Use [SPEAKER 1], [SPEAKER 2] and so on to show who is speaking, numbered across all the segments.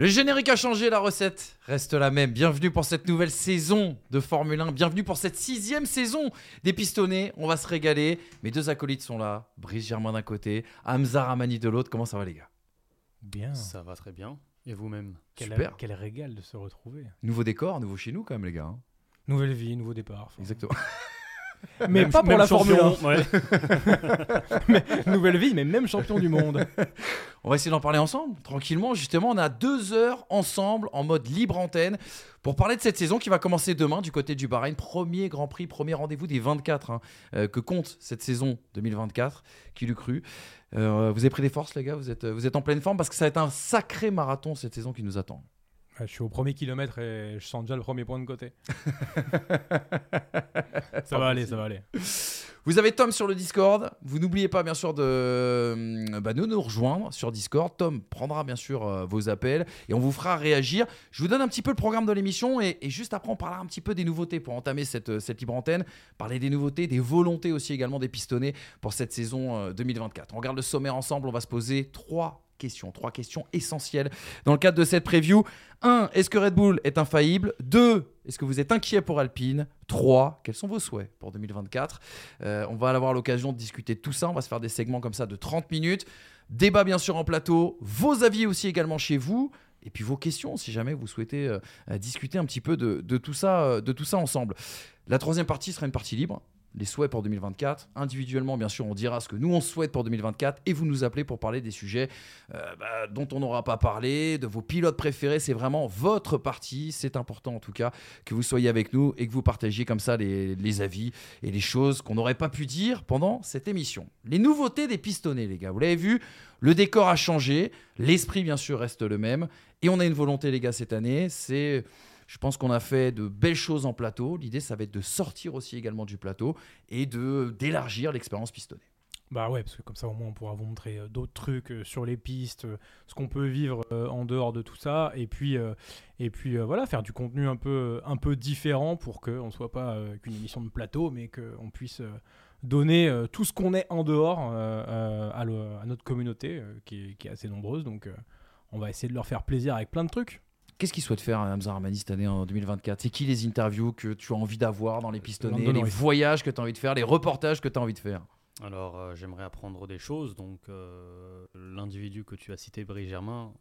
[SPEAKER 1] Le générique a changé, la recette reste la même. Bienvenue pour cette nouvelle saison de Formule 1. Bienvenue pour cette sixième saison des pistonnés. On va se régaler. Mes deux acolytes sont là. Brice Germain d'un côté, Hamza Ramani de l'autre. Comment ça va, les gars?
[SPEAKER 2] Bien.
[SPEAKER 3] Ça va très bien. Et vous-même?
[SPEAKER 2] Quel,
[SPEAKER 1] Super.
[SPEAKER 2] quel régal de se retrouver.
[SPEAKER 1] Nouveau décor, nouveau chez nous, quand même, les gars. hein.
[SPEAKER 2] Nouvelle vie, nouveau départ. Enfin,
[SPEAKER 1] Exactement.
[SPEAKER 2] Mais
[SPEAKER 3] Même-
[SPEAKER 2] pas pour la Formule
[SPEAKER 3] champion,
[SPEAKER 2] 1.
[SPEAKER 3] ouais.
[SPEAKER 2] Nouvelle vie, mais même champion du monde.
[SPEAKER 1] On va essayer d'en parler ensemble, tranquillement. Justement, on a deux heures ensemble, en mode libre antenne, pour parler de cette saison qui va commencer demain du côté du Bahreïn. Premier Grand Prix, premier rendez-vous des 24 hein, euh, que compte cette saison 2024. Qui l'eût cru Euh, Vous avez pris des forces, les gars vous êtes, vous êtes en pleine forme parce que ça va être un sacré marathon cette saison qui nous attend.
[SPEAKER 2] Je suis au premier kilomètre et je sens déjà le premier point de côté. ça va aller, ça va aller.
[SPEAKER 1] Vous avez Tom sur le Discord. Vous n'oubliez pas, bien sûr, de, euh, bah, de nous rejoindre sur Discord. Tom prendra, bien sûr, euh, vos appels et on vous fera réagir. Je vous donne un petit peu le programme de l'émission et, et juste après, on parlera un petit peu des nouveautés pour entamer cette, euh, cette libre antenne. Parler des nouveautés, des volontés aussi également des pistonnés pour cette saison euh, 2024. On regarde le sommaire ensemble. On va se poser trois questions, trois questions essentielles dans le cadre de cette preview. 1. Est-ce que Red Bull est infaillible? 2. Est-ce que vous êtes inquiet pour Alpine? 3. Quels sont vos souhaits pour 2024 Euh, On va avoir l'occasion de discuter de tout ça. On va se faire des segments comme ça de 30 minutes. Débat bien sûr en plateau. Vos avis aussi également chez vous. Et puis vos questions si jamais vous souhaitez euh, discuter un petit peu de tout ça, euh, de tout ça ensemble. La troisième partie sera une partie libre. Les souhaits pour 2024. Individuellement, bien sûr, on dira ce que nous on souhaite pour 2024 et vous nous appelez pour parler des sujets euh, bah, dont on n'aura pas parlé, de vos pilotes préférés. C'est vraiment votre partie. C'est important en tout cas que vous soyez avec nous et que vous partagiez comme ça les, avis et les choses qu'on n'aurait pas pu dire pendant cette émission. Les nouveautés des pistonnés, les gars. Vous l'avez vu, le décor a changé. L'esprit, bien sûr, reste le même. Et on a une volonté, les gars, cette année. C'est. Je pense qu'on a fait de belles choses en plateau. L'idée, ça va être de sortir aussi également du plateau et de d'élargir l'expérience pistonnée.
[SPEAKER 2] Bah ouais, parce que comme ça au moins on pourra vous montrer euh, d'autres trucs euh, sur les pistes, euh, ce qu'on peut vivre en dehors de tout ça, et puis et puis voilà faire du contenu un peu un peu différent pour que on soit pas qu'une émission de plateau, mais qu'on puisse donner tout ce qu'on est en dehors à, notre communauté qui, est, assez nombreuse, donc on va essayer de leur faire plaisir avec plein de trucs.
[SPEAKER 1] Qu'est-ce qu'il souhaite faire, Hamza Ramani, cette année en 2024 C'est qui les interviews que tu as envie d'avoir dans les pistonnés,
[SPEAKER 2] Lando
[SPEAKER 1] les voyages que tu as envie de faire, les reportages que tu as envie de faire?
[SPEAKER 3] Alors, euh, j'aimerais apprendre des choses. Donc, euh, l'individu que tu as cité, Brice Germain,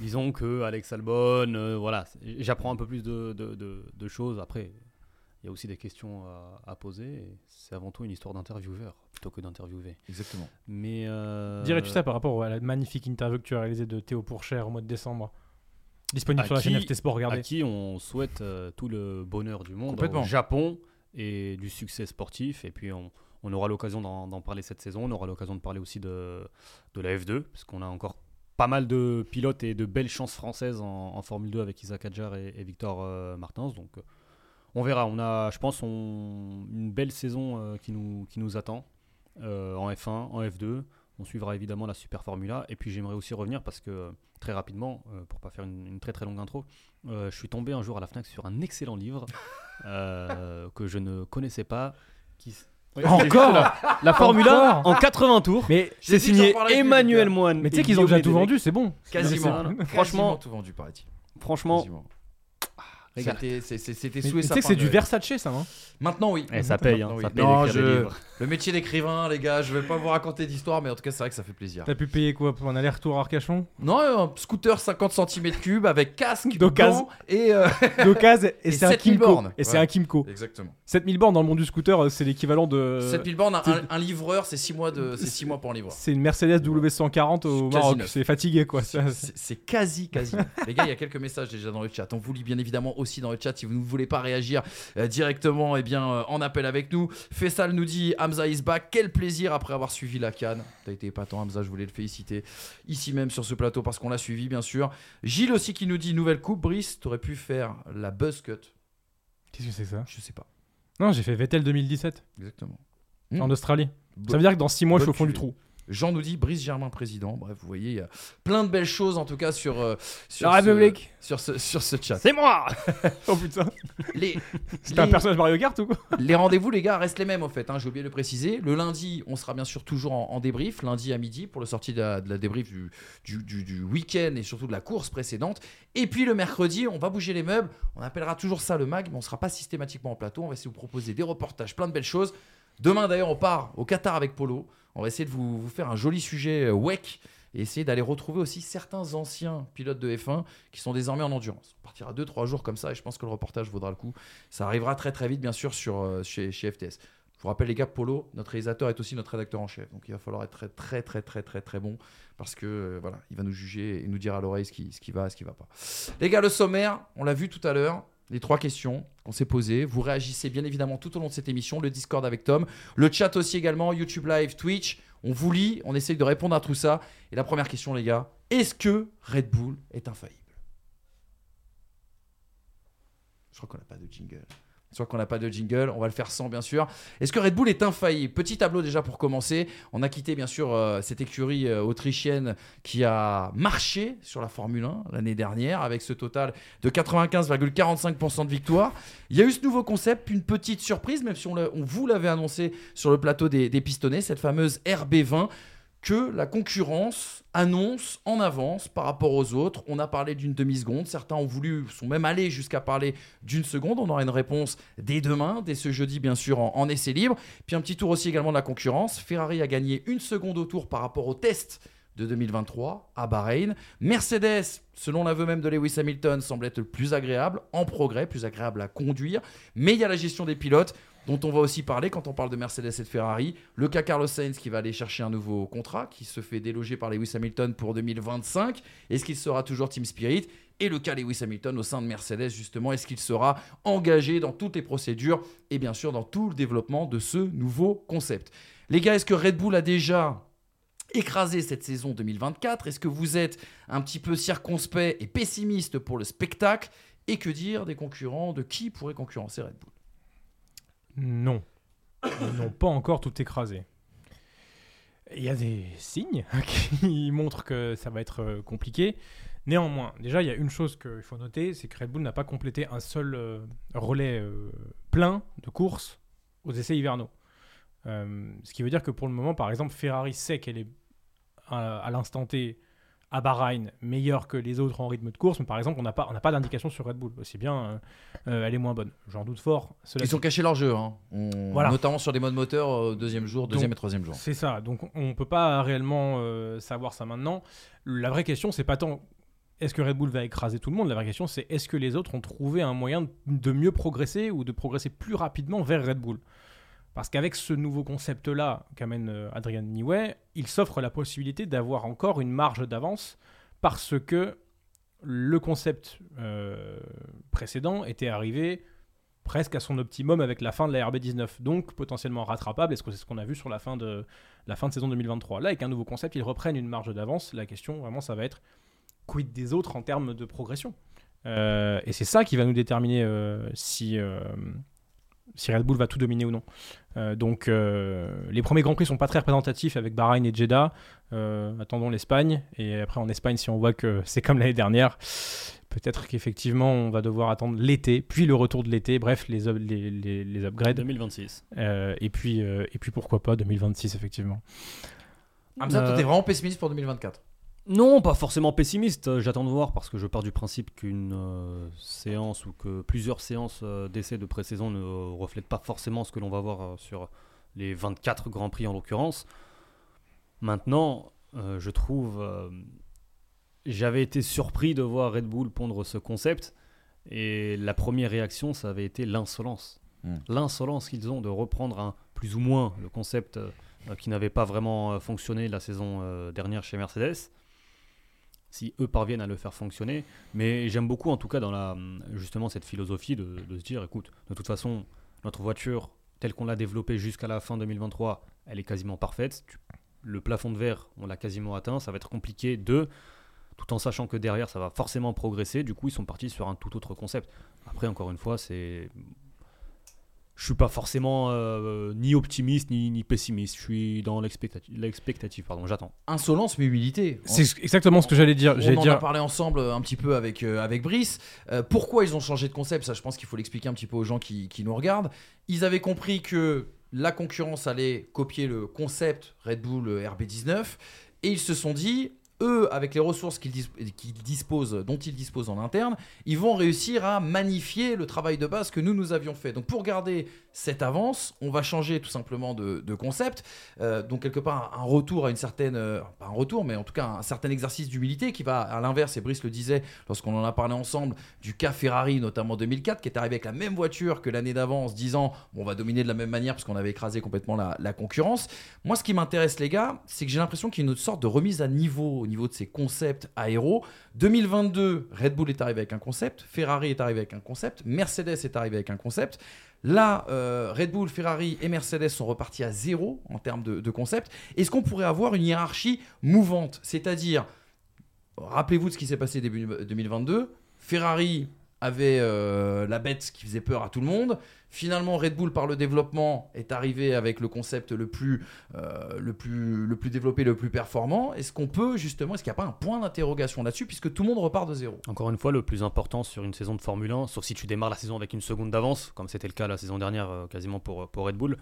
[SPEAKER 3] disons que Alex Albon, euh, voilà, j'apprends un peu plus de, de- de- de choses. Après, il y a aussi des questions à, à poser. C'est avant tout une histoire d'intervieweur plutôt que d'interviewer.
[SPEAKER 1] Exactement.
[SPEAKER 3] Mais euh,
[SPEAKER 2] Dirais-tu ça par rapport à la magnifique interview que tu as réalisée de Théo Pourchère au mois de décembre? Disponible
[SPEAKER 3] À
[SPEAKER 2] sur la chaîne FT Sport,
[SPEAKER 3] à
[SPEAKER 2] regardez.
[SPEAKER 3] qui on souhaite euh, tout le bonheur du monde
[SPEAKER 1] Complètement.
[SPEAKER 3] au Japon et du succès sportif. Et puis on, on aura l'occasion d'en d'en parler cette saison. On aura l'occasion de parler aussi de, de la F2, parce qu'on a encore pas mal de pilotes et de belles chances françaises en, en Formule 2 avec Isaac Adjar et, et Victor euh, Martins. Donc euh, on verra. On a, je pense, on- une belle saison euh, qui, nous, qui nous attend euh, en F1, en F2. On suivra évidemment la Super Formula. Et puis j'aimerais aussi revenir parce que très rapidement, euh, pour pas faire une, une très très longue intro, euh, je suis tombé un jour à la Fnac sur un excellent livre euh, que je ne connaissais pas. Qui...
[SPEAKER 2] Encore
[SPEAKER 3] la, la Formula
[SPEAKER 2] Encore
[SPEAKER 3] en 80 tours.
[SPEAKER 2] Mais
[SPEAKER 1] J'ai
[SPEAKER 3] C'est signé Emmanuel. Moine.
[SPEAKER 2] Mais tu sais qu'ils ont déjà tout vendu, c'est bon.
[SPEAKER 1] Quasiment.
[SPEAKER 3] Quasiment.
[SPEAKER 1] Quasiment
[SPEAKER 3] Franchement,
[SPEAKER 1] tout vendu, paraît-il.
[SPEAKER 3] franchement,
[SPEAKER 1] Quasiment. C'était et
[SPEAKER 2] Tu sais que c'est du. Versace, ça. Hein
[SPEAKER 1] Maintenant, oui.
[SPEAKER 3] Eh, ça paye, hein, ça
[SPEAKER 1] Non, je-. Le métier d'écrivain, les gars, je vais pas vous raconter d'histoire, mais en tout cas, c'est vrai que ça fait plaisir.
[SPEAKER 2] T'as pu payer quoi pour un aller-retour à Arcachon
[SPEAKER 1] Non, un scooter 50 cm3 avec casque,
[SPEAKER 2] D'occasion.
[SPEAKER 1] gants et. euh,
[SPEAKER 2] D'occasion, et,
[SPEAKER 1] Et
[SPEAKER 2] c'est un
[SPEAKER 1] 7000
[SPEAKER 2] Kimco.
[SPEAKER 1] bornes.
[SPEAKER 2] Et c'est
[SPEAKER 1] Ouais.
[SPEAKER 2] un Kimco.
[SPEAKER 1] Exactement.
[SPEAKER 2] 7000 bornes dans le monde du scooter, euh, c'est l'équivalent de.
[SPEAKER 1] 7000 bornes, un, livreur, c'est 6 mois, de... c'est six mois pour un livreur.
[SPEAKER 2] C'est une Mercedes W140 au Maroc. C'est fatigué, quoi. C'est
[SPEAKER 1] quasi, quasi. Les gars, il y a quelques messages déjà dans le chat. On vous lit bien évidemment aussi dans le chat. Si vous ne voulez pas réagir euh, directement, eh bien, euh, en appel avec nous. Fessal nous dit Hamza is back. Quel plaisir après avoir suivi la canne. T'as été épatant, Hamza. Je voulais le féliciter ici même sur ce plateau parce qu'on l'a suivi, bien sûr. Gilles aussi qui nous dit Nouvelle coupe. Brice, t'aurais pu faire la buzz cut.
[SPEAKER 2] Qu'est-ce que c'est que ça?
[SPEAKER 1] Je sais pas.
[SPEAKER 2] Non, j'ai fait Vettel 2017
[SPEAKER 1] Exactement.
[SPEAKER 2] en
[SPEAKER 1] Hmm.
[SPEAKER 2] Australie. Ça veut dire que dans 6 mois, je suis au fond du trou.
[SPEAKER 1] Jean nous dit Brice Germain président. Bref, vous voyez, il y a plein de belles choses en tout cas sur, euh, sur,
[SPEAKER 2] La
[SPEAKER 1] ce,
[SPEAKER 2] République.
[SPEAKER 1] sur, ce, sur ce chat.
[SPEAKER 3] C'est moi
[SPEAKER 2] Oh putain.
[SPEAKER 1] Les,
[SPEAKER 2] C'était un
[SPEAKER 1] les-
[SPEAKER 2] personnage Mario Kart ou quoi
[SPEAKER 1] Les rendez-vous, les gars, restent les mêmes, en fait. hein, J'ai oublié de le préciser. Le lundi, on sera bien sûr toujours en, en débrief. Lundi à midi pour le sortie de la, de la débrief du, du, du- du week-end et surtout de la course précédente. Et puis le mercredi, on va bouger les meubles. On appellera toujours ça le mag, mais on sera pas systématiquement en plateau. On va essayer de vous proposer des reportages, plein de belles choses. Demain, d'ailleurs, on part au Qatar avec Polo. On va essayer de vous, faire un joli sujet euh, WEC et essayer d'aller retrouver aussi certains anciens pilotes de F1 qui sont désormais en endurance. On partira 2-3 jours comme ça et je pense que le reportage vaudra le coup. Ça arrivera très très vite, bien sûr, sur, euh, chez, chez FTS. Je vous rappelle, les gars, Polo, notre réalisateur est aussi notre rédacteur en chef. Donc il va falloir être très très très très très très bon parce que euh, voilà, il va nous juger et nous dire à l'oreille ce qui, ce qui va, ce qui va pas. Les gars, le sommaire, on l'a vu tout à l'heure. Les trois questions qu'on s'est posées. Vous réagissez bien évidemment tout au long de cette émission. Le Discord avec Tom. Le chat aussi également. YouTube Live, Twitch. On vous lit. On essaye de répondre à tout ça. Et la première question, les gars. Est-ce que Red Bull est infaillible? Je crois qu'on n'a pas de jingle. Crois qu'on n'a pas de jingle, on va le faire sans bien sûr. Est-ce que Red Bull est infaillible? Petit tableau déjà pour commencer. On a quitté bien sûr euh, cette écurie euh, autrichienne qui a marché sur la Formule 1 l'année dernière avec ce total de 95,45% de victoire. Il y a eu ce nouveau concept, une petite surprise, même si on vous l'avait annoncé sur le plateau des, des pistonnets, cette fameuse RB20 que la concurrence annonce en avance par rapport aux autres. On a parlé d'une demi-seconde, certains ont voulu, sont même allés jusqu'à parler d'une seconde. On aura une réponse dès demain, dès ce jeudi bien sûr en, en essai libre. Puis un petit tour aussi également de la concurrence. Ferrari a gagné une seconde au tour par rapport au test de 2023 à Bahreïn. Mercedes, selon l'aveu même de Lewis Hamilton, semble être le plus agréable, en progrès, plus agréable à conduire. Mais il y a la gestion des pilotes dont on va aussi parler quand on parle de Mercedes et de Ferrari. Le cas Carlos Sainz qui va aller chercher un nouveau contrat, qui se fait déloger par Lewis Hamilton pour 2025. Est-ce qu'il sera toujours Team Spirit? Et le cas Lewis Hamilton au sein de Mercedes, justement, est-ce qu'il sera engagé dans toutes les procédures et bien sûr dans tout le développement de ce nouveau concept? Les gars, est-ce que Red Bull a déjà écrasé cette saison 2024 Est-ce que vous êtes un petit peu circonspect et pessimiste pour le spectacle? Et que dire des concurrents? De qui pourrait concurrencer Red Bull?
[SPEAKER 2] Non. Ils n'ont pas encore tout écrasé. Il y a des signes qui montrent que ça va être euh, compliqué. Néanmoins, déjà, il y a une chose qu'il faut noter, c'est que Red Bull n'a pas complété un seul euh, relais euh, plein de courses aux essais hivernaux. Ce qui veut dire que pour le moment, par exemple, Ferrari sait qu'elle est à l'instant T à Bahreïn meilleure que les autres en rythme de course, mais par exemple, on n'a pas, on pas d'indication sur Red Bull. Aussi bien, euh, euh, elle est moins bonne. J'en doute fort. Cela
[SPEAKER 1] Ils ont caché leur jeu, hein. On-
[SPEAKER 2] Voilà.
[SPEAKER 1] notamment sur des modes moteurs euh, deuxième jour, deuxième
[SPEAKER 2] Donc,
[SPEAKER 1] et troisième jour.
[SPEAKER 2] C'est ça, donc on ne peut pas réellement euh, savoir ça maintenant. La vraie question, c'est pas tant est-ce que Red Bull va écraser tout le monde, la vraie question c'est est-ce que les autres ont trouvé un moyen de mieux progresser ou de progresser plus rapidement vers Red Bull? Parce qu'avec ce nouveau concept-là qu'amène euh, Adrian Newey, il s'offre la possibilité d'avoir encore une marge d'avance parce que le concept euh, précédent était arrivé presque à son optimum avec la fin de la RB19, donc potentiellement rattrapable, est-ce que c'est ce qu'on a vu sur la fin de, la fin de saison 2023 Là, avec un nouveau concept, ils reprennent une marge d'avance. La question, vraiment, ça va être quid des autres en termes de progression? Euh, Et c'est ça qui va nous déterminer si, si Red Bull va tout dominer ou non. Euh, donc, euh, les premiers Grands Prix sont pas très représentatifs avec Bahreïn et Jeddah. Euh, attendons l'Espagne. Et après, en Espagne, si on voit que c'est comme l'année dernière, peut-être qu'effectivement, on va devoir attendre l'été, puis le retour de l'été. Bref, les, up- les, les, les upgrades.
[SPEAKER 3] 2026.
[SPEAKER 2] Euh, et, puis, euh, et puis pourquoi pas 2026, effectivement.
[SPEAKER 1] Hamza, toi, t'es vraiment pessimiste pour 2024
[SPEAKER 3] Non, pas forcément pessimiste. Euh, J'attends de voir parce que je pars du principe qu'une euh, séance ou que plusieurs séances euh, d'essai de pré-saison ne reflètent pas forcément ce que l'on va voir euh, sur les 24 Grands Prix en l'occurrence. Maintenant, euh, je trouve. euh, J'avais été surpris de voir Red Bull pondre ce concept et la première réaction, ça avait été l'insolence.
[SPEAKER 1] Hmm.
[SPEAKER 3] L'insolence qu'ils ont de reprendre un, plus ou moins le concept euh, qui n'avait pas vraiment euh, fonctionné la saison euh, dernière chez Mercedes si eux parviennent à le faire fonctionner. Mais j'aime beaucoup, en tout cas, dans la, justement cette philosophie de, se dire, écoute, de toute façon, notre voiture, telle qu'on l'a développée jusqu'à la fin 2023, elle est quasiment parfaite. Le plafond de verre, on l'a quasiment atteint. Ça va être compliqué de, tout en sachant que derrière, ça va forcément progresser. Du coup, ils sont partis sur un tout autre concept. Après, encore une fois, c'est je suis pas forcément euh, ni optimiste ni, ni pessimiste. Je suis dans l'expectative. L'expectative, pardon. J'attends.
[SPEAKER 1] Insolence mais humilité.
[SPEAKER 2] C'est exactement ce que j'allais dire.
[SPEAKER 1] On en a
[SPEAKER 2] dire.
[SPEAKER 1] parlé ensemble euh, un petit peu avec, euh, avec Brice. Euh, pourquoi ils ont changé de concept? Ça, je pense qu'il faut l'expliquer un petit peu aux gens qui, qui nous regardent. Ils avaient compris que la concurrence allait copier le concept Red Bull euh, RB19 et ils se sont dit. Eux, avec les ressources qu'ils dis- qu'ils disposent, dont ils disposent en interne, ils vont réussir à magnifier le travail de base que nous, nous avions fait. Donc, pour garder cette avance, on va changer tout simplement de, concept. Euh, donc, quelque part, un, retour à une certaine. euh, pas un retour, mais en tout cas, un certain exercice d'humilité qui va à l'inverse, et Brice le disait lorsqu'on en a parlé ensemble, du cas Ferrari, notamment 2004, qui est arrivé avec la même voiture que l'année d'avant, en se disant on va dominer de la même manière parce qu'on avait écrasé complètement la, la concurrence. Moi, ce qui m'intéresse, les gars, c'est que j'ai l'impression qu'il y a une sorte de remise à niveau au niveau de ces concepts aéros. 2022, Red Bull est arrivé avec un concept, Ferrari est arrivé avec un concept, Mercedes est arrivé avec un concept. Là, euh, Red Bull, Ferrari et Mercedes sont repartis à zéro en termes de, de concept. Est-ce qu'on pourrait avoir une hiérarchie mouvante? C'est-à-dire, rappelez-vous de ce qui s'est passé début 2022. Ferrari avait euh, la bête qui faisait peur à tout le monde. Finalement, Red Bull, par le développement, est arrivé avec le concept le plus, euh, le plus, le plus développé, le plus performant. Est-ce qu'on peut justement, est-ce qu'il n'y a pas un point d'interrogation là-dessus, puisque tout le monde repart de zéro?
[SPEAKER 3] Encore une fois, le plus important sur une saison de Formule 1, sauf si tu démarres la saison avec une seconde d'avance, comme c'était le cas la saison dernière euh, quasiment pour, pour Red Bull,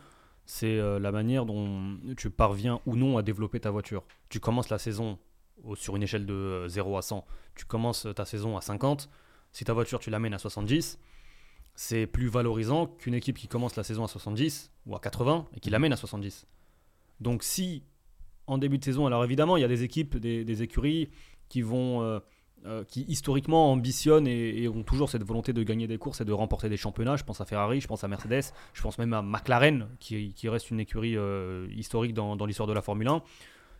[SPEAKER 3] c'est la manière dont tu parviens ou non à développer ta voiture. Tu commences la saison sur une échelle de euh, 0 à 100, tu commences ta saison à 50, si ta voiture tu l'amènes à 70, c'est plus valorisant qu'une équipe qui commence la saison à 70 ou à 80 et qui l'amène à 70. Donc si en début de saison, alors évidemment il y a des équipes, des, des écuries qui vont... euh, euh, qui historiquement ambitionnent et, et ont toujours cette volonté de gagner des courses et de remporter des championnats. Je pense à Ferrari, je pense à Mercedes, je pense même à McLaren, qui, qui reste une écurie euh, historique dans, dans l'histoire de la Formule 1.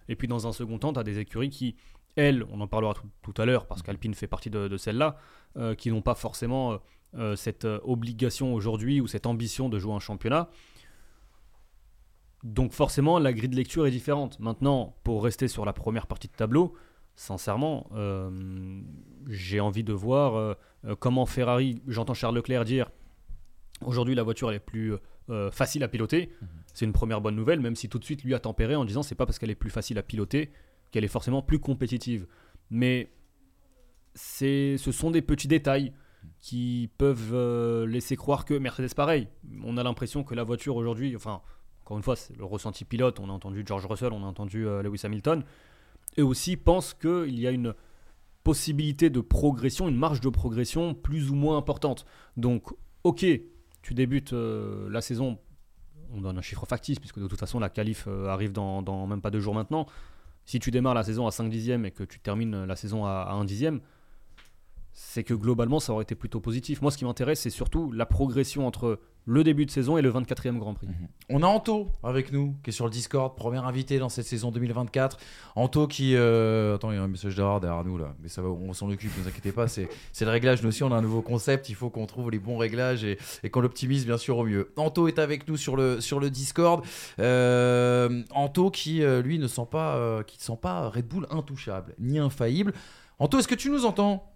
[SPEAKER 3] Et puis dans un second temps, tu as des écuries qui, elles, on en parlera tout, tout à l'heure, parce qu'Alpine fait partie de, de celles-là, euh, qui n'ont pas forcément euh, euh, cette obligation aujourd'hui ou cette ambition de jouer un championnat. Donc forcément, la grille de lecture est différente. Maintenant, pour rester sur la première partie de tableau, sincèrement, euh, j'ai envie de voir comment Ferrari, j'entends Charles Leclerc dire, aujourd'hui la voiture elle est plus facile à piloter. C'est une première bonne nouvelle, même si tout de suite lui a tempéré en disant c'est pas parce qu'elle est plus facile à piloter qu'elle est forcément plus compétitive. Mais ce sont des petits détails qui peuvent euh, laisser croire que Mercedes pareil. On a l'impression que la voiture aujourd'hui, enfin encore une fois c'est le ressenti pilote, on a entendu George Russell, on a entendu euh, Lewis Hamilton, eux aussi pensent qu'il y a une possibilité de progression, une marge de progression plus ou moins importante. Donc, ok, tu débutes euh, la saison, on donne un chiffre factice, puisque de toute façon la qualif arrive dans même pas deux jours maintenant. Si tu démarres la saison à 5 dixièmes et que tu termines la saison à, à 1 dixième, c'est que globalement ça aurait été plutôt positif. Moi, ce qui m'intéresse, c'est surtout la progression entre le début de saison et le 24e Grand Prix.
[SPEAKER 1] On a Anto avec nous, qui est sur le Discord, premier invité dans cette saison 2024. Anto qui... euh, Attends, il y a un message d'erreur derrière nous là, mais ça va, on s'en occupe, ne vous inquiétez pas, c'est le réglage. Nous aussi, on a un nouveau concept, il faut qu'on trouve les bons réglages et, et qu'on l'optimise bien sûr au mieux. Anto est avec nous sur le, sur le Discord. Euh, Anto qui, euh, lui, ne sent pas, euh, qui ne sent pas Red Bull intouchable, ni infaillible. Anto, est-ce que tu nous entends?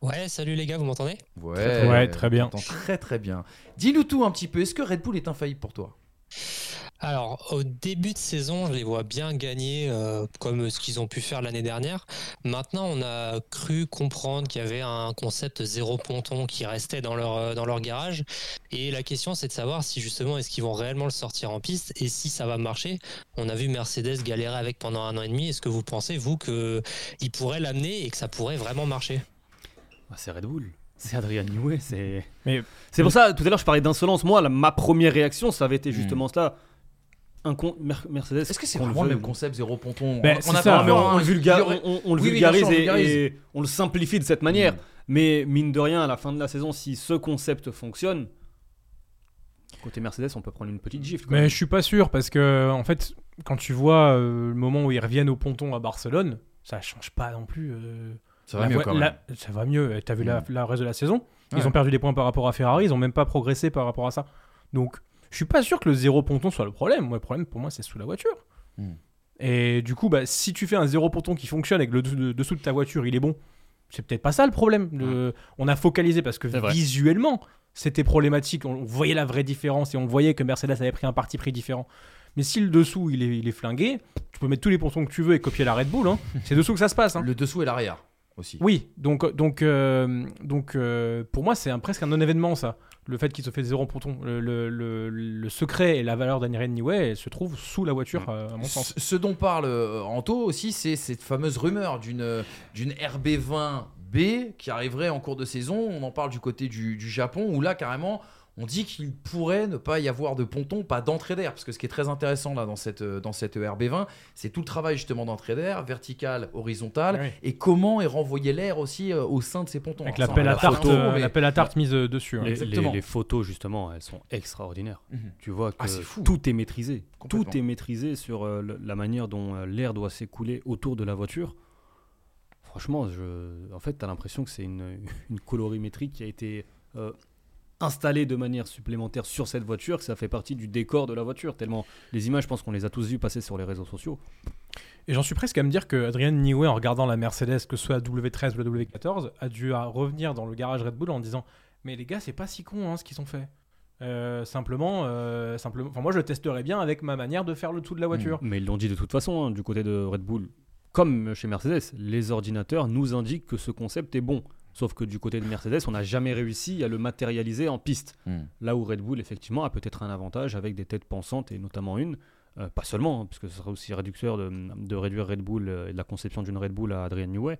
[SPEAKER 4] Ouais, salut les gars, vous m'entendez?
[SPEAKER 1] Ouais,
[SPEAKER 2] Ouais, très bien.
[SPEAKER 1] Très très bien. Dis-nous tout un petit peu, est-ce que Red Bull est infaillible pour toi?
[SPEAKER 4] Alors, au début de saison, je les vois bien gagner euh, comme ce qu'ils ont pu faire l'année dernière. Maintenant, on a cru comprendre qu'il y avait un concept zéro ponton qui restait dans leur, euh, dans leur garage. Et la question, c'est de savoir si justement, est-ce qu'ils vont réellement le sortir en piste et si ça va marcher. On a vu Mercedes galérer avec pendant un an et demi. Est-ce que vous pensez, vous, qu'ils pourraient l'amener et que ça pourrait vraiment marcher?
[SPEAKER 3] Ah, c'est Red Bull. C'est Adrian Newey. C'est
[SPEAKER 2] Mais
[SPEAKER 3] c'est pour ça, tout à l'heure, je parlais d'insolence. Moi, la- ma première réaction, ça avait été justement
[SPEAKER 1] Hmm.
[SPEAKER 3] cela. Un con- Mer- Mercedes.
[SPEAKER 1] Est-ce que c'est vraiment le même concept zéro ponton
[SPEAKER 2] Ben,
[SPEAKER 1] On-
[SPEAKER 2] ça,
[SPEAKER 1] pas
[SPEAKER 3] le vulga-
[SPEAKER 1] il y aurait-
[SPEAKER 3] on- on le
[SPEAKER 1] Oui, oui, bien
[SPEAKER 3] vulgarise,
[SPEAKER 1] sûr, on le
[SPEAKER 3] et, on le simplifie de cette manière.
[SPEAKER 1] Mm.
[SPEAKER 3] Mais mine de rien, à la fin de la saison, si ce concept fonctionne, côté Mercedes, on peut prendre une petite gifle. quand
[SPEAKER 2] Mais
[SPEAKER 3] même.
[SPEAKER 2] je suis pas sûr parce que en fait, quand tu vois euh, le moment où ils reviennent au ponton à Barcelone, ça change pas non plus. euh,
[SPEAKER 1] Ça va
[SPEAKER 2] la
[SPEAKER 1] mieux quand même.
[SPEAKER 2] la- ça va mieux. T'as vu la,
[SPEAKER 1] Mm.
[SPEAKER 2] la reste de la saison?
[SPEAKER 1] Ouais.
[SPEAKER 2] Ils ont perdu des points par rapport à Ferrari. Ils ont même pas progressé par rapport à ça. Donc, je suis pas sûr que le zéro ponton soit le problème. Moi, le problème pour moi, c'est sous la voiture.
[SPEAKER 1] Mm.
[SPEAKER 2] Et du coup, bah, si tu fais un zéro ponton qui fonctionne et que le dessous de, ta voiture il est bon, c'est peut-être pas ça le problème. Le- On a focalisé parce que visuellement, c'était problématique. On voyait la vraie différence et on voyait que Mercedes avait pris un parti pris différent. Mais si le dessous il est, il est flingué, tu peux mettre tous les pontons que tu veux et copier la Red Bull. hein. C'est dessous que ça se passe. hein.
[SPEAKER 1] Le dessous et l'arrière aussi.
[SPEAKER 2] Oui, donc, donc, euh, donc euh, pour moi, c'est un- presque un non-événement, ça. Le fait qu'il se fait zéro ponton. Le, le- le- le secret et la valeur d'Adrien Newey se trouve sous la voiture,
[SPEAKER 3] Mm.
[SPEAKER 2] euh, à mon sens.
[SPEAKER 1] Ce ce dont parle Anto aussi, c'est cette fameuse rumeur d'une d'une RB20B qui arriverait en cours de saison. On en parle du côté du, du Japon où là carrément on dit qu'il pourrait ne pas y avoir de ponton, pas d'entrée d'air, parce que ce qui est très intéressant là dans cette euh, dans cette RB20, c'est tout le travail justement d'entrée d'air, vertical, horizontal,
[SPEAKER 2] Oui.
[SPEAKER 1] et comment est renvoyé l'air aussi euh, au sein de ces pontons.
[SPEAKER 2] Avec
[SPEAKER 1] Alors,
[SPEAKER 2] la
[SPEAKER 1] ça,
[SPEAKER 2] pelle
[SPEAKER 1] on
[SPEAKER 2] à tarte, euh,
[SPEAKER 1] mais-
[SPEAKER 2] à tarte mise dessus. hein.
[SPEAKER 3] Les,
[SPEAKER 1] exactement.
[SPEAKER 3] les- les photos, justement, elles sont extraordinaires.
[SPEAKER 1] Mhm.
[SPEAKER 3] Tu vois que
[SPEAKER 1] Ah, fou.
[SPEAKER 3] tout est maîtrisé. Tout est maîtrisé sur euh, la manière dont euh, l'air doit s'écouler autour de la voiture. Franchement, je... en fait, tu as l'impression que c'est une, une colorimétrie qui a été installée de manière supplémentaire sur cette voiture, que ça fait partie du décor de la voiture. Tellement les images, je pense qu'on les a tous vues passer sur les réseaux sociaux.
[SPEAKER 2] Et j'en suis presque à me dire que Adrien Newey, en regardant la Mercedes, que ce soit la W13 ou la W14, a dû à revenir dans le garage Red Bull en disant Mais les gars, c'est pas si con hein, ce qu'ils ont fait. Euh, simplement, euh, simplement, enfin moi je le testerai bien avec ma manière de faire le tout de la voiture.
[SPEAKER 3] Mais ils l'ont dit de toute façon, hein, du côté de Red Bull, comme chez Mercedes, les ordinateurs nous indiquent que ce concept est bon. Sauf que du côté de Mercedes, on n'a jamais réussi à le matérialiser en piste.
[SPEAKER 1] Hmm.
[SPEAKER 3] Là où Red Bull, effectivement, a peut-être un avantage avec des têtes pensantes, et notamment une, euh, pas seulement, hein, parce que ce serait aussi réducteur de, de réduire Red Bull euh, et de la conception d'une Red Bull à Adrian Newey.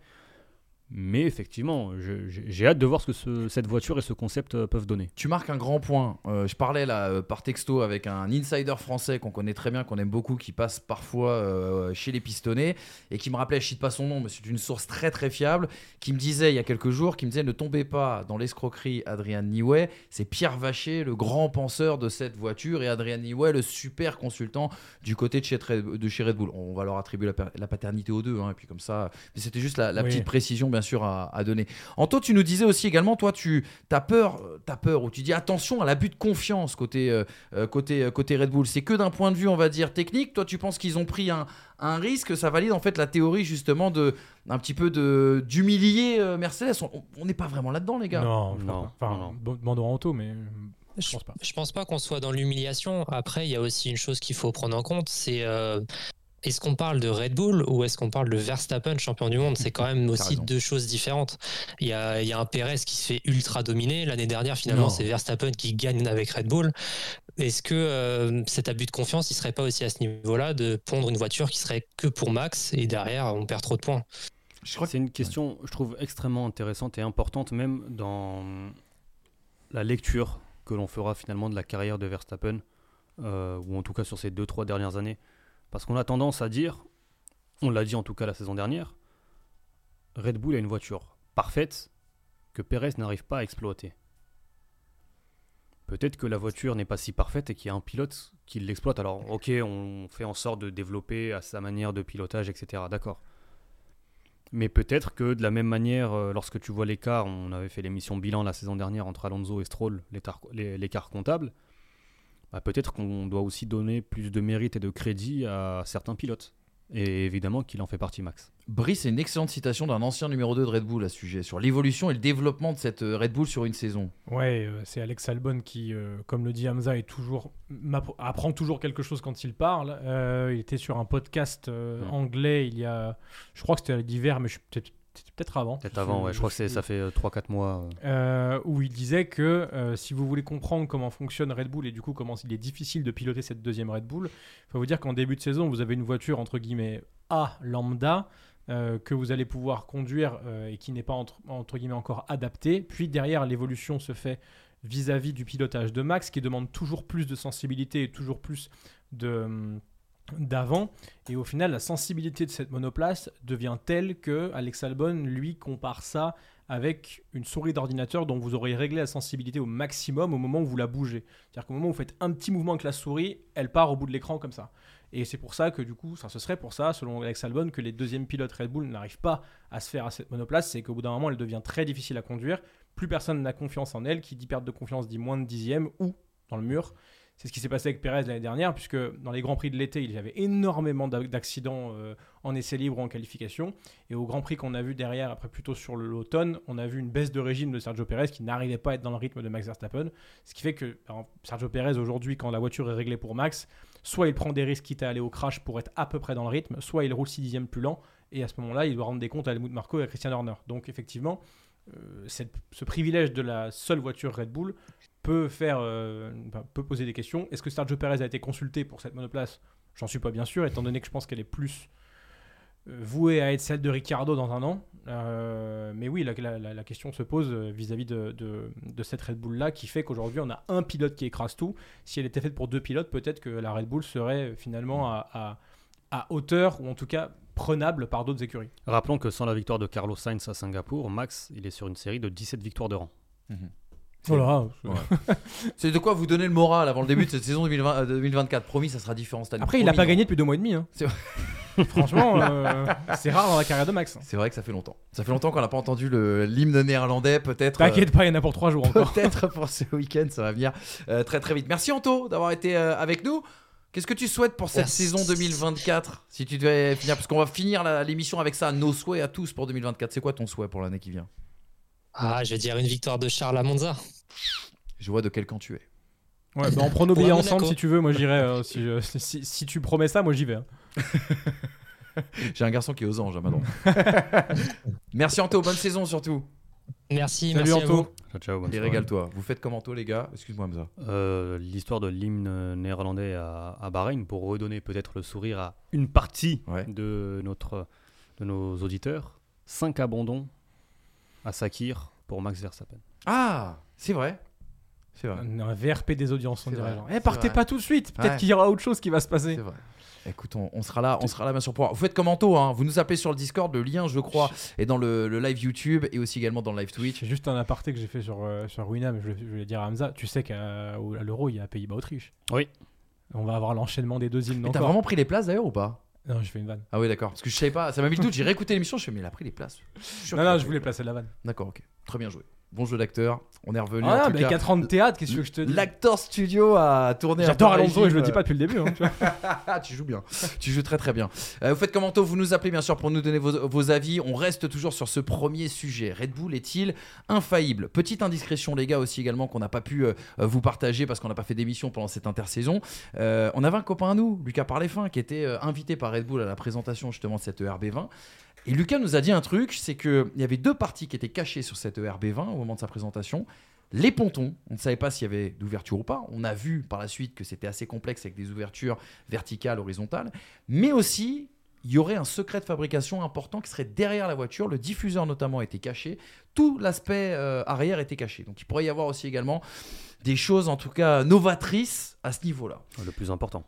[SPEAKER 3] Mais effectivement, j'ai hâte de voir ce que ce- cette voiture et ce concept euh, peuvent donner.
[SPEAKER 1] Tu marques un grand point. Euh, je parlais là euh, par texto avec un insider français qu'on connaît très bien, qu'on aime beaucoup, qui passe parfois euh, chez les pistonnés et qui me rappelait, je cite pas son nom, mais c'est une source très très fiable, qui me disait il y a quelques jours, qui me disait ne tombez pas dans l'escroquerie Adrien Niway, c'est Pierre Vacher, le grand penseur de cette voiture, et Adrien Niway, le super consultant du côté de chez, Red- de chez Red Bull. On va leur attribuer la, pa- la paternité aux deux, hein, et puis comme ça, mais c'était juste la, la
[SPEAKER 2] Oui.
[SPEAKER 1] petite précision bien sûr à, à donner. Anto, tu nous disais aussi également, toi, tu as peur, as peur, ou tu dis attention à l'abus de confiance côté, euh, euh, côté, euh, côté Red Bull. C'est que d'un point de vue, on va dire, technique. Toi, tu penses qu'ils ont pris un, un risque? Ça valide en fait la théorie justement de un petit peu de d'humilier euh, Mercedes? On- n'est pas vraiment là-dedans, les gars.
[SPEAKER 2] Non,
[SPEAKER 3] Non,
[SPEAKER 2] pas. Enfin,
[SPEAKER 3] non,
[SPEAKER 2] demandons à Anto, mais je
[SPEAKER 4] Je
[SPEAKER 2] pense pas.
[SPEAKER 4] je pense pas qu'on soit dans l'humiliation. Après, il y a aussi une chose qu'il faut prendre en compte, c'est euh, est-ce qu'on parle de Red Bull ou est-ce qu'on parle de Verstappen, champion du monde? C'est quand même aussi
[SPEAKER 1] raison.
[SPEAKER 4] deux choses différentes. Il y a, il y a un Perez qui se fait ultra dominer. L'année dernière, finalement, c'est Verstappen qui gagne avec Red Bull. Est-ce que euh, cet abus de confiance, il serait pas aussi à ce niveau-là de pondre une voiture qui serait que pour Max et derrière, on perd trop de points?
[SPEAKER 1] Je crois que
[SPEAKER 3] C'est une question, je trouve, extrêmement intéressante et importante, même dans la lecture que l'on fera finalement de la carrière de Verstappen, euh, ou en tout cas sur ces deux, trois dernières années. Parce qu'on a tendance à dire, on l'a dit en tout cas la saison dernière, Red Bull a une voiture parfaite que Perez n'arrive pas à exploiter. Peut-être que la voiture n'est pas si parfaite et qu'il y a un pilote qui l'exploite. Alors, ok, on fait en sorte de développer à sa manière de pilotage, etc. D'accord. Mais peut-être que de la même manière, euh, lorsque tu vois l'écart, on avait fait l'émission bilan la saison dernière entre Alonso et Stroll, l'écart comptable, bah peut-être qu'on doit aussi donner plus de mérite et de crédit à certains pilotes. Et évidemment qu'il en fait partie, Max.
[SPEAKER 1] Brice, c'est une excellente citation d'un ancien numéro 2 de Red Bull à ce sujet, sur l'évolution et le développement de cette euh, Red Bull sur une saison.
[SPEAKER 2] Ouais, euh, c'est Alex Albon qui, euh, comme le dit Hamza, est toujours, apprend toujours quelque chose quand il parle. Euh, il était sur un podcast euh, anglais il y a, je crois que c'était l'hiver, mais je suis peut-être c'était peut-être avant.
[SPEAKER 3] Peut-être avant, ouais. Je crois que c'est- ça fait 3-4 mois. euh.
[SPEAKER 2] Euh, où il disait que euh, si vous voulez comprendre comment fonctionne Red Bull et du coup comment il est difficile de piloter cette deuxième Red Bull, il faut vous dire qu'en début de saison, vous avez une voiture entre guillemets A lambda euh, que vous allez pouvoir conduire euh, et qui n'est pas entre, entre guillemets encore adaptée. Puis derrière, l'évolution se fait vis-à-vis du pilotage de Max qui demande toujours plus de sensibilité et toujours plus de hum, d'avant et au final la sensibilité de cette monoplace devient telle que Alex Albon lui compare ça avec une souris d'ordinateur dont vous aurez réglé la sensibilité au maximum au moment où vous la bougez. C'est-à-dire qu'au moment où vous faites un petit mouvement avec la souris, elle part au bout de l'écran comme ça. Et c'est pour ça que du coup, ça, ce serait pour ça, selon Alex Albon, que les deuxièmes pilotes Red Bull n'arrivent pas à se faire à cette monoplace, c'est qu'au bout d'un moment, elle devient très difficile à conduire. Plus personne n'a confiance en elle. Qui dit perte de confiance dit moins de dixième ou dans le mur. C'est ce qui s'est passé avec Perez l'année dernière, puisque dans les Grands Prix de l'été, il y avait énormément d'a- d'accidents euh, en essai libre ou en qualification. Et au Grand Prix qu'on a vu derrière, après plutôt sur l'automne, on a vu une baisse de régime de Sergio Perez qui n'arrivait pas à être dans le rythme de Max Verstappen. Ce qui fait que Sergio Perez, aujourd'hui, quand la voiture est réglée pour Max, soit il prend des risques quitte à aller au crash pour être à peu près dans le rythme, soit il roule 6 dixièmes plus lent. Et à ce moment-là, il doit rendre des comptes à Helmut Marko et à Christian Horner. Donc effectivement, euh, ce privilège de la seule voiture Red Bull peut faire, euh, peut poser des questions. Est-ce que Sergio Perez a été consulté pour cette monoplace? J'en suis pas bien sûr, étant donné que je pense qu'elle est plus euh, vouée à être celle de Ricciardo dans un an. Euh, mais oui, la, la- la- la question se pose vis-à-vis de, de- de cette Red Bull là, qui fait qu'aujourd'hui on a un pilote qui écrase tout. Si elle était faite pour deux pilotes, peut-être que la Red Bull serait finalement à, à- à hauteur ou en tout cas prenable par d'autres écuries.
[SPEAKER 3] Rappelons que sans la victoire de Carlos Sainz à Singapour, Max, il est sur une série de 17 victoires de rang.
[SPEAKER 2] Voilà.
[SPEAKER 1] C'est de quoi vous donner le moral avant le début de cette saison 2020, euh, 2024. Promis, ça sera différent cette année.
[SPEAKER 2] Après, il n'a pas gagné depuis deux mois et demi. hein. Franchement, euh, c'est rare dans la carrière de Max. hein.
[SPEAKER 1] C'est vrai que ça fait longtemps. Ça fait longtemps qu'on n'a pas entendu le- l'hymne néerlandais, peut-être.
[SPEAKER 2] T'inquiète pas, il y en a pour trois jours
[SPEAKER 1] euh,
[SPEAKER 2] encore.
[SPEAKER 1] Peut-être pour ce week-end, ça va venir euh, très très vite. Merci Anto d'avoir été euh, avec nous. Qu'est-ce que tu souhaites pour cette
[SPEAKER 4] Merci.
[SPEAKER 1] saison 2024 Si tu devais finir, parce qu'on va finir la- l'émission avec ça, nos souhaits à tous pour 2024. C'est quoi ton souhait pour l'année qui vient?
[SPEAKER 4] Ah, je vais dire une victoire de Charles à Monza.
[SPEAKER 1] Je vois de quel camp tu es.
[SPEAKER 2] Ouais, bah on prend nos billets ensemble
[SPEAKER 4] Monaco.
[SPEAKER 2] si tu veux. Moi, j'irai. euh, si, si- si tu promets ça, moi, j'y vais. hein.
[SPEAKER 1] J'ai un garçon qui est aux anges, Amadon. Merci Anto, bonne saison surtout.
[SPEAKER 4] Merci,
[SPEAKER 2] Salut,
[SPEAKER 4] merci à
[SPEAKER 2] Anto.
[SPEAKER 4] vous.
[SPEAKER 3] Ciao, ciao, bonne
[SPEAKER 1] Et régale-toi. Vous faites comme Anto, les gars? Excuse-moi, Hamza.
[SPEAKER 3] Euh, L'histoire de l'hymne néerlandais à, à Bahreïn pour redonner peut-être le sourire à une partie
[SPEAKER 1] Ouais.
[SPEAKER 3] de, notre, de nos auditeurs. 5 abandons à Sakir pour Max Verstappen.
[SPEAKER 1] Ah, c'est vrai. C'est vrai.
[SPEAKER 2] Un, un VRP des audiences, on
[SPEAKER 1] C'est
[SPEAKER 2] dirait.
[SPEAKER 1] c'est
[SPEAKER 2] Eh, partez
[SPEAKER 1] vrai.
[SPEAKER 2] pas tout de suite. Peut-être
[SPEAKER 1] Ouais.
[SPEAKER 2] qu'il y aura autre chose qui va se
[SPEAKER 1] C'est
[SPEAKER 2] passer.
[SPEAKER 1] vrai. Écoute, on, on sera là, on sera là bien sûr pour. Vous faites comme Anto, hein? vous nous appelez sur le Discord, le lien, je crois, est dans le, le live YouTube et aussi également dans le live Twitch.
[SPEAKER 2] C'est juste un aparté que j'ai fait sur, euh, sur Wina, mais je, je voulais dire à Hamza, tu sais qu'à l'Euro, il y a Pays-Bas-Autriche.
[SPEAKER 3] Oui.
[SPEAKER 2] On va avoir l'enchaînement des deux hymnes
[SPEAKER 1] Mais t'as vraiment pris les places d'ailleurs ou pas?
[SPEAKER 2] Non, j'ai fait une vanne.
[SPEAKER 1] Ah oui, d'accord. Parce que je savais pas, ça m'a mis le doute. J'ai réécouté l'émission, je fais, mais il a pris les places. Je suis sûr
[SPEAKER 2] Non,
[SPEAKER 1] qu'il a
[SPEAKER 2] non,
[SPEAKER 1] pris
[SPEAKER 2] je voulais placer la vanne.
[SPEAKER 1] D'accord, ok. Très bien joué. Bon jeu d'acteur. On est revenu. en
[SPEAKER 2] Ah,
[SPEAKER 1] tout
[SPEAKER 2] mais
[SPEAKER 1] cas.
[SPEAKER 2] 4 ans de théâtre, qu'est-ce que je te dis
[SPEAKER 1] L'acteur studio a tourné.
[SPEAKER 2] J'adore Alonso et je le dis pas depuis le début. hein, tu vois.
[SPEAKER 1] Ah, tu joues bien. tu joues très très bien. Euh, vous faites comme Anto, vous nous appelez bien sûr pour nous donner vos, vos avis. On reste toujours sur ce premier sujet. Red Bull est-il infaillible? Petite indiscrétion les gars aussi également qu'on n'a pas pu euh, vous partager parce qu'on n'a pas fait d'émission pendant cette intersaison. Euh, on avait un copain à nous, Lucas Parlefin, qui était euh, invité par Red Bull à la présentation justement de cette E ERB20. Et Lucas nous a dit un truc, c'est qu'il y avait deux parties qui étaient cachées sur cette E ERB20 au moment de sa présentation. Les pontons, on ne savait pas s'il y avait d'ouverture ou pas. On a vu par la suite que c'était assez complexe avec des ouvertures verticales, horizontales. Mais aussi, il y aurait un secret de fabrication important qui serait derrière la voiture. Le diffuseur notamment était caché. Tout l'aspect euh, arrière était caché. Donc il pourrait y avoir aussi également des choses en tout cas novatrices à ce niveau-là.
[SPEAKER 3] Le plus important.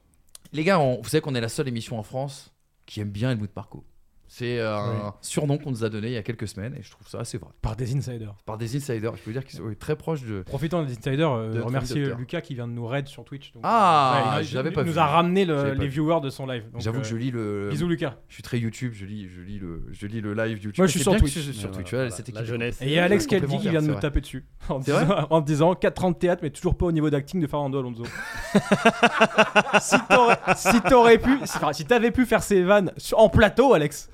[SPEAKER 1] Les gars, on- vous savez qu'on est la seule émission en France qui aime bien Helmut Marko. C'est euh, un
[SPEAKER 2] Oui.
[SPEAKER 1] surnom qu'on nous a donné il y a quelques semaines et je trouve ça assez vrai.
[SPEAKER 2] Par des insiders.
[SPEAKER 1] Par des insiders, je peux dire qu'ils sont oui, très proches de.
[SPEAKER 2] Profitant des insiders, euh,
[SPEAKER 1] De
[SPEAKER 2] remercier. Lucas qui vient de nous raid sur Twitch. donc,
[SPEAKER 1] Ah,
[SPEAKER 2] euh, il-
[SPEAKER 1] je l'avais
[SPEAKER 2] il
[SPEAKER 1] pas
[SPEAKER 2] nous
[SPEAKER 1] vu.
[SPEAKER 2] a ramené le-
[SPEAKER 1] pas
[SPEAKER 2] les
[SPEAKER 1] vu.
[SPEAKER 2] viewers de son live.
[SPEAKER 1] J'avoue que
[SPEAKER 2] euh,
[SPEAKER 1] je lis le.
[SPEAKER 2] Bisous Lucas.
[SPEAKER 1] Je suis très YouTube, je lis, je lis le, je lis le live YouTube.
[SPEAKER 2] Moi, je suis sur Twitch.
[SPEAKER 1] je suis sur
[SPEAKER 3] Ouais,
[SPEAKER 1] Twitch.
[SPEAKER 3] voilà,
[SPEAKER 1] ouais, cette
[SPEAKER 3] la jeunesse.
[SPEAKER 2] Et il y a Alex qui
[SPEAKER 1] complémentaire,
[SPEAKER 2] qu'il vient de nous taper dessus. En, disant, en disant 4 ans de théâtre, mais toujours pas au niveau d'acting de Fernando Alonso. si t'aurais si t'aurais pu, si, t'avais pu faire ces vannes en plateau, Alex.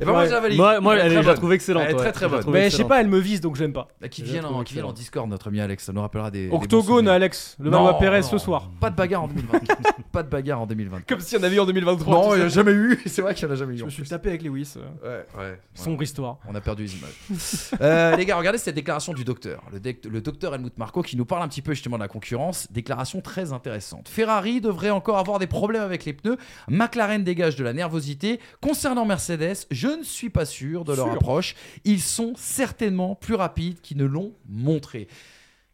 [SPEAKER 1] Et ben moi, je la valide.
[SPEAKER 3] Moi, moi
[SPEAKER 1] Elle est
[SPEAKER 3] elle,
[SPEAKER 1] très
[SPEAKER 3] est- je la trouve excellente.
[SPEAKER 1] Elle est
[SPEAKER 3] ouais.
[SPEAKER 1] très, très
[SPEAKER 3] Je la
[SPEAKER 1] bonne.
[SPEAKER 3] trouve
[SPEAKER 2] Mais je sais
[SPEAKER 3] excellente.
[SPEAKER 2] pas, elle me vise donc j'aime pas.
[SPEAKER 1] Bah, qui
[SPEAKER 3] Je la
[SPEAKER 1] en,
[SPEAKER 3] trouve
[SPEAKER 1] qui viennent en
[SPEAKER 3] excellente.
[SPEAKER 1] Discord, notre ami Alex. Ça nous rappellera des. des bons
[SPEAKER 2] Octogone,
[SPEAKER 1] souvenirs.
[SPEAKER 2] Alex. Le
[SPEAKER 1] Non,
[SPEAKER 2] Valois Perez
[SPEAKER 1] non.
[SPEAKER 2] ce soir.
[SPEAKER 1] Pas de bagarre en 2024. pas de bagarre en 2024.
[SPEAKER 2] Comme s'il y en avait eu en 2023.
[SPEAKER 1] Non, il n'y a jamais eu. C'est vrai qu'il n'y en a jamais eu.
[SPEAKER 2] Je
[SPEAKER 1] en
[SPEAKER 2] me suis
[SPEAKER 1] plus.
[SPEAKER 2] tapé avec Lewis. euh,
[SPEAKER 1] Ouais.
[SPEAKER 2] Sombre histoire.
[SPEAKER 1] On a perdu les images. Euh, les gars, regardez cette déclaration du docteur. Le, dec- le docteur Helmut Marko qui nous parle un petit peu justement de la concurrence. Déclaration très intéressante. Ferrari devrait encore avoir des problèmes avec les pneus. McLaren dégage de la nervosité. Concernant Mercedes, je ne suis pas sûr de leur
[SPEAKER 2] Sûr.
[SPEAKER 1] approche. Ils sont certainement plus rapides qu'ils ne l'ont montré.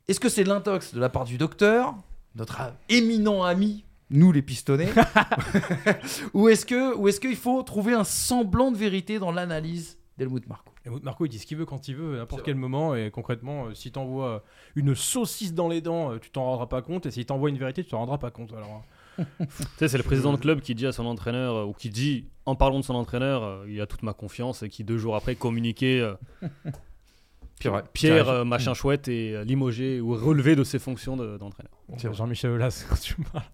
[SPEAKER 1] Est-ce que c'est de l'intox de la part du docteur, notre éminent ami nous les pistonnés ou est-ce que ou est-ce qu'il faut trouver un semblant de vérité dans l'analyse d'Helmut Marko?
[SPEAKER 2] Et Marco, il dit ce qu'il veut quand il veut, à n'importe quel moment. Et concrètement, euh, si t'envoies une saucisse dans les dents, euh, tu t'en rendras pas compte. Et si t'envoies une vérité, tu t'en rendras pas compte. Alors, hein.
[SPEAKER 3] Tu sais, c'est le président de club qui dit à son entraîneur, euh, ou qui dit, en parlant de son entraîneur, euh, il a toute ma confiance, et qui deux jours après communiquait euh,
[SPEAKER 1] Pierre, ouais.
[SPEAKER 3] Pierre,
[SPEAKER 1] Pierre,
[SPEAKER 3] euh, machin chouette, et euh, limogé ou relevé de ses fonctions de- d'entraîneur.
[SPEAKER 1] Vrai.
[SPEAKER 2] Jean-Michel Aulas, quand tu me parles.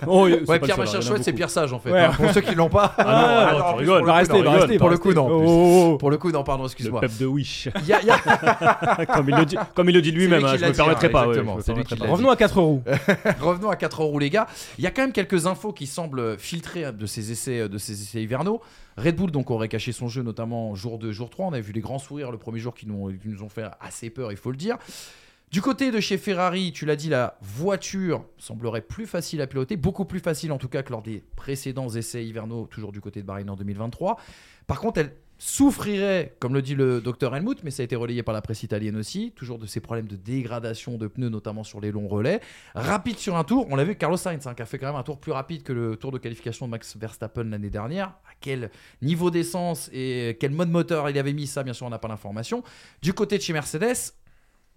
[SPEAKER 3] Oh,
[SPEAKER 1] Ouais,
[SPEAKER 3] le
[SPEAKER 1] Pierre
[SPEAKER 3] seul,
[SPEAKER 1] Machin
[SPEAKER 3] il y en a
[SPEAKER 1] Chouette, c'est
[SPEAKER 3] beaucoup.
[SPEAKER 1] Pierre Sage en fait.
[SPEAKER 2] Ouais.
[SPEAKER 1] hein. Pour ceux qui l'ont pas.
[SPEAKER 3] Ah non,
[SPEAKER 1] Ah,
[SPEAKER 3] tu rigoles.
[SPEAKER 1] pour
[SPEAKER 2] Va
[SPEAKER 1] le
[SPEAKER 2] rester,
[SPEAKER 1] coup, non,
[SPEAKER 2] va rester,
[SPEAKER 1] Pour le coup, non. en
[SPEAKER 2] rester.
[SPEAKER 1] plus.
[SPEAKER 2] Oh, oh.
[SPEAKER 1] Pour le coup, non, pardon,
[SPEAKER 3] Le
[SPEAKER 1] excuse-moi.
[SPEAKER 3] pep de Wish.
[SPEAKER 1] Il y a- il y a-
[SPEAKER 3] comme, il le dit, comme il le dit lui-même,
[SPEAKER 1] lui
[SPEAKER 3] hein,
[SPEAKER 1] qui
[SPEAKER 3] je
[SPEAKER 1] l'a
[SPEAKER 3] me
[SPEAKER 1] dit,
[SPEAKER 3] permettrai
[SPEAKER 1] hein,
[SPEAKER 3] pas. ouais,
[SPEAKER 1] exactement,
[SPEAKER 3] je me
[SPEAKER 1] c'est lui
[SPEAKER 3] permettrai pas.
[SPEAKER 2] Revenons à 4 roues.
[SPEAKER 1] Revenons à 4 roues, les gars. Il y a quand même quelques infos qui semblent filtrer de ces essais, de ces essais hivernaux. Red Bull donc aurait caché son jeu, notamment jour 2, jour 3. On a vu les grands sourires le premier jour qui nous, ont fait assez peur, il faut le dire. Du côté de chez Ferrari, tu l'as dit, la voiture semblerait plus facile à piloter, beaucoup plus facile en tout cas que lors des précédents essais hivernaux, toujours du côté de Bahreïn en 2023. Par contre, elle souffrirait, comme le dit le docteur Helmut, mais ça a été relayé par la presse italienne aussi, toujours de ces problèmes de dégradation de pneus, notamment sur les longs relais. Rapide sur un tour, on l'a vu Carlos Sainz, hein, qui a fait quand même un tour plus rapide que le tour de qualification de Max Verstappen l'année dernière. À quel niveau d'essence et quel mode moteur il avait mis ça, bien sûr, on n'a pas l'information. Du côté de chez Mercedes,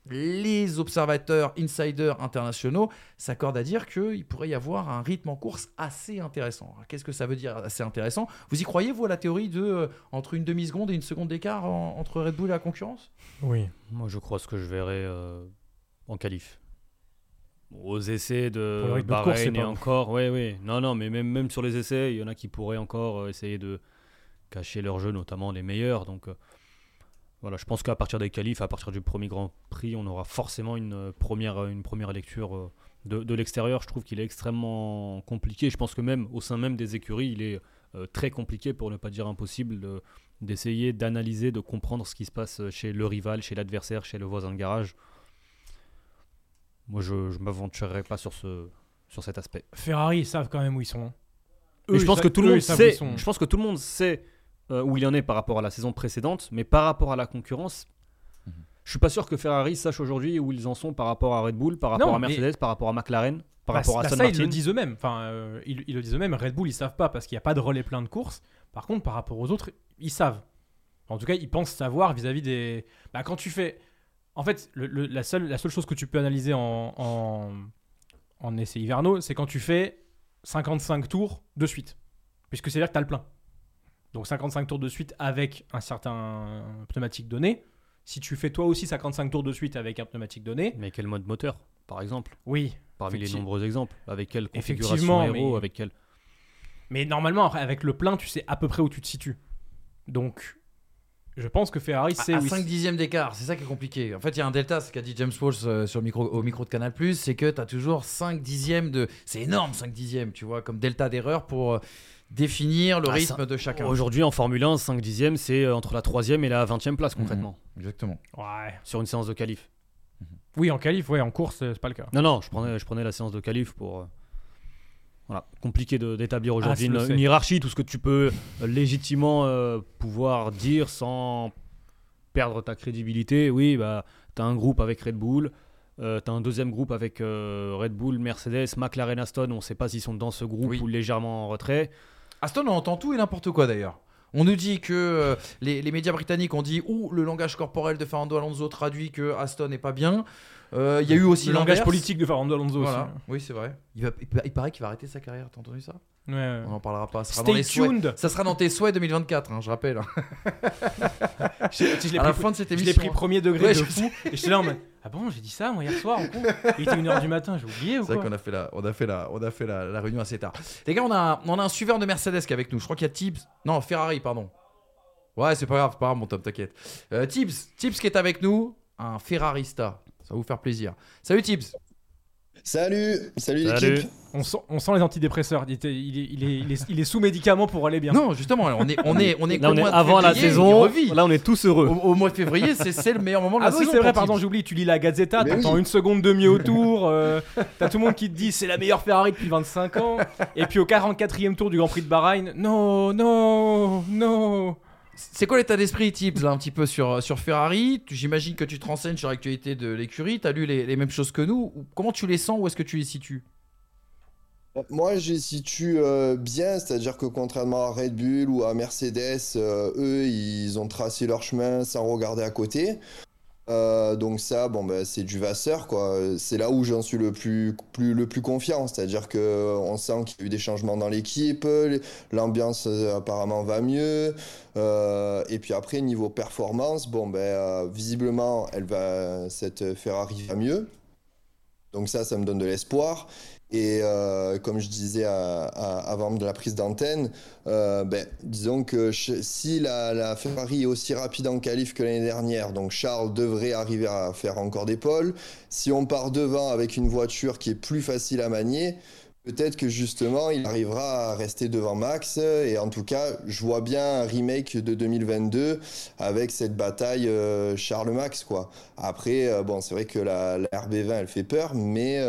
[SPEAKER 1] les observateurs insiders internationaux s'accordent à dire qu'il pourrait y avoir un rythme en course assez intéressant. Qu'est-ce que ça veut dire assez intéressant? Vous y croyez, vous, à la théorie de euh, entre une demi-seconde et une seconde d'écart en- entre Red Bull et la concurrence?
[SPEAKER 2] Oui.
[SPEAKER 3] Moi, je crois ce que je verrai euh, en qualif. Aux essais
[SPEAKER 2] Pour le
[SPEAKER 3] de
[SPEAKER 2] rythme de course,
[SPEAKER 3] Bahreïn et encore, oui, oui. Non, non, mais même, même sur les essais, il y en a qui pourraient encore euh, essayer de cacher leur jeu, notamment les meilleurs. Donc, euh, voilà, je pense qu'à partir des qualifs, à partir du premier Grand Prix, on aura forcément une euh, première, euh, une première lecture euh, de, de l'extérieur. Je trouve qu'il est extrêmement compliqué. Je pense que même au sein même des écuries, il est très compliqué, pour ne pas dire impossible, de- d'essayer d'analyser, de comprendre ce qui se passe chez le rival, chez l'adversaire, chez le voisin de garage. Moi, je ne m'aventurerai pas sur, ce, sur cet aspect.
[SPEAKER 2] Ferrari, ils savent quand même où ils sont.
[SPEAKER 3] Mais
[SPEAKER 2] Eux,
[SPEAKER 3] je
[SPEAKER 2] ils
[SPEAKER 3] pense
[SPEAKER 2] savent-
[SPEAKER 3] que tout le
[SPEAKER 2] eux,
[SPEAKER 3] monde
[SPEAKER 2] ils savent où
[SPEAKER 3] sait.
[SPEAKER 2] ils sont.
[SPEAKER 3] Je pense que tout le monde sait euh, où il en est par rapport à la saison précédente, mais par rapport à la concurrence,
[SPEAKER 1] Mhm.
[SPEAKER 3] je suis pas sûr que Ferrari sache aujourd'hui où ils en sont par rapport à Red Bull, par rapport
[SPEAKER 2] Non,
[SPEAKER 3] à
[SPEAKER 2] mais-
[SPEAKER 3] Mercedes, par rapport à McLaren, par
[SPEAKER 2] Bah,
[SPEAKER 3] rapport à
[SPEAKER 2] bah,
[SPEAKER 3] Aston
[SPEAKER 2] ça, ils le disent eux-mêmes. Enfin, euh, ils, ils le disent eux-mêmes. Red Bull, ils savent pas parce qu'il n'y a pas de relais plein de courses. Par contre, par rapport aux autres, ils savent. En tout cas, ils pensent savoir vis-à-vis des. Bah, quand tu fais. En fait, le- le- la, seule, la seule chose que tu peux analyser en, en, en essai hivernaux, c'est quand tu fais 55 tours de suite. Puisque c'est-à-dire que tu as le plein. Donc 55 tours de suite avec un certain pneumatique donné. Si tu fais toi aussi 55 tours de suite avec un pneumatique donné,
[SPEAKER 3] Mais quel mode moteur, par exemple?
[SPEAKER 2] Oui,
[SPEAKER 3] Parmi les nombreux exemples. Avec quelle configuration aéro
[SPEAKER 2] mais-
[SPEAKER 3] Avec quel...
[SPEAKER 2] Mais normalement, avec le plein, tu sais à peu près où tu te situes. Donc, je pense que Ferrari, c'est
[SPEAKER 1] à,
[SPEAKER 2] il-
[SPEAKER 1] 5 dixièmes d'écart, c'est ça qui est compliqué. En fait, il y a un delta, ce qu'a dit James Walsh euh, sur le micro, au micro de Canal+, c'est que tu as toujours 5 dixièmes de... C'est énorme 5 dixièmes, tu vois, comme delta d'erreur pour euh, définir le
[SPEAKER 3] Ah,
[SPEAKER 1] rythme
[SPEAKER 3] ça-
[SPEAKER 1] de chacun.
[SPEAKER 3] Aujourd'hui, en Formule 1, 5 dixièmes, c'est euh, entre la 3 et la 20e place concrètement,
[SPEAKER 1] Exactement.
[SPEAKER 2] Ouais.
[SPEAKER 3] sur une séance de qualif.
[SPEAKER 2] Oui, en qualif, ouais, en course, c'est pas le cas.
[SPEAKER 3] Non, non, je prenais, je prenais la séance de qualif pour. Voilà, compliqué d'établir aujourd'hui
[SPEAKER 2] je le
[SPEAKER 3] une, hiérarchie, tout ce que tu peux euh, légitimement euh, pouvoir dire sans perdre ta crédibilité. Oui, bah, tu as un groupe avec Red Bull, euh, tu as un deuxième groupe avec euh, Red Bull, Mercedes, McLaren, Aston. On ne sait pas s'ils sont dans ce groupe
[SPEAKER 1] Oui.
[SPEAKER 3] ou légèrement en retrait.
[SPEAKER 1] Aston, on entend tout et n'importe quoi d'ailleurs. On nous dit que euh, les, les médias britanniques ont dit ou le langage corporel de Fernando Alonso traduit que Aston n'est pas bien. Euh, Il y a eu aussi
[SPEAKER 2] le langage politique de Fernando Alonso
[SPEAKER 1] Voilà.
[SPEAKER 2] aussi.
[SPEAKER 1] Oui, c'est vrai. Il, va, il pa- il paraît qu'il va arrêter sa carrière. T'as entendu ça?
[SPEAKER 2] Ouais, ouais.
[SPEAKER 1] On n'en parlera pas. Ça sera, dans
[SPEAKER 2] Stay
[SPEAKER 1] les souhaits.
[SPEAKER 2] tuned.
[SPEAKER 1] ça sera dans tes souhaits 2024, hein, je rappelle.
[SPEAKER 2] Je, je l'ai
[SPEAKER 1] À la
[SPEAKER 2] pris-
[SPEAKER 1] fin de cette
[SPEAKER 2] je l'ai
[SPEAKER 1] émission.
[SPEAKER 2] pris premier degré
[SPEAKER 1] Ouais,
[SPEAKER 2] de
[SPEAKER 1] je
[SPEAKER 2] fou. Et j'étais là en mode Ah bon, j'ai dit ça moi hier soir en Il était 1h du matin, j'ai oublié ou
[SPEAKER 1] C'est vrai qu'on a fait la, on a fait la, on a fait la, la réunion assez tard. Les gars, on a, on a un suiveur de Mercedes qui est avec nous. Je crois qu'il y a Tibbs. Non, Ferrari, pardon. Ouais, c'est pas grave, c'est pas grave, mon Tom, t'inquiète. Euh, Tibbs, Tibbs qui est avec nous, un Ferrarista. Ça va vous faire plaisir. Salut Tibbs.
[SPEAKER 5] Salut, salut,
[SPEAKER 3] Salut.
[SPEAKER 5] l'équipe.
[SPEAKER 2] on sent, on sent les antidépresseurs. Il, était- il est, il, est, il, est, il est sous médicaments pour aller bien.
[SPEAKER 1] Non, justement, on est, on est, on est,
[SPEAKER 3] Là, on est avant la
[SPEAKER 1] février,
[SPEAKER 3] saison.
[SPEAKER 1] revit.
[SPEAKER 3] Là, on est tous heureux.
[SPEAKER 1] Au, au mois de février, c'est le meilleur moment de
[SPEAKER 2] Ah
[SPEAKER 1] la
[SPEAKER 2] oui,
[SPEAKER 1] saison.
[SPEAKER 2] c'est vrai, pardon, j'oublie. Tu lis la Gazzetta,
[SPEAKER 5] oui.
[SPEAKER 2] une seconde demi au tour. euh, T'as tout le monde qui te dit c'est la meilleure Ferrari depuis 25 ans. Et puis au 44e tour du Grand Prix de Bahreïn, non, non, non.
[SPEAKER 1] C'est quoi l'état d'esprit, Tibbs, là, un petit peu sur, sur Ferrari? Tu- J'imagine que tu te renseignes sur l'actualité de l'écurie. T'as lu les, mêmes choses que nous. Comment tu les sens? Où est-ce que tu les situes?
[SPEAKER 5] Moi, je les situe euh, bien, c'est-à-dire que contrairement à Red Bull ou à Mercedes, euh, eux, ils ont tracé leur chemin sans regarder à côté. Euh, donc ça, bon, ben, c'est du Vasseur, quoi. C'est là où j'en suis le plus, le plus confiant, c'est-à-dire que on sent qu'il y a eu des changements dans l'équipe, l'ambiance euh, apparemment va mieux. Euh, et puis après, niveau performance, bon, ben, visiblement, elle va, cette Ferrari va mieux. Donc ça, ça me donne de l'espoir. Et euh, comme je disais avant de la prise d'antenne, euh, ben, disons que si la, Ferrari est aussi rapide en qualif que l'année dernière, donc Charles devrait arriver à faire encore des pôles. Si on part devant avec une voiture qui est plus facile à manier, peut-être que justement il arrivera à rester devant Max. Et en tout cas, je vois bien un remake de 2022 avec cette bataille euh, Charles-Max. Après, bon, c'est vrai que la, la RB20 elle fait peur, mais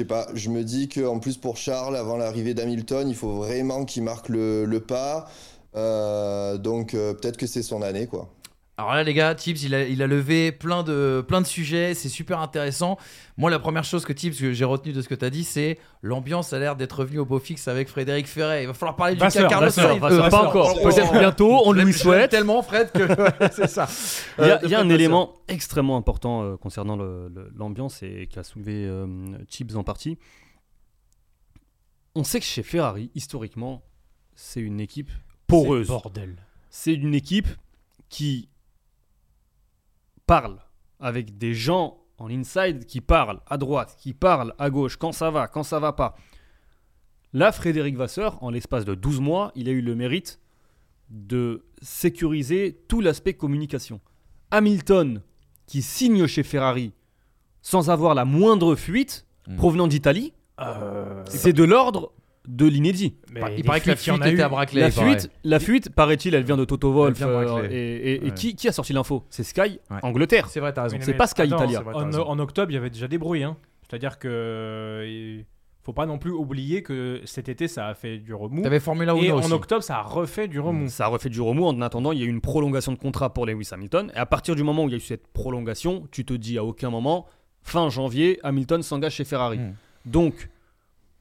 [SPEAKER 5] sais pas, je me dis qu'en plus pour Charles, avant l'arrivée d'Hamilton, il faut vraiment qu'il marque le, pas. Euh, donc euh, peut-être que c'est son année, quoi.
[SPEAKER 1] Alors là, les gars, Tibbs, il a, il a levé plein de, plein de sujets, c'est super intéressant. Moi, la première chose que Tibbs, que j'ai retenu de ce que tu as dit, c'est l'ambiance a l'air d'être revenue au beau fixe avec Frédéric Ferret. Il va falloir parler du cas Carlos Sainz. Euh,
[SPEAKER 3] pas encore.
[SPEAKER 1] oh,
[SPEAKER 3] Peut-être
[SPEAKER 1] oh,
[SPEAKER 3] bientôt, on lui souhaite.
[SPEAKER 1] tellement, Fred, que c'est ça.
[SPEAKER 3] Il y a,
[SPEAKER 1] Euh,
[SPEAKER 3] y a un
[SPEAKER 1] Vasseur.
[SPEAKER 3] élément extrêmement important euh, concernant le- le- l'ambiance et qui a soulevé euh, Chips en partie. On sait que chez Ferrari, historiquement, c'est une équipe poreuse.
[SPEAKER 2] Bordel.
[SPEAKER 3] C'est une équipe qui parle avec des gens en inside qui parlent à droite, qui parlent à gauche, quand ça va, quand ça va pas. Là, Frédéric Vasseur, en l'espace de 12 mois, il a eu le mérite de sécuriser tout l'aspect communication. Hamilton, qui signe chez Ferrari sans avoir la moindre fuite
[SPEAKER 1] Mm.
[SPEAKER 3] provenant d'Italie,
[SPEAKER 2] Euh,
[SPEAKER 3] c'est de l'ordre de l'inédit.
[SPEAKER 2] mais
[SPEAKER 1] Il paraît que la fuite
[SPEAKER 2] eu.
[SPEAKER 1] était à Brackley.
[SPEAKER 3] La fuite, la fuite, paraît-il, elle vient de Toto Wolff. euh, et et- et
[SPEAKER 1] Ouais.
[SPEAKER 3] qui, qui a sorti l'info? C'est Sky,
[SPEAKER 1] Ouais.
[SPEAKER 3] Angleterre.
[SPEAKER 1] C'est vrai, t'as raison.
[SPEAKER 3] C'est pas Sky
[SPEAKER 2] attends,
[SPEAKER 3] Italia.
[SPEAKER 1] vrai,
[SPEAKER 2] En, octobre, il y avait déjà des bruits. Hein. C'est-à-dire que euh, faut pas non plus oublier que cet été, ça a fait du remous.
[SPEAKER 1] T'avais Formula 1
[SPEAKER 2] Et en
[SPEAKER 1] aussi.
[SPEAKER 2] octobre, ça a refait du remous.
[SPEAKER 3] Ça a refait du remous. En attendant, il y a eu une prolongation de contrat pour Lewis Hamilton. Et à partir du moment où il y a eu cette prolongation, tu te dis à aucun moment, fin janvier, Hamilton s'engage chez Ferrari.
[SPEAKER 1] Mm.
[SPEAKER 3] Donc,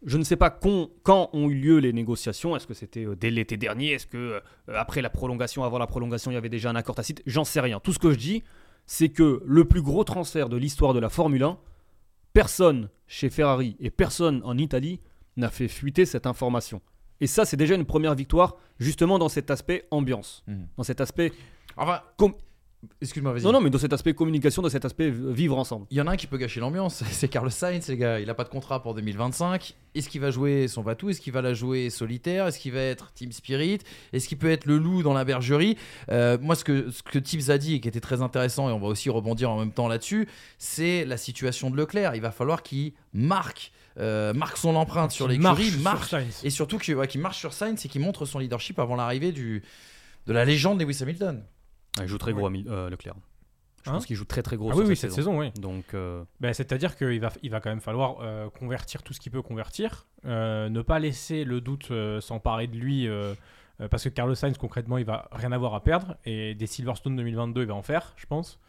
[SPEAKER 3] je ne sais pas con- quand ont eu lieu les négociations. Est-ce que c'était euh, dès l'été dernier? Est-ce que euh, après la prolongation, avant la prolongation, il y avait déjà un accord tacite? J'en sais rien. Tout ce que je dis, c'est que le plus gros transfert de l'histoire de la Formule 1, personne chez Ferrari et personne en Italie n'a fait fuiter cette information. Et ça, c'est déjà une première victoire, justement dans cet aspect ambiance,
[SPEAKER 1] Mhm.
[SPEAKER 3] dans cet aspect.
[SPEAKER 1] Enfin,
[SPEAKER 3] Com-
[SPEAKER 1] excuse-moi, vas-y.
[SPEAKER 3] non, non, mais dans cet aspect communication, dans cet aspect vivre ensemble.
[SPEAKER 1] Il y en a un qui peut gâcher l'ambiance, c'est Carlos Sainz, les gars. Il a pas de contrat pour 2025. Est-ce qu'il va jouer son Vatou Est-ce qu'il va la jouer solitaire? Est-ce qu'il va être Team Spirit? Est-ce qu'il peut être le loup dans la bergerie? Euh, Moi, ce que, ce que Tibbs a dit et qui était très intéressant, et on va aussi rebondir en même temps là-dessus, c'est la situation de Leclerc. Il va falloir qu'il marque, euh, marque son empreinte sur
[SPEAKER 2] Qui
[SPEAKER 1] l'écurie,
[SPEAKER 2] sur
[SPEAKER 1] marque,
[SPEAKER 2] Sainz.
[SPEAKER 1] et surtout qu'il ouais, marche sur Sainz et qu'il montre son leadership avant l'arrivée du de la légende Lewis Hamilton.
[SPEAKER 3] Ah, Il joue très gros, Hamil- euh, Leclerc. Je
[SPEAKER 2] Hein
[SPEAKER 3] pense qu'il joue très très gros
[SPEAKER 2] Ah oui, oui,
[SPEAKER 3] cette
[SPEAKER 2] cette
[SPEAKER 3] saison.
[SPEAKER 2] saison, oui.
[SPEAKER 3] Donc, euh,
[SPEAKER 2] Ben, C'est-à-dire qu'il va, il va quand même falloir euh, convertir tout ce qu'il peut convertir, euh, ne pas laisser le doute s'emparer de lui, parce que Carlos Sainz, concrètement, il va rien avoir à perdre, et des Silverstone 2022, il va en faire, je pense.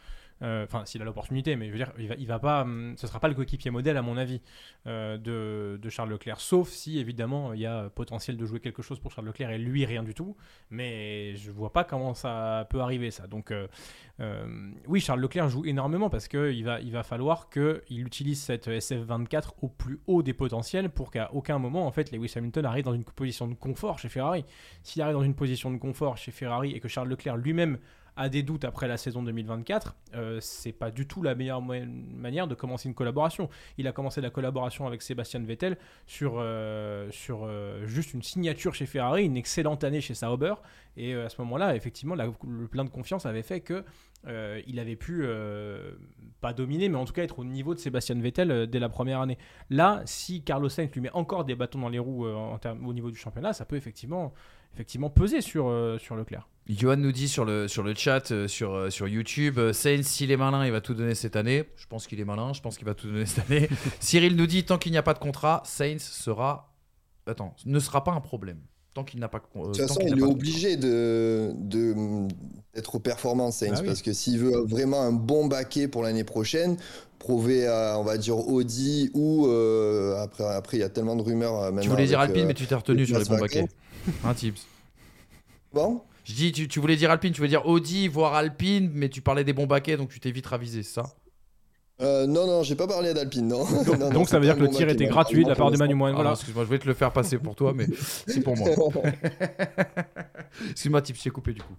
[SPEAKER 2] Euh, Enfin, s'il a l'opportunité, mais je veux dire, il va, pas, hum, ce sera pas le coéquipier modèle à mon avis euh, de, Charles Leclerc, sauf si évidemment il y a potentiel de jouer quelque chose pour Charles Leclerc et lui rien du tout. Mais je vois pas comment ça peut arriver ça. Donc euh, oui, Charles Leclerc joue énormément parce qu'il va, il va falloir qu'il utilise cette SF24 au plus haut des potentiels pour qu'à aucun moment, en fait, Lewis Hamilton arrive dans une position de confort chez Ferrari. S'il arrive dans une position de confort chez Ferrari et que Charles Leclerc lui-même a des doutes après la saison 2024, euh, c'est pas du tout la meilleure manière de commencer une collaboration. Il a commencé la collaboration avec Sébastien Vettel sur, euh, sur euh, juste une signature chez Ferrari, une excellente année chez Sauber. Et à ce moment-là, effectivement, le plein de confiance avait fait que il avait pu pas dominer, mais en tout cas être au niveau de Sébastien Vettel dès la première année. Là, si Carlos Sainz lui met encore des bâtons dans les roues au niveau du championnat, ça peut effectivement, effectivement peser sur, euh, sur Leclerc.
[SPEAKER 1] Johan nous dit sur le, sur le chat, euh, sur, euh, sur YouTube, euh, Sainz, s'il est malin, il va tout donner cette année. Je pense qu'il est malin, je pense qu'il va tout donner cette année. Cyril nous dit, tant qu'il n'y a pas de contrat, Sainz sera... Attends, ne sera pas un problème. Tant qu'il n'a pas... euh,
[SPEAKER 5] De toute façon, il est obligé de, de- d'être performant, Sainz,
[SPEAKER 1] Ah oui.
[SPEAKER 5] parce que s'il veut vraiment un bon baquet pour l'année prochaine, prouver à, on va dire, Audi ou euh, après, après, il y a tellement de rumeurs euh, maintenant.
[SPEAKER 1] Tu voulais dire Alpine,
[SPEAKER 5] euh,
[SPEAKER 1] mais tu t'es retenu sur les bons baquets. Un tips.
[SPEAKER 5] Bon,
[SPEAKER 1] Je dis, tu, tu voulais dire Alpine, tu voulais dire Audi, voire Alpine, mais tu parlais des bons baquets, donc tu t'es vite ravisé, c'est ça
[SPEAKER 5] Euh, non, non, j'ai pas parlé d'Alpine, non.
[SPEAKER 2] Donc ça veut dire que le tir était gratuit de la part de Manu Moine.
[SPEAKER 1] Ah
[SPEAKER 2] Voilà.
[SPEAKER 1] non, excuse-moi, je voulais te le faire passer pour toi, mais c'est pour moi. excuse-moi, Tips, j'ai coupé du coup.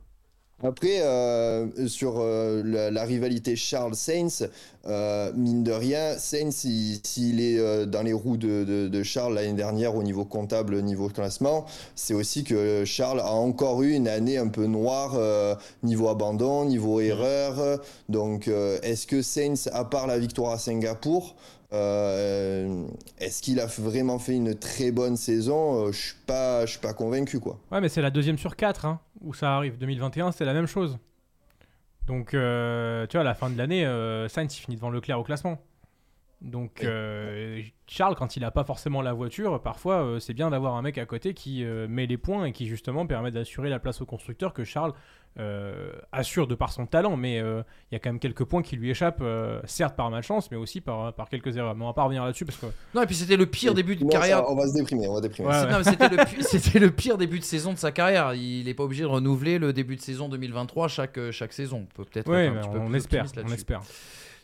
[SPEAKER 5] Après, euh, sur euh, la, la rivalité Charles-Sainz, euh, mine de rien, Sainz, il- s'il est euh, dans les roues de, de- de Charles l'année dernière au niveau comptable, au niveau classement, c'est aussi que Charles a encore eu une année un peu noire euh, niveau abandon, niveau erreur. Donc, euh, est-ce que Sainz, à part la victoire à Singapour, euh, est-ce qu'il a vraiment fait une très bonne saison? Euh, Je suis pas, pas convaincu, quoi.
[SPEAKER 2] Ouais, mais c'est la deuxième sur 4 hein, où ça arrive. 2021, c'est la même chose. Donc, euh, tu vois, à la fin de l'année, Sainz il finit devant Leclerc au classement. Donc,
[SPEAKER 5] Oui.
[SPEAKER 2] euh, Charles, quand il n'a pas forcément la voiture, parfois euh, c'est bien d'avoir un mec à côté qui euh, met les points et qui justement permet d'assurer la place au constructeur que Charles euh, assure de par son talent. Mais euh, il y a quand même quelques points qui lui échappent, euh, certes par malchance, mais aussi par, par quelques erreurs. Mais on va pas revenir là-dessus parce que
[SPEAKER 1] Non, et puis c'était le pire début de carrière.
[SPEAKER 5] ça- on va se déprimer, on va déprimer.
[SPEAKER 2] Ouais, ouais.
[SPEAKER 1] C'était le, pire début de saison de sa carrière. Il n'est pas obligé de renouveler le début de saison 2023 chaque, chaque saison. On peut peut-être
[SPEAKER 2] ouais,
[SPEAKER 1] être un
[SPEAKER 2] mais
[SPEAKER 1] petit peu
[SPEAKER 2] on
[SPEAKER 1] plus
[SPEAKER 2] espère, on espère.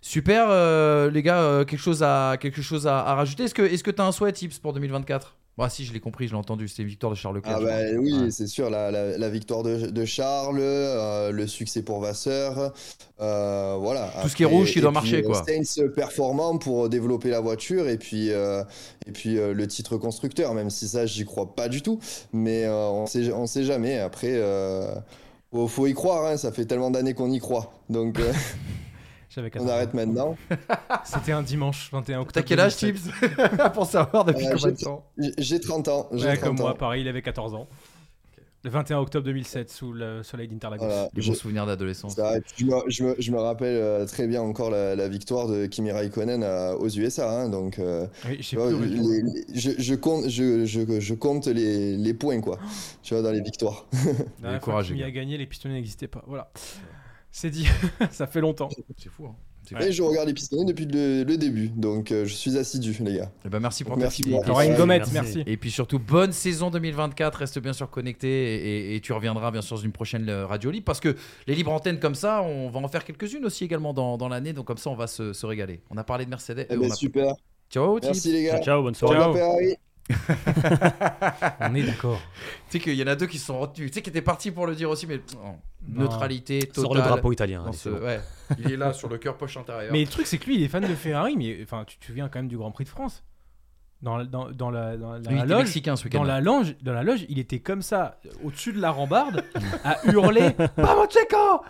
[SPEAKER 1] Super, euh, les gars, euh, quelque chose à, quelque chose à, à rajouter Est-ce que est-ce que tu as un souhait, Tips, pour 2024 Bah, si, je l'ai compris, je l'ai entendu. C'était victoire de Charles Leclerc.
[SPEAKER 5] Ah bah oui,
[SPEAKER 1] Ouais.
[SPEAKER 5] c'est sûr, la, la- la victoire de, de Charles, euh, le succès pour Vasseur, euh, voilà.
[SPEAKER 1] Tout ce qui est rouge
[SPEAKER 5] et
[SPEAKER 1] doit marcher, quoi.
[SPEAKER 5] Sainz performant pour développer la voiture et puis, euh, et puis le titre constructeur, même si ça, j'y crois pas du tout, mais on sait, on sait jamais. Après, faut, faut y croire, hein, ça fait tellement d'années qu'on y croit, donc
[SPEAKER 2] J'avais
[SPEAKER 5] on
[SPEAKER 2] 14
[SPEAKER 5] arrête maintenant.
[SPEAKER 2] C'était un dimanche 21 octobre.
[SPEAKER 1] T'as quel âge,
[SPEAKER 2] 2007.
[SPEAKER 1] Tips Pour savoir depuis
[SPEAKER 5] Euh,
[SPEAKER 1] combien de temps
[SPEAKER 5] J'ai- J'ai 30 ans, j'ai
[SPEAKER 2] Ouais,
[SPEAKER 5] 30
[SPEAKER 2] comme
[SPEAKER 5] ans.
[SPEAKER 2] moi, pareil, il avait 14 ans. Le 21 octobre 2007, sous le soleil d'Interlagos.
[SPEAKER 5] Voilà.
[SPEAKER 1] Les
[SPEAKER 5] Je-
[SPEAKER 1] bons souvenirs d'adolescence.
[SPEAKER 5] Je me, je me- je me rappelle euh, très bien encore la, la victoire de Kimi Raikkonen à- aux USA. hein, donc, euh,
[SPEAKER 2] Oui, j'ai
[SPEAKER 5] tu vois,
[SPEAKER 2] pleuré.
[SPEAKER 5] les- les- je, je compte, je, les, les points, quoi. Tu vois, dans les victoires.
[SPEAKER 2] La dernière
[SPEAKER 1] Allez,
[SPEAKER 2] fois
[SPEAKER 1] courage,
[SPEAKER 2] qu'il
[SPEAKER 1] les
[SPEAKER 2] y a gagné, les pistonnets n'existaient pas. Voilà. C'est dit. ça fait longtemps.
[SPEAKER 1] C'est fou. Hein.
[SPEAKER 2] Ouais.
[SPEAKER 5] Et je regarde les pistonnets depuis le, le début. Donc, euh, je suis assidu, les gars.
[SPEAKER 1] Eh ben, merci pour ta
[SPEAKER 5] Merci beaucoup.
[SPEAKER 2] T'auras une gommette,
[SPEAKER 3] merci.
[SPEAKER 2] merci.
[SPEAKER 1] Et puis surtout, bonne saison 2024. Reste bien sûr connecté et, et- et tu reviendras bien sûr dans une prochaine euh, Radio Libre parce que les libres antennes comme ça, on va en faire quelques-unes aussi également dans, dans l'année. Donc comme ça, on va se, se régaler. On a parlé de Mercedes.
[SPEAKER 5] Eh ben,
[SPEAKER 1] on a-
[SPEAKER 5] super.
[SPEAKER 1] Ciao, Tips.
[SPEAKER 5] Merci, les gars.
[SPEAKER 3] Ciao, ciao, bonne
[SPEAKER 5] Ciao,
[SPEAKER 3] soirée.
[SPEAKER 2] Ciao. On est d'accord.
[SPEAKER 1] Tu sais qu'il y en a deux qui se sont retenus. Tu sais qui étaient partis pour le dire aussi, mais
[SPEAKER 2] Non.
[SPEAKER 1] neutralité totale.
[SPEAKER 3] Sors le drapeau italien. bon.
[SPEAKER 1] ouais. Il est là sur le cœur poche intérieure.
[SPEAKER 2] Mais le truc, c'est que lui, il est fan de Ferrari, mais enfin, tu te souviens quand même du Grand Prix de France? Dans, la- dans, dans la, dans la
[SPEAKER 1] Lui, il était
[SPEAKER 2] loge.
[SPEAKER 1] mexicain ce week-end.
[SPEAKER 2] Dans la, loge, dans la loge, il était comme ça, au-dessus de la rambarde, à hurler Checo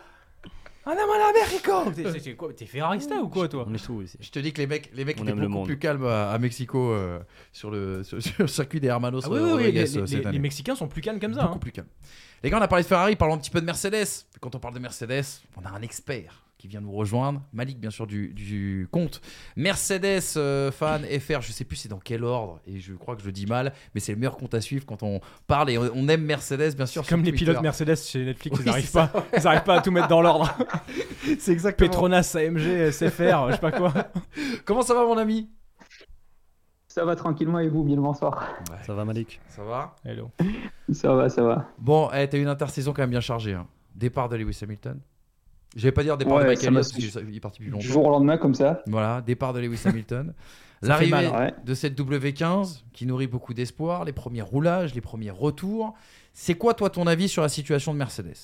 [SPEAKER 2] Andiamo all'Americo T'es- quoi T'es ferrarista ou quoi, toi?
[SPEAKER 3] On est tout ici.
[SPEAKER 1] Je te dis que les mecs, les mecs
[SPEAKER 3] On
[SPEAKER 1] étaient
[SPEAKER 3] aime le
[SPEAKER 1] beaucoup
[SPEAKER 3] monde.
[SPEAKER 1] plus calmes à, à Mexico euh, sur, le, sur, sur le circuit des Hermanos
[SPEAKER 2] Ah oui, oui, oui,
[SPEAKER 1] Rodriguez,
[SPEAKER 2] les,
[SPEAKER 1] euh,
[SPEAKER 2] les-
[SPEAKER 1] cette
[SPEAKER 2] les
[SPEAKER 1] année.
[SPEAKER 2] Mexicains sont plus calmes comme ça.
[SPEAKER 1] Beaucoup
[SPEAKER 2] hein.
[SPEAKER 1] plus calme. Les gars, on a parlé de Ferrari, parlons un petit peu de Mercedes. Quand on parle de Mercedes, on a un expert qui vient nous rejoindre. Malik, bien sûr, du, du compte. Mercedes euh, fan FR, je sais plus c'est dans quel ordre, et je crois que je le dis mal, mais c'est le meilleur compte à suivre quand on parle et on, aime Mercedes, bien sûr.
[SPEAKER 2] Comme les
[SPEAKER 1] Twitter.
[SPEAKER 2] pilotes Mercedes chez Netflix,
[SPEAKER 1] Oui,
[SPEAKER 2] ils n'arrivent pas, ils pas à tout mettre dans l'ordre.
[SPEAKER 1] C'est exactement.
[SPEAKER 2] Petronas, AMG, SFR, je sais pas quoi.
[SPEAKER 1] Comment ça va, mon ami?
[SPEAKER 6] Ça va tranquillement et vous, bien le bonsoir.
[SPEAKER 3] Ça va Malik?
[SPEAKER 1] Ça va?
[SPEAKER 2] Hello.
[SPEAKER 6] Ça va, ça va.
[SPEAKER 1] Bon, eh, t'as eu une intersaison quand même bien chargée. hein. Départ de Lewis Hamilton. Je vais pas dire départ de
[SPEAKER 6] Ouais,
[SPEAKER 1] Mike
[SPEAKER 6] ça
[SPEAKER 1] Elliott parce qu'il il est parti plus
[SPEAKER 6] Du jour au lendemain, comme ça.
[SPEAKER 1] Voilà, départ de Lewis Hamilton. L'arrivée
[SPEAKER 6] ouais.
[SPEAKER 1] de cette W15 qui nourrit beaucoup d'espoir, les premiers roulages, les premiers retours. C'est quoi, toi, ton avis sur la situation de Mercedes?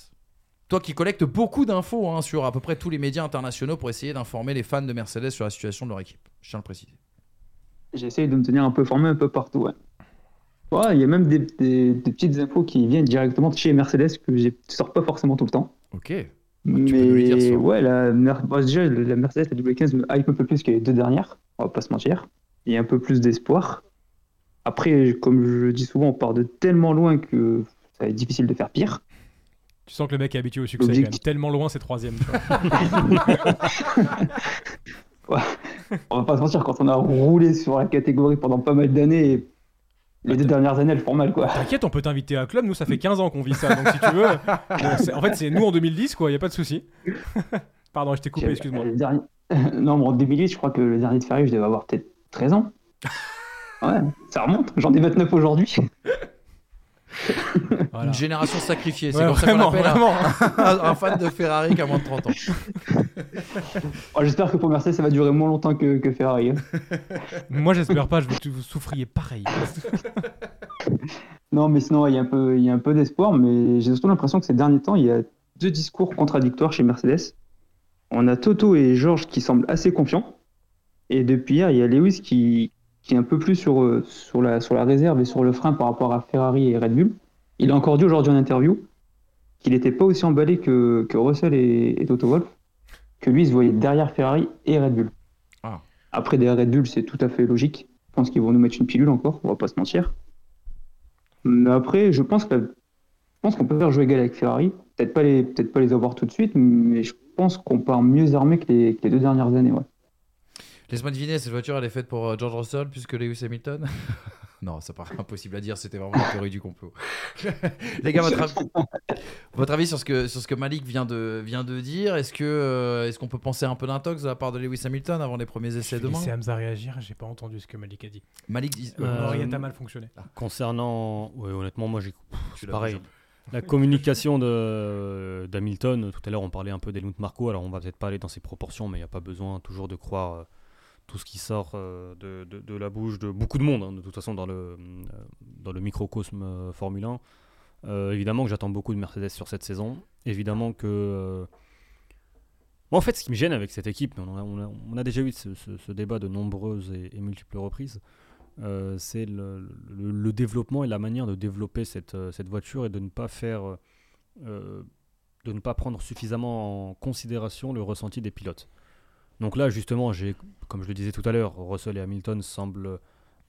[SPEAKER 1] Toi qui collectes beaucoup d'infos hein, sur à peu près tous les médias internationaux pour essayer d'informer les fans de Mercedes sur la situation de leur équipe. Je tiens à le préciser.
[SPEAKER 6] J'essaye de me tenir un peu formé un peu partout. Ouais. Ouais, il y a même des, des- des petites infos qui viennent directement de chez Mercedes que je ne sors pas forcément tout le temps.
[SPEAKER 1] Ok.
[SPEAKER 6] Mais
[SPEAKER 1] peux nous les dire, ça.
[SPEAKER 6] ouais, la, Mer- bon, déjà, la Mercedes, la W15 me hype un peu plus que les deux dernières. On va pas se mentir. Il y a un peu plus d'espoir. Après, comme je dis souvent, on part de tellement loin que ça va être difficile de faire pire.
[SPEAKER 2] Tu sens que le mec est habitué au succès, quand
[SPEAKER 6] L'objectif-
[SPEAKER 2] même. Tellement loin, c'est troisième.
[SPEAKER 6] On va pas se mentir, quand on a roulé sur la catégorie pendant pas mal d'années, les deux dernières années, elles font mal, quoi.
[SPEAKER 2] T'inquiète, on peut t'inviter à club. Nous, ça fait 15 ans qu'on vit ça. Donc, si tu veux. bon, en fait, c'est nous en 2010, quoi. Y a pas de souci. Pardon, je t'ai coupé, excuse-moi.
[SPEAKER 6] dernier- non, mais en 2008, je crois que le dernier de Ferrari, je devais avoir peut-être 13 ans. Ouais, ça remonte. J'en ai 29 aujourd'hui.
[SPEAKER 2] Voilà.
[SPEAKER 1] Une génération sacrifiée. C'est
[SPEAKER 2] Ouais,
[SPEAKER 1] comme ça qu'on
[SPEAKER 2] vraiment,
[SPEAKER 1] appelle un, fan de Ferrari qui a moins de 30 ans.
[SPEAKER 6] Oh, J'espère que pour Mercedes, ça va durer moins longtemps que, que Ferrari. hein.
[SPEAKER 2] Moi, j'espère pas. Je veux que vous souffriez pareil.
[SPEAKER 6] Non, mais sinon, il y a un peu, il y a un peu d'espoir, mais j'ai surtout l'impression que ces derniers temps, il y a deux discours contradictoires chez Mercedes. On a Toto et Georges qui semblent assez confiants. Et depuis hier, il y a Lewis qui, qui est un peu plus sur, euh, sur, la, sur la réserve et sur le frein par rapport à Ferrari et Red Bull. Il a encore dit aujourd'hui en interview qu'il n'était pas aussi emballé que, que Russell et, et Toto Wolff, que lui, il se voyait derrière Ferrari et Red Bull.
[SPEAKER 1] Ah.
[SPEAKER 6] Après, derrière Red Bull, c'est tout à fait logique. Je pense qu'ils vont nous mettre une pilule encore, on va pas se mentir. Mais après, je pense que je pense qu'on peut faire jouer égal avec Ferrari. Peut-être pas les, peut-être pas les avoir tout de suite, mais je pense qu'on part mieux armé que les, que les deux dernières années. Ouais.
[SPEAKER 1] Laisse-moi deviner, cette voiture, elle est faite pour euh, George Russell plus que Lewis Hamilton? Non, ça paraît impossible à dire, c'était vraiment la théorie du complot. Les gars, votre avis, votre avis sur, ce que, sur ce que Malik vient de, vient de dire, est-ce que euh, est-ce qu'on peut penser un peu d'intox de la part de Lewis Hamilton avant les premiers
[SPEAKER 2] Je
[SPEAKER 1] essais
[SPEAKER 2] vais
[SPEAKER 1] demain
[SPEAKER 2] laisser Hamza réagir. J'ai pas entendu ce que Malik a dit.
[SPEAKER 1] Malik
[SPEAKER 3] Euh,
[SPEAKER 2] oreillette a mal fonctionné.
[SPEAKER 3] Concernant, ouais, honnêtement, moi j'ai c'est pareil. La communication de d'Hamilton, tout à l'heure on parlait un peu d'Helmut Marco, alors on va peut-être pas aller dans ses proportions, mais il n'y a pas besoin toujours de croire euh, tout ce qui sort euh, de, la bouche de beaucoup de monde, hein, de toute façon dans le, euh, dans le microcosme euh, Formule 1. Euh, évidemment que j'attends beaucoup de Mercedes sur cette saison. Évidemment que... en fait ce qui me gêne avec cette équipe, on a, déjà eu ce, débat de nombreuses et, multiples reprises, c'est le, développement et la manière de développer cette, cette voiture et de ne pas faire, de ne pas prendre suffisamment en considération le ressenti des pilotes. Donc là, justement, j'ai, comme je le disais tout à l'heure, Russell et Hamilton semblent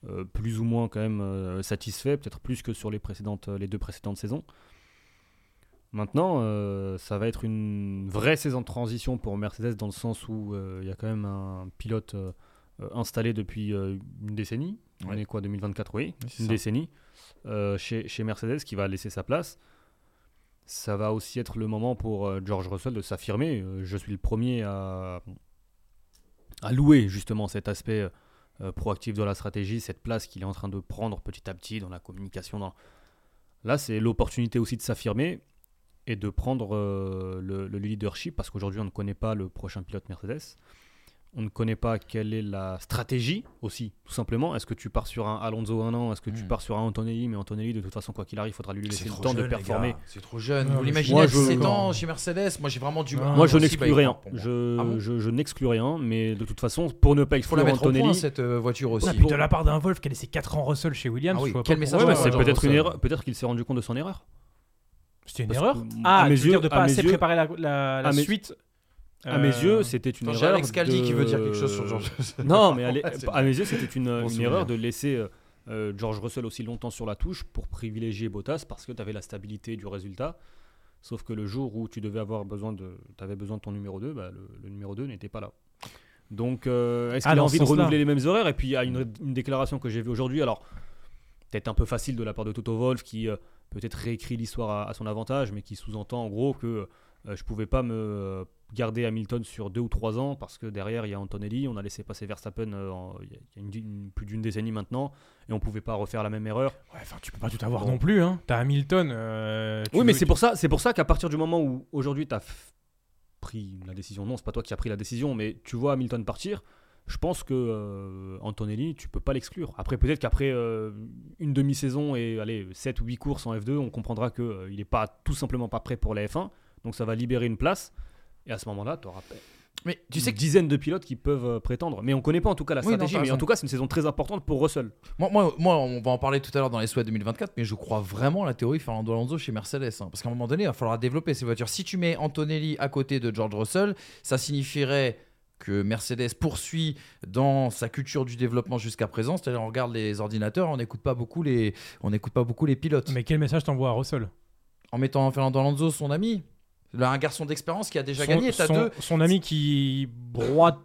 [SPEAKER 3] euh, plus ou moins quand même euh, satisfaits, peut-être plus que sur les précédentes, les deux précédentes saisons. Maintenant, euh, ça va être une vraie saison de transition pour Mercedes dans le sens où il y a quand même un pilote installé depuis une décennie. On
[SPEAKER 1] Ouais.
[SPEAKER 3] est quoi, 2024 Oui, une
[SPEAKER 1] ça.
[SPEAKER 3] décennie. chez, chez Mercedes qui va laisser sa place. Ça va aussi être le moment pour George Russell de s'affirmer. Je suis le premier à, à louer justement cet aspect euh, proactif de la stratégie, cette place qu'il est en train de prendre petit à petit dans la communication. Là, c'est l'opportunité aussi de s'affirmer et de prendre euh, le leadership parce qu'aujourd'hui, on ne connaît pas le prochain pilote Mercedes. On ne connaît pas quelle est la stratégie aussi, tout simplement. Est-ce que tu pars sur un Alonso un an? Est-ce que tu
[SPEAKER 1] Hmm.
[SPEAKER 3] pars sur un Antonelli? Mais Antonelli, de toute façon, quoi qu'il arrive, il faudra lui laisser le temps de
[SPEAKER 1] jeune,
[SPEAKER 3] performer.
[SPEAKER 1] C'est trop jeune. Vous l'imaginez à
[SPEAKER 3] je-
[SPEAKER 1] 17 ans chez Mercedes? Moi, j'ai vraiment du mal.
[SPEAKER 3] Moi, je n'exclus
[SPEAKER 1] bah,
[SPEAKER 3] rien. Je,
[SPEAKER 1] Ah bon?
[SPEAKER 3] je, je n'exclus rien, mais de toute façon, pour ne pas
[SPEAKER 1] Il faut la
[SPEAKER 3] exclure
[SPEAKER 1] mettre au point,
[SPEAKER 3] Antonelli,
[SPEAKER 1] cette euh, voiture aussi.
[SPEAKER 2] Puis de la part d'un Wolf qui a laissé 4 ans Russell chez Williams.
[SPEAKER 1] Ah oui,
[SPEAKER 2] je vois
[SPEAKER 1] quel message
[SPEAKER 2] pourquoi-
[SPEAKER 3] Ouais, c'est peut-être une erreur. Peut-être qu'il s'est rendu compte de son erreur.
[SPEAKER 2] C'était une
[SPEAKER 3] Parce
[SPEAKER 2] erreur?
[SPEAKER 3] que,
[SPEAKER 2] Ah, tu veux dire de pas assez
[SPEAKER 3] yeux-
[SPEAKER 2] préparer la, suite
[SPEAKER 3] À mes
[SPEAKER 2] Euh,
[SPEAKER 3] yeux, c'était une erreur.
[SPEAKER 1] Alex Caldi
[SPEAKER 3] de-
[SPEAKER 1] qui veut dire quelque chose sur George.
[SPEAKER 3] Non, mais à, mes yeux, c'était une, erreur de laisser euh, euh, George Russell aussi longtemps sur la touche pour privilégier Bottas parce que tu avais la stabilité du résultat Sauf que le jour où tu devais avoir besoin de, avais besoin de ton numéro 2, bah, le, le numéro 2 n'était pas là. Donc, euh, est-ce
[SPEAKER 2] Ah,
[SPEAKER 3] qu'il a envie de renouveler les mêmes horaires? Et puis, il y a une, une déclaration que j'ai vue aujourd'hui. Alors, peut-être un peu facile de la part de Toto Wolf qui euh, peut-être réécrit l'histoire à, à son avantage, mais qui sous-entend en gros que euh, je pouvais pas me euh, garder Hamilton sur deux ou trois ans parce que derrière il y a Antonelli, on a laissé passer Verstappen euh, en- il y a- une- une- plus d'une décennie maintenant et on pouvait pas refaire la même erreur.
[SPEAKER 2] Ouais, enfin, tu peux pas tout avoir
[SPEAKER 3] Bon.
[SPEAKER 2] non plus. Hein. T'as Hamilton. euh, tu
[SPEAKER 3] Oui, mais c'est pour ça, c'est pour ça qu'à partir du moment où aujourd'hui tu as pris la décision, non, c'est pas toi qui as pris la décision, mais tu vois Hamilton partir, je pense que euh, Antonelli, tu peux pas l'exclure. Après, peut-être qu'après euh, une demi-saison et allez, 7 ou 8 courses en F2, on comprendra qu'il n'est pas tout simplement pas prêt pour la F1, donc ça va libérer une place. Et à ce moment-là, tu auras
[SPEAKER 1] Mais tu
[SPEAKER 3] une
[SPEAKER 1] sais que
[SPEAKER 3] dizaine de pilotes qui peuvent euh, prétendre. Mais on connaît pas en tout cas la
[SPEAKER 1] Oui,
[SPEAKER 3] stratégie. mais en tout cas, c'est une saison très importante pour Russell.
[SPEAKER 1] Moi, moi, moi, on va en parler tout à l'heure dans les souhaits 2024, mais je crois vraiment à la théorie Fernando Alonso chez Mercedes. hein. parce qu'à un moment donné, il va falloir développer ces voitures. Si tu mets Antonelli à côté de George Russell, ça signifierait que Mercedes poursuit dans sa culture du développement jusqu'à présent. C'est-à-dire, on regarde les ordinateurs, on n'écoute pas beaucoup les, on n'écoute pas beaucoup les pilotes.
[SPEAKER 2] Mais quel message t'envoies à Russell?
[SPEAKER 1] En mettant Fernando Alonso, son ami, Là, un garçon d'expérience qui a déjà
[SPEAKER 2] son,
[SPEAKER 1] gagné. T'as
[SPEAKER 2] son-
[SPEAKER 1] deux.
[SPEAKER 2] son ami qui broie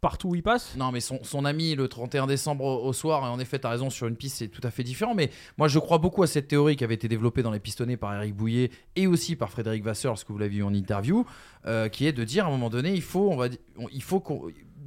[SPEAKER 2] partout où il passe
[SPEAKER 1] Non, mais son, son ami le 31 décembre au, au soir, et en effet, tu as raison, sur une piste, c'est tout à fait différent. Mais moi, je crois beaucoup à cette théorie qui avait été développée dans les pistonnés par Eric Bouillet et aussi par Frédéric Vasseur, ce que vous l'avez vu en interview, euh, qui est de dire à un moment donné, il faut, on va, di- on- il faut qu'on.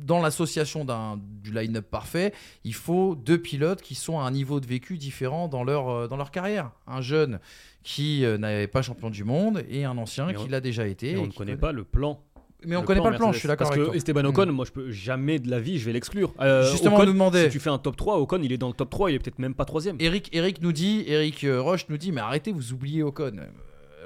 [SPEAKER 1] Dans l'association d'un- du line-up parfait, il faut deux pilotes qui sont à un niveau de vécu différent dans leur, euh, dans leur carrière. Un jeune qui euh, n'avait pas champion du monde et un ancien
[SPEAKER 3] Mais
[SPEAKER 1] qui l'a déjà été.
[SPEAKER 3] Et
[SPEAKER 1] et
[SPEAKER 3] on ne connaît pas le plan.
[SPEAKER 1] Mais on connaît pas le plan, je suis d'accord
[SPEAKER 3] Parce que. Esteban
[SPEAKER 1] Mm.
[SPEAKER 3] Ocon, moi, je peux jamais de la vie, je vais l'exclure. Euh,
[SPEAKER 1] Justement,
[SPEAKER 3] Ocon,
[SPEAKER 1] on nous demandait-
[SPEAKER 3] Si tu fais un top 3, Ocon, il est dans le top 3, il est peut-être même pas troisième.
[SPEAKER 1] Eric, Eric nous dit, Eric Roche nous dit, mais arrêtez, vous oubliez Ocon.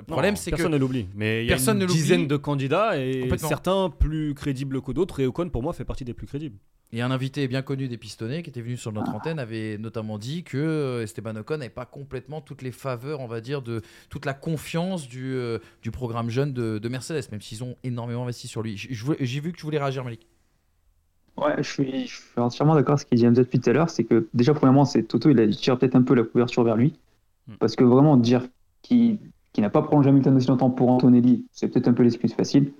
[SPEAKER 1] Euh, Le problème,
[SPEAKER 3] Non,
[SPEAKER 1] c'est que
[SPEAKER 3] personne ne l'oublie. Mais il y a
[SPEAKER 1] personne
[SPEAKER 3] une
[SPEAKER 1] ne l'oublie.
[SPEAKER 3] dizaine de candidats et certains plus crédibles que d'autres. Et Ocon, pour moi, fait partie des plus crédibles.
[SPEAKER 1] Et un invité bien connu des pistonnés qui était venu sur notre antenne avait notamment dit que euh, Esteban Ocon n'avait pas complètement toutes les faveurs, on va dire, de toute la confiance du, euh, du programme jeune de, de Mercedes, même s'ils ont énormément investi sur lui. J'ai vu que tu voulais réagir, Malik.
[SPEAKER 6] Ouais, je suis, je suis entièrement d'accord avec ce qu'il dit Hamza depuis tout à l'heure. C'est que déjà, premièrement, c'est Toto, il, a, il tire peut-être un peu la couverture vers lui.
[SPEAKER 3] Mm.
[SPEAKER 6] Parce que vraiment, dire qu'il qu'il n'a pas prolongé Hamilton aussi longtemps pour Antonelli, c'est peut-être un peu l'excuse facile.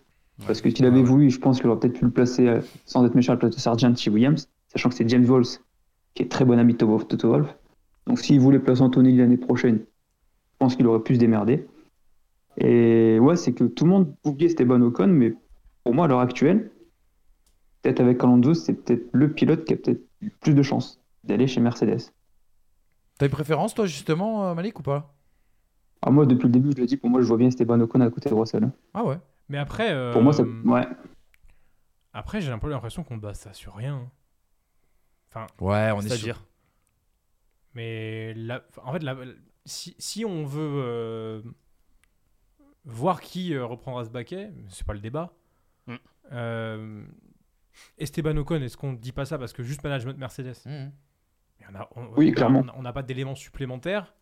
[SPEAKER 6] Parce que s'il avait voulu, je pense qu'il aurait peut-être pu le placer, euh, sans être méchant, à la place de Sargent chez Williams, sachant que c'est James Walls, qui est très bon ami de Toto Wolff. Donc s'il voulait placer Antonelli l'année prochaine, je pense qu'il aurait pu se démerder. Et ouais, c'est que tout le monde oubliait Esteban Ocon, mais pour moi, à l'heure actuelle, peut-être avec Alonso, c'est peut-être le pilote qui a peut-être eu plus de chances d'aller chez Mercedes.
[SPEAKER 1] T'as une préférence, toi, justement, euh, Malik, ou pas?
[SPEAKER 6] Ah, moi, depuis le début, je le dis, pour moi, je vois bien Esteban Ocon à côté de Russell. hein.
[SPEAKER 1] Ah ouais.
[SPEAKER 2] Mais après, euh,
[SPEAKER 6] Pour moi, ça. Ouais.
[SPEAKER 2] après j'ai un peu l'impression qu'on base ça sur rien. Enfin,
[SPEAKER 1] Ouais, on est sur...
[SPEAKER 3] C'est-à-dire.
[SPEAKER 2] mais la- en fait, la- si, si on veut euh, voir qui euh, reprendra ce baquet, c'est pas le débat.
[SPEAKER 3] Mm.
[SPEAKER 2] Euh, Esteban Ocon, est-ce qu'on dit pas ça parce que juste management Mercedes? Mais on a- on-
[SPEAKER 6] Oui, clairement.
[SPEAKER 2] On n'a pas d'éléments supplémentaires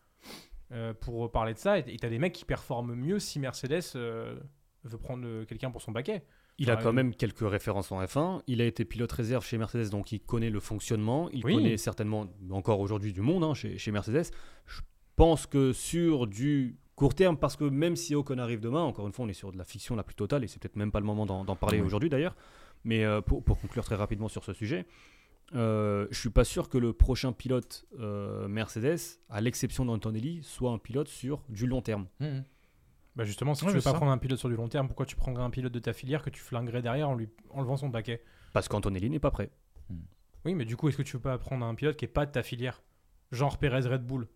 [SPEAKER 2] euh, pour parler de ça. Et tu as des mecs qui performent mieux si Mercedes euh, veut prendre euh, quelqu'un pour son baquet.
[SPEAKER 3] Il a quand même quelques références en F1. Il a été pilote réserve chez Mercedes, donc il connaît le fonctionnement. Il
[SPEAKER 2] Oui.
[SPEAKER 3] connaît certainement encore aujourd'hui du monde hein, chez, chez Mercedes. Je pense que sur du court terme, parce que même si Ocon arrive demain, encore une fois, on est sur de la fiction la plus totale, et c'est peut-être même pas le moment d'en d'en parler
[SPEAKER 1] Oui.
[SPEAKER 3] aujourd'hui d'ailleurs. Mais euh, pour, pour conclure très rapidement sur ce sujet, euh, je suis pas sûr que le prochain pilote euh, Mercedes, à l'exception d'Antonelli, soit un pilote sur du long terme.
[SPEAKER 1] Mhm.
[SPEAKER 2] Bah justement, si
[SPEAKER 1] Ouais,
[SPEAKER 2] tu veux pas
[SPEAKER 1] ça.
[SPEAKER 2] prendre un pilote sur du long terme, pourquoi tu prendrais un pilote de ta filière que tu flinguerais derrière en lui enlevant son baquet
[SPEAKER 3] Parce qu'Antonelli n'est pas prêt.
[SPEAKER 2] Oui, mais du coup, est-ce que tu veux pas prendre un pilote qui est pas de ta filière? Genre Perez Red Bull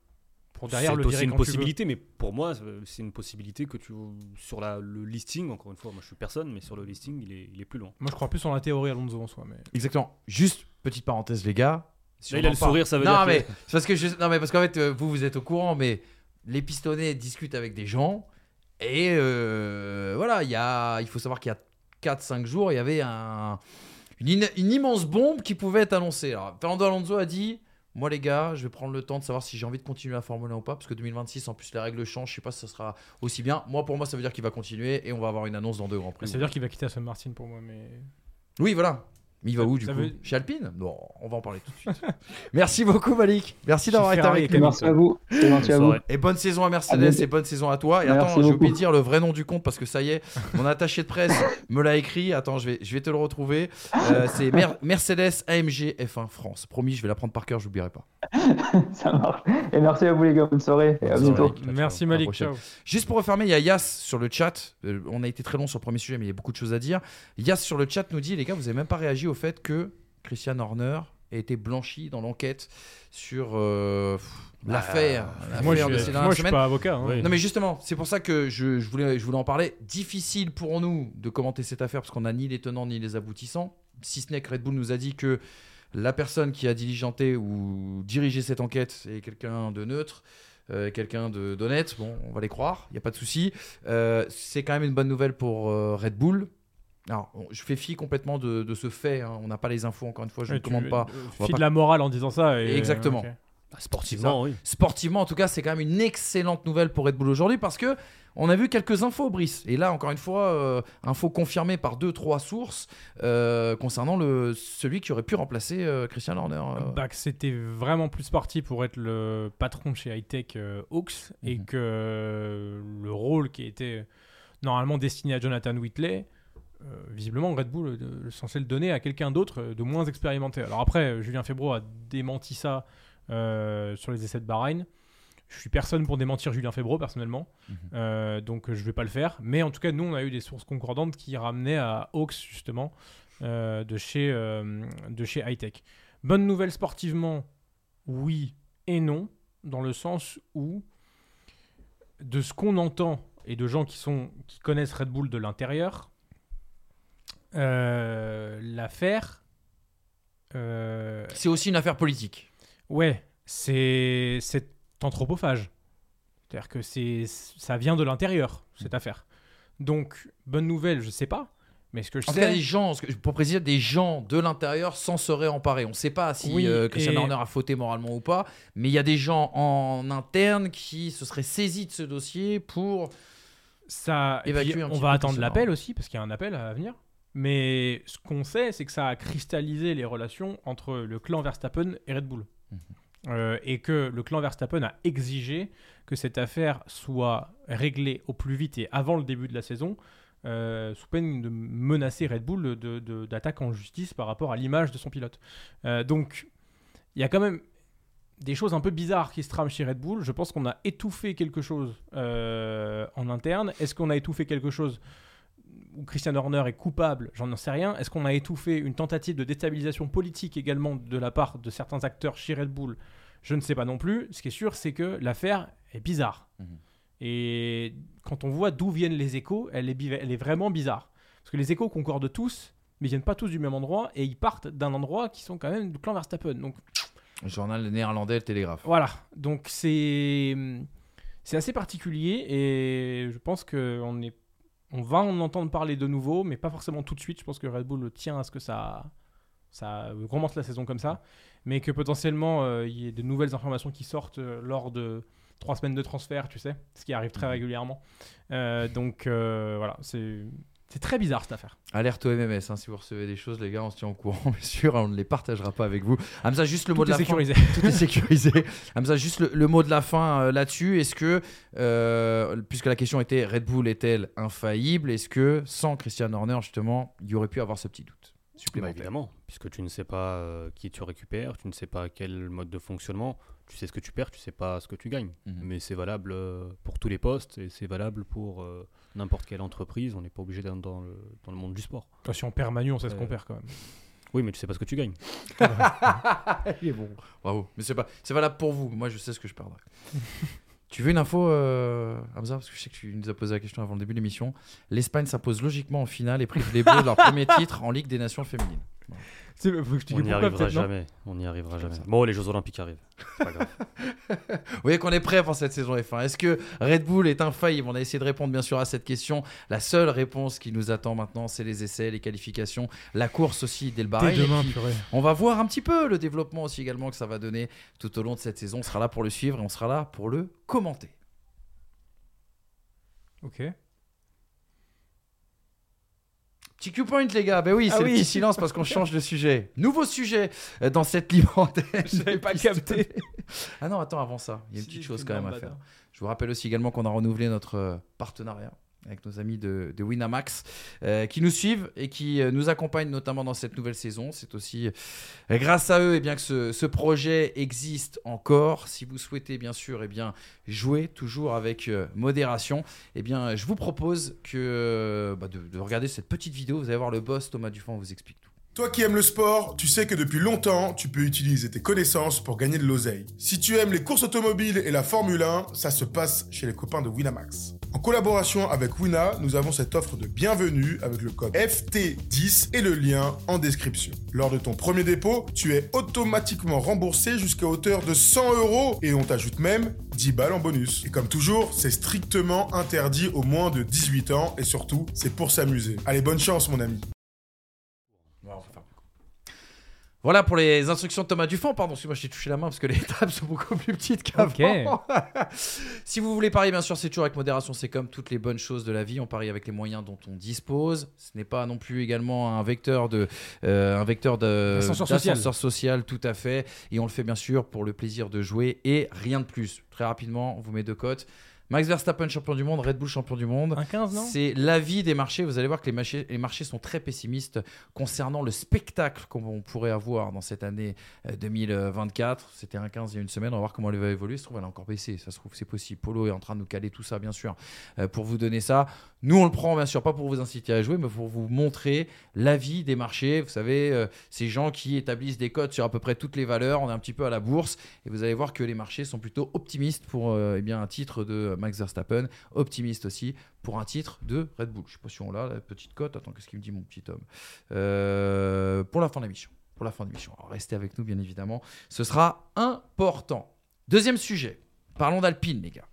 [SPEAKER 2] Pour derrière
[SPEAKER 3] C'est
[SPEAKER 2] le virer
[SPEAKER 3] une
[SPEAKER 2] quand tu veux.
[SPEAKER 3] possibilité, mais pour moi, euh, c'est une possibilité que tu sur la, le listing. Encore une fois, moi je suis personne, mais sur le listing, il est, il est plus loin.
[SPEAKER 2] Moi, je crois plus en la théorie Alonso en soi. Mais...
[SPEAKER 1] Exactement. Juste, petite parenthèse, les gars. Si
[SPEAKER 3] Là,
[SPEAKER 1] on
[SPEAKER 3] il a le sourire, ça veut
[SPEAKER 1] non,
[SPEAKER 3] dire que-
[SPEAKER 1] mais c'est parce que je... non, mais parce qu'en fait, euh, vous, vous êtes au courant, mais les pistonnés discutent avec des gens. Et euh, voilà, il y a... il faut savoir qu'il y a 4-5 jours, il y avait un... une, une immense bombe qui pouvait être annoncée. Alors, Fernando Alonso a dit Moi, les gars, je vais prendre le temps de savoir si j'ai envie de continuer la Formule 1 ou pas. Parce que 2026, en plus, les règles changent. Je sais pas si ça sera aussi bien. Moi, pour moi, ça veut dire qu'il va continuer et on va avoir une annonce dans deux grands prix.
[SPEAKER 2] Ça veut dire qu'il va quitter Aston Martin pour moi. Mais
[SPEAKER 1] Oui, voilà. Mais il va où du
[SPEAKER 2] Ça
[SPEAKER 1] coup
[SPEAKER 2] veut-
[SPEAKER 1] Chez Alpine? Non, on va en parler tout de suite. Merci beaucoup Malik. Merci d'avoir été avec
[SPEAKER 2] et
[SPEAKER 1] nous.
[SPEAKER 6] Merci à vous. À.
[SPEAKER 1] Et bonne saison à Mercedes et bonne saison à toi. Et
[SPEAKER 6] Merci
[SPEAKER 1] attends, j'ai oublié de dire le vrai nom du compte parce que ça y est, mon attaché de presse me l'a écrit. Attends, je vais, je vais te le retrouver. Euh, c'est Mer- Mercedes AMG F1 France. Promis, je vais la prendre par cœur, je n'oublierai pas.
[SPEAKER 6] Ça marche. Et merci à vous les gars. Bonne soirée et à bientôt.
[SPEAKER 2] Merci Malik. Ciao.
[SPEAKER 1] Juste pour refermer, il y a Yas sur le chat. Euh, on a été très long sur le premier sujet, mais il y a beaucoup de choses à dire. Yas sur le chat nous dit les gars, vous n'avez même pas réagi au fait que Christian Horner a été blanchi dans l'enquête sur euh, pff, l'affaire.
[SPEAKER 2] Moi, je
[SPEAKER 1] de
[SPEAKER 2] suis,
[SPEAKER 1] ces
[SPEAKER 2] moi,
[SPEAKER 1] dernières
[SPEAKER 2] je suis
[SPEAKER 1] semaines.
[SPEAKER 2] pas avocat. hein.
[SPEAKER 3] Oui.
[SPEAKER 1] Non mais justement, c'est pour ça que je, je voulais, je voulais en parler. Difficile pour nous de commenter cette affaire parce qu'on n'a ni les tenants ni les aboutissants. Si ce n'est que Red Bull nous a dit que la personne qui a diligenté ou dirigé cette enquête est quelqu'un de neutre, euh, quelqu'un d'honnête. Bon, on va les croire, il n'y a pas de souci. Euh, c'est quand même une bonne nouvelle pour euh, Red Bull. Alors, on- je fais fi complètement de, de ce fait. hein. On n'a pas les infos, encore une fois, je ne commande pas. On va pas-
[SPEAKER 2] de la morale en disant ça. et-
[SPEAKER 1] Exactement.
[SPEAKER 3] Bah, sportivement, oui.
[SPEAKER 1] Sportivement, en tout cas, c'est quand même une excellente nouvelle pour Red Bull aujourd'hui parce que on a vu quelques infos, Brice. Et là, encore une fois, euh, infos confirmées par deux, trois sources euh, concernant le, celui qui aurait pu remplacer euh, Christian Horner. euh.
[SPEAKER 2] Bah, c'était vraiment plus parti pour être le patron chez Hightech euh, Hawks et
[SPEAKER 1] Mhm.
[SPEAKER 2] que euh, le rôle qui était normalement destiné à Jonathan Whitley, visiblement Red Bull est censé le donner à quelqu'un d'autre de moins expérimenté. Alors après, Julien Febro a démenti ça euh, sur les essais de Bahreïn. Je suis personne pour démentir Julien Febro personnellement,
[SPEAKER 1] Mhm.
[SPEAKER 2] Euh, donc euh, je vais pas le faire. Mais en tout cas, nous on a eu des sources concordantes qui ramenaient à Hawks justement euh, de chez euh, de chez Hightech. Bonne nouvelle sportivement, oui et non, dans le sens où de ce qu'on entend et de gens qui sont qui connaissent Red Bull de l'intérieur, euh, l'affaire, euh,
[SPEAKER 1] C'est aussi une affaire politique.
[SPEAKER 2] Ouais, c'est c'est anthropophage. C'est-à-dire que c'est ça vient de l'intérieur cette affaire. Donc bonne nouvelle, je sais pas, mais ce que je
[SPEAKER 1] En tout cas,
[SPEAKER 2] sais,
[SPEAKER 1] des gens, pour préciser, des gens de l'intérieur s'en seraient emparés. On ne sait pas si
[SPEAKER 2] Oui,
[SPEAKER 1] euh, Christian
[SPEAKER 2] et-
[SPEAKER 1] Horner a fauté moralement ou pas, mais il y a des gens en interne qui se seraient saisis de ce dossier pour.
[SPEAKER 2] ça
[SPEAKER 1] évacuer
[SPEAKER 2] puis,
[SPEAKER 1] un
[SPEAKER 2] on
[SPEAKER 1] petit
[SPEAKER 2] va
[SPEAKER 1] peu
[SPEAKER 2] attendre l'appel aussi parce qu'il y a un appel à venir. Mais ce qu'on sait, c'est que ça a cristallisé les relations entre le clan Verstappen et Red Bull.
[SPEAKER 1] Mhm.
[SPEAKER 2] Euh, et que le clan Verstappen a exigé que cette affaire soit réglée au plus vite et avant le début de la saison, euh, sous peine de menacer Red Bull d'attaque en justice par rapport à l'image de son pilote. Euh, donc, il y a quand même des choses un peu bizarres qui se trament chez Red Bull. Je pense qu'on a étouffé quelque chose en interne. Est-ce qu'on a étouffé quelque chose où Christian Horner est coupable J'en sais rien. Est-ce qu'on a étouffé une tentative de déstabilisation politique également de la part de certains acteurs chez Red Bull? Je ne sais pas non plus. Ce qui est sûr, c'est que l'affaire est bizarre.
[SPEAKER 1] Mhm.
[SPEAKER 2] Et quand on voit d'où viennent les échos, elle est, biva- elle est vraiment bizarre. Parce que les échos concordent tous, mais ils viennent pas tous du même endroit et ils partent d'un endroit qui sont quand même du clan Verstappen. Donc
[SPEAKER 1] Le journal néerlandais, le Télégraphe.
[SPEAKER 2] voilà, donc c'est c'est assez particulier et je pense que on est on va en entendre parler de nouveau, mais pas forcément tout de suite. Je pense que Red Bull tient à ce que ça ça commence la saison comme ça, mais que potentiellement euh, il y ait de nouvelles informations qui sortent euh, lors de trois semaines de transfert, tu sais, ce qui arrive très régulièrement. Euh, donc euh, voilà, c'est c'est très bizarre cette affaire.
[SPEAKER 1] Alerte au MMS, hein, si vous recevez des choses, les gars, on se tient au courant, bien sûr, on ne les partagera pas avec vous. Hamza, juste le mot de la
[SPEAKER 2] sécurisé.
[SPEAKER 1] fin. Tout est sécurisé. Hamza, juste le, le mot de la fin euh, là-dessus. Est-ce que, euh, puisque la question était Red Bull est-elle infaillible, est-ce que sans Christian Horner, justement, il y aurait pu avoir ce petit doute?
[SPEAKER 3] Bah,
[SPEAKER 1] supplémentaire
[SPEAKER 3] évidemment, puisque tu ne sais pas euh, qui tu récupères, tu ne sais pas quel mode de fonctionnement, tu sais ce que tu perds, tu sais pas ce que tu gagnes.
[SPEAKER 1] Mhm.
[SPEAKER 3] Mais c'est valable euh, pour tous les postes et c'est valable pour euh, n'importe quelle entreprise. On n'est pas obligé d'être dans le, dans le monde du sport.
[SPEAKER 2] si on perd Manu, on sait ce qu'on perd quand même.
[SPEAKER 3] Oui, mais tu sais pas ce que tu gagnes.
[SPEAKER 1] Il est bon. Bravo. Mais c'est pas, c'est valable pour vous. Moi, je sais ce que je perdrai. tu veux une info, euh, Hamza? Parce que je sais que tu nous as posé la question avant le début de l'émission. L'Espagne s'impose logiquement en finale et prive les Bleus de leur premier titre en Ligue des Nations féminines.
[SPEAKER 2] C'est- faut que je te
[SPEAKER 3] On n'y arrivera jamais. On n'y arrivera jamais. Bon, les Jeux Olympiques arrivent. C'est pas grave.
[SPEAKER 1] Vous voyez qu'on est prêt pour cette saison F1. Est-ce que Red Bull est infaillible? On a essayé de répondre bien sûr à cette question. La seule réponse qui nous attend maintenant, c'est les essais, les qualifications, la course aussi dès le Bahreïn.
[SPEAKER 2] demain,
[SPEAKER 1] Et puis,
[SPEAKER 2] purée.
[SPEAKER 1] on va voir un petit peu le développement aussi également que ça va donner tout au long de cette saison. On sera là pour le suivre et on sera là pour le commenter.
[SPEAKER 2] Ok.
[SPEAKER 1] Petit Q-point, les gars. Ben oui,
[SPEAKER 2] Ah
[SPEAKER 1] c'est le
[SPEAKER 2] oui.
[SPEAKER 1] petit silence parce qu'on change de sujet. Nouveau sujet euh, dans cette libre antenne.
[SPEAKER 2] J'avais pas capté.
[SPEAKER 1] Ah non, attends, avant ça, il y a une
[SPEAKER 2] Si,
[SPEAKER 1] petite
[SPEAKER 2] je
[SPEAKER 1] chose quand même à faire. Je vous rappelle aussi également qu'on a renouvelé notre euh, partenariat avec nos amis de, Winamax euh, qui nous suivent et qui euh, nous accompagnent notamment dans cette nouvelle saison. C'est aussi euh, grâce à eux eh bien, que ce, projet existe encore. Si vous souhaitez bien sûr eh bien, jouer toujours avec modération, eh bien, je vous propose que, bah, de, de regarder cette petite vidéo. Vous allez voir le boss Thomas Dufant vous explique tout.
[SPEAKER 7] Toi qui aimes le sport, tu sais que depuis longtemps, tu peux utiliser tes connaissances pour gagner de l'oseille. Si tu aimes les courses automobiles et la Formule 1, ça se passe chez les copains de Winamax. En collaboration avec Wina, nous avons cette offre de bienvenue avec le code FT10 et le lien en description. Lors de ton premier dépôt, tu es automatiquement remboursé jusqu'à hauteur de 100 euros et on t'ajoute même 10 balles en bonus. Et comme toujours, c'est strictement interdit aux moins de 18 ans et surtout, c'est pour s'amuser. Allez, bonne chance mon ami.
[SPEAKER 1] Voilà pour les instructions de Thomas Dufant. Pardon, parce que moi j'ai touché la main parce que les tables sont beaucoup plus petites qu'avant. si vous voulez parier, bien sûr, c'est toujours avec modération. C'est comme toutes les bonnes choses de la vie. On parie avec les moyens dont on dispose. Ce n'est pas non plus également un vecteur de, euh, un vecteur de
[SPEAKER 2] social.
[SPEAKER 1] social, tout à fait. Et on le fait bien sûr pour le plaisir de jouer et rien de plus. Très rapidement, on vous met deux cotes. Max Verstappen champion du monde, Red Bull champion du monde.
[SPEAKER 2] Un 15, non
[SPEAKER 1] C'est l'avis des marchés. Vous allez voir que les marchés, les marchés sont très pessimistes concernant le spectacle qu'on pourrait avoir dans cette année euh, 2024. C'était un 15 il y a une semaine. On va voir comment elle va évoluer. Ça se trouve, elle a encore baissé. Ça se trouve, c'est possible. Polo est en train de nous caler tout ça, bien sûr, euh, pour vous donner ça. Nous, on le prend, bien sûr, pas pour vous inciter à jouer, mais pour vous montrer l'avis des marchés. Vous savez, euh, ces gens qui établissent des cotes sur à peu près toutes les valeurs. On est un petit peu à la bourse. Et vous allez voir que les marchés sont plutôt optimistes pour euh, eh bien, un titre de Max Verstappen. Optimistes aussi pour un titre de Red Bull. Je sais pas si on l'a, la petite cote. Attends, qu'est-ce qu'il me dit, mon petit homme Euh, Pour la fin de l'émission. Pour la fin de l'émission. Restez avec nous, bien évidemment. Ce sera important. Deuxième sujet. Parlons d'Alpine, les gars.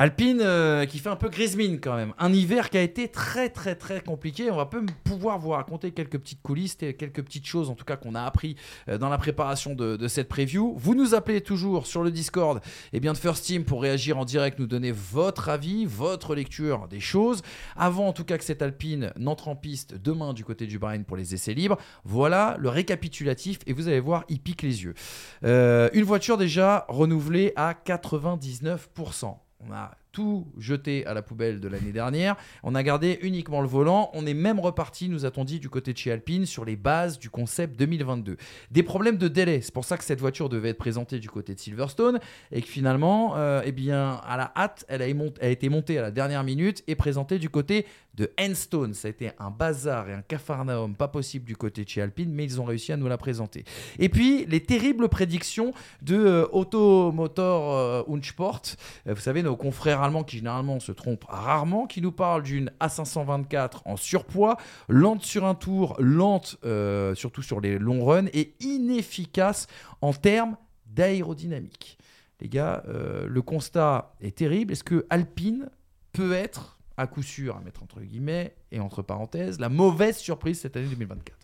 [SPEAKER 1] Alpine euh, qui fait un peu grise mine quand même. Un hiver qui a été très très très compliqué. On va pouvoir vous raconter quelques petites coulisses, quelques petites choses en tout cas qu'on a appris euh, dans la préparation de, cette preview. Vous nous appelez toujours sur le Discord et bien de First Team pour réagir en direct, nous donner votre avis, votre lecture des choses. Avant en tout cas que cette Alpine n'entre en piste demain du côté du Bahreïn pour les essais libres. Voilà le récapitulatif et vous allez voir, il pique les yeux. Euh, une voiture déjà renouvelée à 99%. On a tout jeté à la poubelle de l'année dernière. On a gardé uniquement le volant. On est même reparti, nous a-t-on dit, du côté de chez Alpine sur les bases du concept 2022. Des problèmes de délai. C'est pour ça que cette voiture devait être présentée du côté de Silverstone et que finalement, euh, eh bien, à la hâte, elle a, émont- elle a été montée à la dernière minute et présentée du côté de Enstone. Ça a été un bazar et un cafarnaum pas possible du côté de chez Alpine, mais ils ont réussi à nous la présenter. Et puis, les terribles prédictions de euh, Automotor euh. Euh, vous savez, nos confrères allemands qui généralement se trompent rarement, qui nous parlent d'une A524 en surpoids, lente sur un tour, lente euh, surtout sur les longs runs et inefficace en termes d'aérodynamique. Les gars, le constat est terrible. Est-ce que Alpine peut être, à coup sûr, à mettre entre guillemets et entre parenthèses, la mauvaise surprise cette année 2024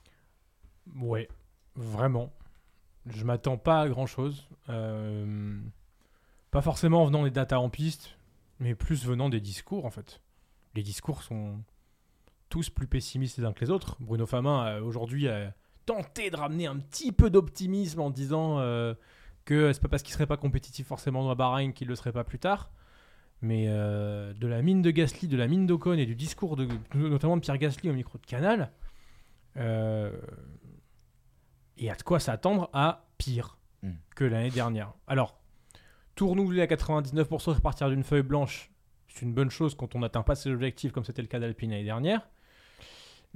[SPEAKER 2] Ouais, vraiment. Je m'attends pas à grand chose. pas forcément en venant des datas en piste, mais plus venant des discours en fait. Les discours sont tous plus pessimistes les uns que les autres. Bruno Famin euh, aujourd'hui a tenté de ramener un petit peu d'optimisme en disant euh, que c'est pas parce qu'il serait pas compétitif forcément dans Bahreïn qu'il le serait pas plus tard. Mais euh, de la mine de Gasly, de la mine d'Ocon et du discours de, notamment de Pierre Gasly au micro de Canal, euh, il y a de quoi s'attendre à pire
[SPEAKER 1] Mm.
[SPEAKER 2] que l'année dernière. Alors, tout renouveler à 99% et repartir d'une feuille blanche, c'est une bonne chose quand on n'atteint pas ses objectifs comme c'était le cas d'Alpine l'année dernière.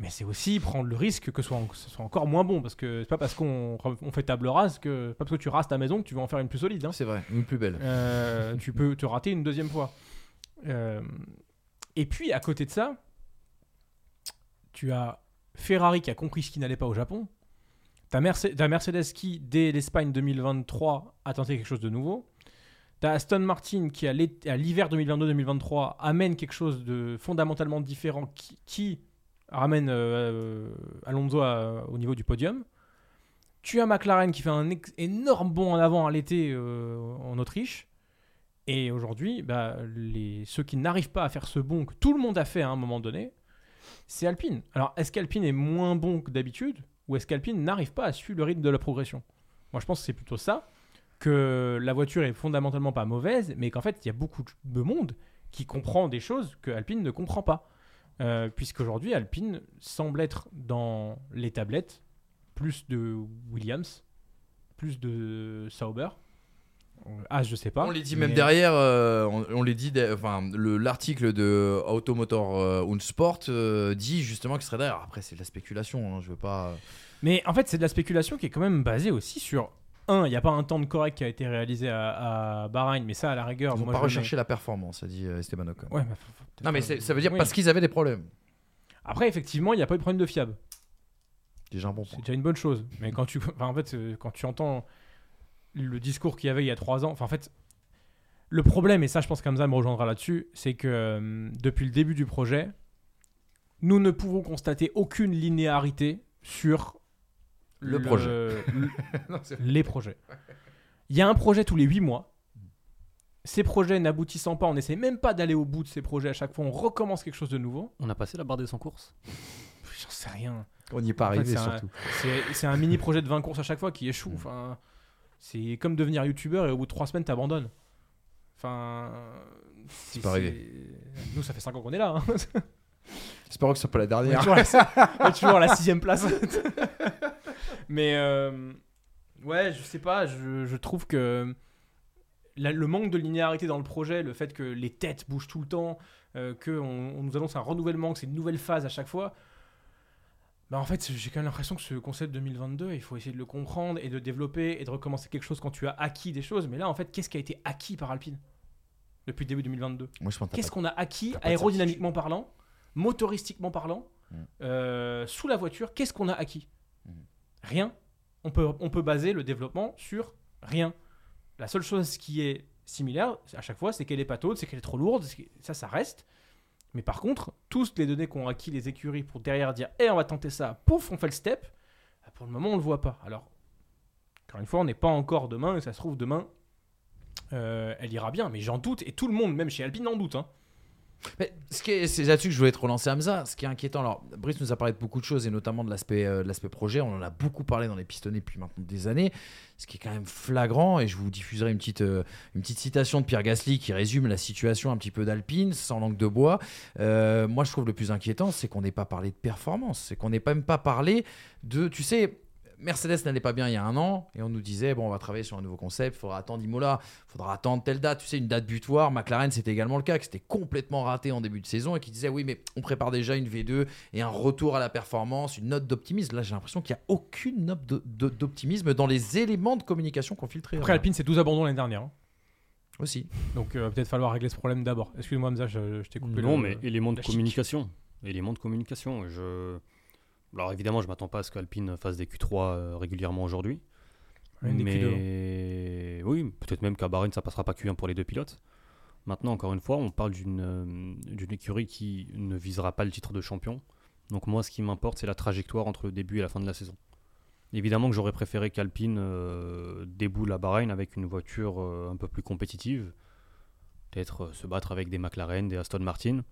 [SPEAKER 2] Mais c'est aussi prendre le risque que ce soit, en- que ce soit encore moins bon. Parce que c'est pas parce qu'on on fait table rase que. Pas parce que tu rases ta maison que tu vas en faire une plus solide. hein.
[SPEAKER 1] C'est vrai, une plus belle.
[SPEAKER 2] Euh, tu peux te rater une deuxième fois. Euh, et puis, à côté de ça, tu as Ferrari qui a compris ce qui n'allait pas au Japon. T'as Merce- Mercedes qui, dès l'Espagne 2023, a tenté quelque chose de nouveau. T'as Aston Martin qui, à l'hiver 2022-2023, amène quelque chose de fondamentalement différent qui, qui ramène euh, Alonso à- au niveau du podium. Tu as McLaren qui fait un énorme bond en avant à l'été euh, en Autriche. Et aujourd'hui, bah, ceux qui n'arrivent pas à faire ce bond que tout le monde a fait à un moment donné, c'est Alpine. Alors, est-ce qu'Alpine est moins bon que d'habitude ou est-ce qu'Alpine n'arrive pas à suivre le rythme de la progression? Moi, je pense que c'est plutôt ça, que la voiture est fondamentalement pas mauvaise, mais qu'en fait, il y a beaucoup de monde qui comprend des choses que Alpine ne comprend pas. Euh, puisqu'aujourd'hui, Alpine semble être dans les tablettes plus de Williams, plus de Sauber. Ah, je sais pas.
[SPEAKER 1] On les dit même derrière, euh, on, on les dit, enfin, le- l'article de Automotor euh, und Sport euh, dit justement que ce serait derrière. Après, c'est de la spéculation, hein, je veux pas.
[SPEAKER 2] Mais en fait, c'est de la spéculation qui est quand même basée aussi sur. Un, il n'y a pas un temps de correct qui a été réalisé à, à Bahreïn, mais ça, à la rigueur.
[SPEAKER 1] Ils n'ont pas recherché la performance, a dit euh, Esteban Ocon.
[SPEAKER 2] mets- Ouais, mais faut- faut peut-être
[SPEAKER 1] Non, mais ça veut dire
[SPEAKER 2] Oui.
[SPEAKER 1] parce qu'ils avaient des problèmes.
[SPEAKER 2] Après, effectivement, il n'y a pas eu de problème de fiable.
[SPEAKER 1] Déjà un bon
[SPEAKER 2] C'est déjà une bonne chose. Mais quand tu, enfin, en fait, quand tu entends le discours qu'il y avait il y a trois ans, enfin, en fait, le problème, et ça, je pense qu'Hamza me rejoindra là-dessus, c'est que euh, depuis le début du projet, nous ne pouvons constater aucune linéarité sur
[SPEAKER 1] Le projet.
[SPEAKER 2] le-
[SPEAKER 1] Non, c'est-
[SPEAKER 2] les projets. Il y a un projet tous les 8 mois. Ces projets n'aboutissant pas, on n'essaie même pas d'aller au bout de ces projets à chaque fois, on recommence quelque chose de nouveau.
[SPEAKER 3] On a passé la barre des 100 courses.
[SPEAKER 2] J'en sais rien.
[SPEAKER 1] On n'y est pas
[SPEAKER 2] En fait,
[SPEAKER 1] arrivé
[SPEAKER 2] c'est un-
[SPEAKER 1] surtout.
[SPEAKER 2] C'est un mini projet de 20 courses à chaque fois qui échoue. Enfin, c'est comme devenir youtubeur et au bout de 3 semaines t'abandonnes. Enfin, c'est
[SPEAKER 1] pas arrivé.
[SPEAKER 2] Nous, ça fait 5 ans qu'on est là. hein.
[SPEAKER 1] J'espère que ce soit pas la
[SPEAKER 2] On est
[SPEAKER 1] dernière.
[SPEAKER 2] toujours la- on est toujours à la sixième place. Mais euh, ouais, je sais pas. Je, je trouve que la- le manque de linéarité dans le projet, le fait que les têtes bougent tout le temps, euh, qu'on on nous annonce un renouvellement, que c'est une nouvelle phase à chaque fois. Bah en fait, j'ai quand même l'impression que ce concept 2022, il faut essayer de le comprendre et de développer et de recommencer quelque chose quand tu as acquis des choses. Mais là, en fait, qu'est-ce qui a été acquis par Alpine depuis le début 2022
[SPEAKER 1] Moi, je pense que t'as
[SPEAKER 2] Qu'est-ce qu'on a acquis aérodynamiquement parlant, motoristiquement parlant,
[SPEAKER 1] Mm.
[SPEAKER 2] euh, sous la voiture? Qu'est-ce qu'on a acquis?
[SPEAKER 1] Mm.
[SPEAKER 2] Rien. On peut, on peut baser le développement sur rien. La seule chose qui est similaire à chaque fois, c'est qu'elle est pataude, c'est qu'elle est trop lourde, ça, ça reste. Mais par contre, toutes les données qu'ont acquis les écuries pour derrière dire Eh, on va tenter ça, pouf, on fait le step. bah, Pour le moment, on le voit pas. Alors, encore une fois, on n'est pas encore demain, et ça se trouve demain, euh, elle ira bien. Mais j'en doute, et tout le monde, même chez Alpine, en doute. Hein.
[SPEAKER 1] Mais ce qui est- c'est là-dessus que je voulais te relancer Hamza. Ce qui est inquiétant, alors Brice nous a parlé de beaucoup de choses et notamment de l'aspect euh, de l'aspect projet. On en a beaucoup parlé dans les pistonnés depuis maintenant des années. Ce qui est quand même flagrant et je vous diffuserai une petite euh, une petite citation de Pierre Gasly qui résume la situation un petit peu d'Alpine sans langue de bois. Euh, moi, je trouve le plus inquiétant, c'est qu'on n'ait pas parlé de performance, c'est qu'on n'ait même pas parlé de, tu sais. Mercedes n'allait pas bien il y a un an et on nous disait bon on va travailler sur un nouveau concept, il faudra attendre Imola, il faudra attendre telle date, tu sais une date butoir. McLaren c'était également le cas, que c'était complètement raté en début de saison et qui disait oui mais on prépare déjà une V2 et un retour à la performance, une note d'optimisme. Là j'ai l'impression qu'il n'y a aucune note d'optimisme dans les éléments de communication qu'on filtre.
[SPEAKER 2] Après, Alpine, c'est 12 abandons l'année dernière. hein.
[SPEAKER 1] aussi.
[SPEAKER 2] Donc, euh, peut-être falloir régler ce problème d'abord. Excuse-moi, Hamza, je, je t'ai coupé.
[SPEAKER 3] Non,
[SPEAKER 2] le-
[SPEAKER 3] mais élément de communication. Élément de communication. Je... Alors évidemment, je m'attends pas à ce qu'Alpine fasse des Q3 euh, régulièrement aujourd'hui. Mais oui, peut-être même qu'à Bahreïn, ça passera pas Q1 pour les deux pilotes. Maintenant, encore une fois, on parle d'une euh, d'une écurie qui ne visera pas le titre de champion. Donc moi, ce qui m'importe, c'est la trajectoire entre le début et la fin de la saison. Évidemment que j'aurais préféré qu'Alpine euh, déboule à Bahreïn avec une voiture euh, un peu plus compétitive. Peut-être euh, se battre avec des McLaren, des Aston Martin.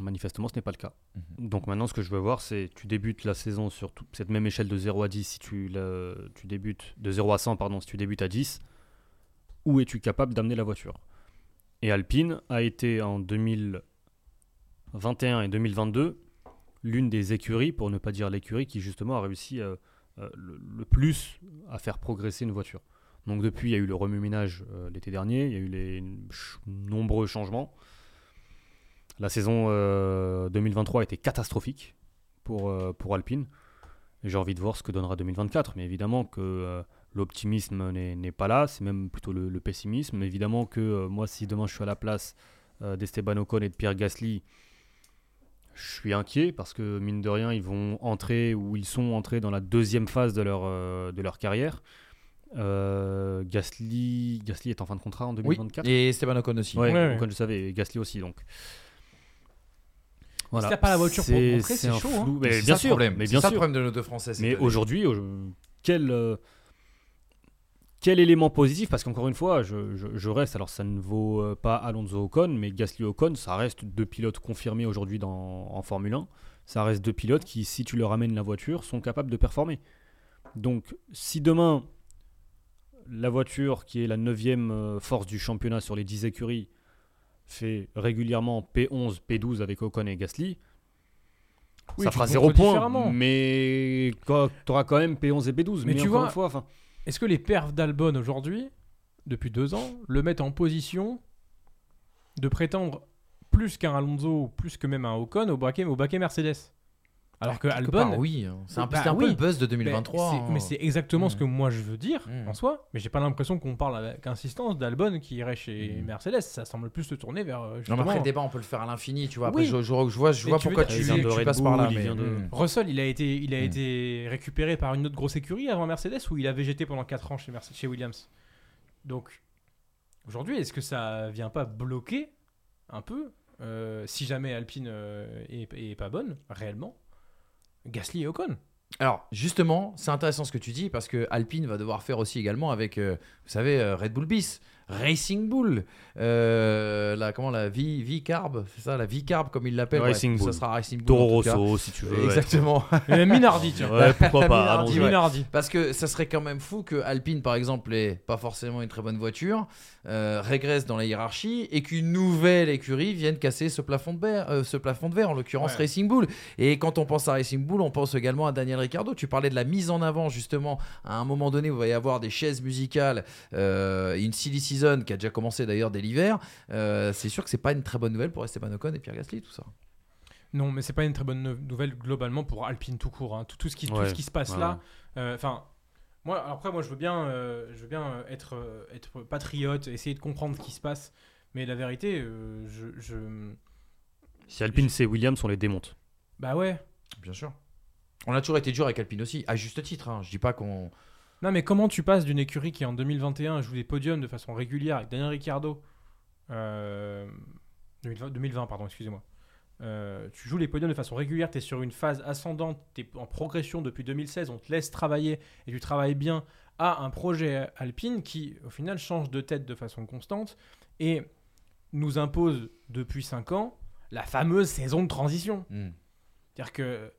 [SPEAKER 3] Manifestement, ce n'est pas le cas. Donc maintenant, ce que je veux voir, c'est tu débutes la saison sur tout- cette même échelle de 0 à 10, si tu, la- tu débutes de 0 à 100, pardon, si tu débutes à 10, où es-tu capable d'amener la voiture? Et Alpine a été en 2021 et 2022 l'une des écuries, pour ne pas dire l'écurie, qui justement a réussi euh, euh, le, le plus à faire progresser une voiture. Donc depuis, il y a eu le remue-ménage euh, l'été dernier, il y a eu les ch- nombreux changements. La saison euh, 2023 a été catastrophique pour, euh, pour Alpine. Et J'ai envie de voir ce que donnera 2024. Mais évidemment que euh, l'optimisme n'est n'est pas là, c'est même plutôt le, le pessimisme. Évidemment que euh, moi, si demain je suis à la place euh, d'Esteban Ocon et de Pierre Gasly, je suis inquiet parce que mine de rien, ils vont entrer ou ils sont entrés dans la deuxième phase de leur, euh, de leur carrière. Euh, Gasly, Gasly est en fin de contrat en
[SPEAKER 1] Oui,
[SPEAKER 3] 2024.
[SPEAKER 1] et Esteban Ocon aussi.
[SPEAKER 3] Ouais,
[SPEAKER 2] Ouais, ouais.
[SPEAKER 3] Ocon, je savais, et Gasly aussi. Donc. Voilà.
[SPEAKER 2] t'as pas la voiture pour montrer, c'est
[SPEAKER 3] un
[SPEAKER 2] chaud, hein.
[SPEAKER 3] flou.
[SPEAKER 1] Mais
[SPEAKER 3] Mais
[SPEAKER 1] c'est
[SPEAKER 3] bien
[SPEAKER 1] ça le
[SPEAKER 3] sûr,
[SPEAKER 1] problème.
[SPEAKER 3] mais
[SPEAKER 1] C'est
[SPEAKER 3] bien
[SPEAKER 1] ça le
[SPEAKER 3] sûr.
[SPEAKER 1] problème de nos deux Français.
[SPEAKER 3] Mais aujourd'hui, au- quel, euh, quel élément positif? Parce qu'encore une fois, je, je- je reste, alors ça ne vaut euh, pas Alonso Ocon, mais Gasly Ocon, ça reste deux pilotes confirmés aujourd'hui dans- en Formule 1. Ça reste deux pilotes qui, si tu leur amènes la voiture, sont capables de performer. Donc, si demain, la voiture, qui est la neuvième euh, force du championnat sur les 10 écuries, fait régulièrement P11, P12 avec Ocon et Gasly,
[SPEAKER 2] Oui,
[SPEAKER 3] ça fera
[SPEAKER 2] te
[SPEAKER 3] zéro
[SPEAKER 2] montres
[SPEAKER 3] point.
[SPEAKER 2] différemment.
[SPEAKER 3] Mais tu auras quand même P11 et P12.
[SPEAKER 2] Mais
[SPEAKER 3] Mais,
[SPEAKER 2] tu vois,
[SPEAKER 3] fois,
[SPEAKER 2] Est-ce que les perfs d'Albon aujourd'hui, depuis deux ans, le mettent en position de prétendre plus qu'un Alonso, plus que même un Ocon au baquet, au baquet Mercedes? Alors que
[SPEAKER 1] Quelque
[SPEAKER 2] Albon,
[SPEAKER 1] part, oui. hein. C'est un, peu-
[SPEAKER 2] Bah
[SPEAKER 1] c'était un peu
[SPEAKER 2] oui.
[SPEAKER 1] le buzz de
[SPEAKER 2] Ben,
[SPEAKER 1] 2023.
[SPEAKER 2] c'est-
[SPEAKER 1] hein.
[SPEAKER 2] Mais c'est exactement ce
[SPEAKER 1] Mm.
[SPEAKER 2] que moi je veux dire
[SPEAKER 1] Mm.
[SPEAKER 2] en soi, mais j'ai pas l'impression qu'on parle avec insistance d'Albon qui irait chez
[SPEAKER 1] Mm.
[SPEAKER 2] Mercedes. Ça semble plus se tourner vers. euh,
[SPEAKER 1] Non, mais après, le débat, on peut le faire à l'infini, tu vois. Après,
[SPEAKER 2] Oui.
[SPEAKER 1] je, je- je vois, je
[SPEAKER 2] Mais
[SPEAKER 1] vois
[SPEAKER 2] tu
[SPEAKER 1] pourquoi
[SPEAKER 2] dire-
[SPEAKER 1] tu, tu
[SPEAKER 3] Red
[SPEAKER 1] passes par là.
[SPEAKER 3] Il
[SPEAKER 1] mais-
[SPEAKER 3] de-
[SPEAKER 1] Mm.
[SPEAKER 2] Russell, il a été, il a
[SPEAKER 1] Mm.
[SPEAKER 2] été récupéré par une autre grosse écurie avant Mercedes ou il a végété pendant 4 ans chez, Mercedes, chez Williams? Donc, aujourd'hui, est-ce que ça vient pas bloquer un peu euh, si jamais Alpine euh, est, est pas bonne, réellement? Gasly et Ocon.
[SPEAKER 1] Alors, justement, c'est intéressant ce que tu dis parce que Alpine va devoir faire aussi également avec, euh, vous savez, euh, Red Bull Bis, Racing Bull, euh, la, comment, la V, V-Carb, c'est ça, la V-Carb comme ils l'appellent.
[SPEAKER 3] Racing.
[SPEAKER 1] Ça sera Racing Bull.
[SPEAKER 3] Toro. Rosso, si tu veux.
[SPEAKER 1] Exactement.
[SPEAKER 2] Euh, Minardi, tiens.
[SPEAKER 3] Ouais, pourquoi pas.
[SPEAKER 1] Minardi, ouais.
[SPEAKER 2] Minardi.
[SPEAKER 1] Parce que ça serait quand même fou que Alpine, par exemple, ait pas forcément une très bonne voiture, euh, régresse dans la hiérarchie et qu'une nouvelle écurie vienne casser ce plafond de verre, euh, ce plafond de verre en l'occurrence
[SPEAKER 2] Ouais.
[SPEAKER 1] Racing Bull. Et quand on pense à Racing Bull, on pense également à Daniel Ricciardo. Tu parlais de la mise en avant, justement. À un moment donné, où il va y avoir des chaises musicales, euh, et une silly season qui a déjà commencé d'ailleurs dès l'hiver. Euh, c'est sûr que c'est pas une très bonne nouvelle pour Esteban Ocon et Pierre Gasly, tout ça.
[SPEAKER 2] Non, mais c'est pas une très bonne nou- nouvelle globalement pour Alpine tout court. hein. Tout, tout ce qui, tout
[SPEAKER 3] Ouais,
[SPEAKER 2] ce qui se passe
[SPEAKER 3] ouais,
[SPEAKER 2] là. euh, Enfin, moi, après, moi, je veux bien, euh, je veux bien être, euh, être patriote, essayer de comprendre ce qui se passe. Mais la vérité, euh, je, je-
[SPEAKER 3] Si Alpine c'est Williams, on les démonte.
[SPEAKER 2] bah ouais.
[SPEAKER 1] Bien sûr. On a toujours été dur avec Alpine aussi, à juste titre. hein. Je dis pas qu'on.
[SPEAKER 2] Non, mais comment tu passes d'une écurie qui en 2021 joue des podiums de façon régulière avec Daniel Ricciardo, euh, 2020, 2020, pardon, excusez-moi. Euh, tu joues les podiums de façon régulière, tu es sur une phase ascendante, tu es en progression depuis 2016, on te laisse travailler et tu travailles bien à un projet Alpine qui, au final, change de tête de façon constante et nous impose depuis 5 ans la fameuse saison de transition.
[SPEAKER 1] Hmm.
[SPEAKER 2] C'est-à-dire que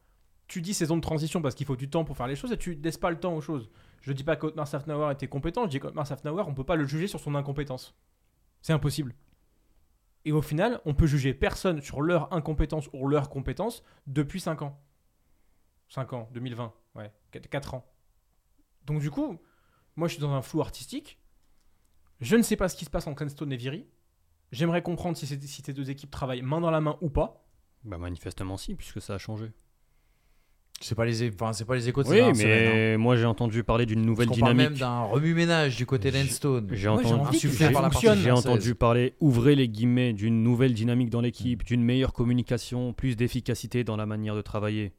[SPEAKER 2] tu dis saison de transition parce qu'il faut du temps pour faire les choses et tu laisses pas le temps aux choses. Je dis pas qu'Otmar Safnauer était compétent, je dis qu'Otmar Safnauer, on peut pas le juger sur son incompétence. C'est impossible. Et au final, on peut juger personne sur leur incompétence ou leur compétence depuis 5 ans. 5 ans, 2020, ouais, 4 ans. Donc du coup, moi je suis dans un flou artistique. Je ne sais pas ce qui se passe entre Enstone et Viry. J'aimerais comprendre si, si ces deux équipes travaillent main dans la main ou pas.
[SPEAKER 3] Bah manifestement si, puisque ça a changé.
[SPEAKER 1] C'est pas les, é- enfin, c'est pas les échos de
[SPEAKER 3] Oui,
[SPEAKER 1] dernières
[SPEAKER 3] mais
[SPEAKER 1] hein.
[SPEAKER 3] moi j'ai entendu parler d'une nouvelle
[SPEAKER 1] Parce qu'on parle même
[SPEAKER 3] dynamique.
[SPEAKER 1] d'un remue-ménage du côté d'Enstone.
[SPEAKER 3] J'ai
[SPEAKER 2] Moi, j'ai
[SPEAKER 3] entendu,
[SPEAKER 2] envie que
[SPEAKER 1] Insufflé
[SPEAKER 2] ça
[SPEAKER 1] par la partie
[SPEAKER 2] fonctionne.
[SPEAKER 3] j'ai
[SPEAKER 1] française.
[SPEAKER 3] entendu parler, ouvrez les guillemets, d'une nouvelle dynamique dans l'équipe, d'une meilleure communication, plus d'efficacité dans la manière de travailler.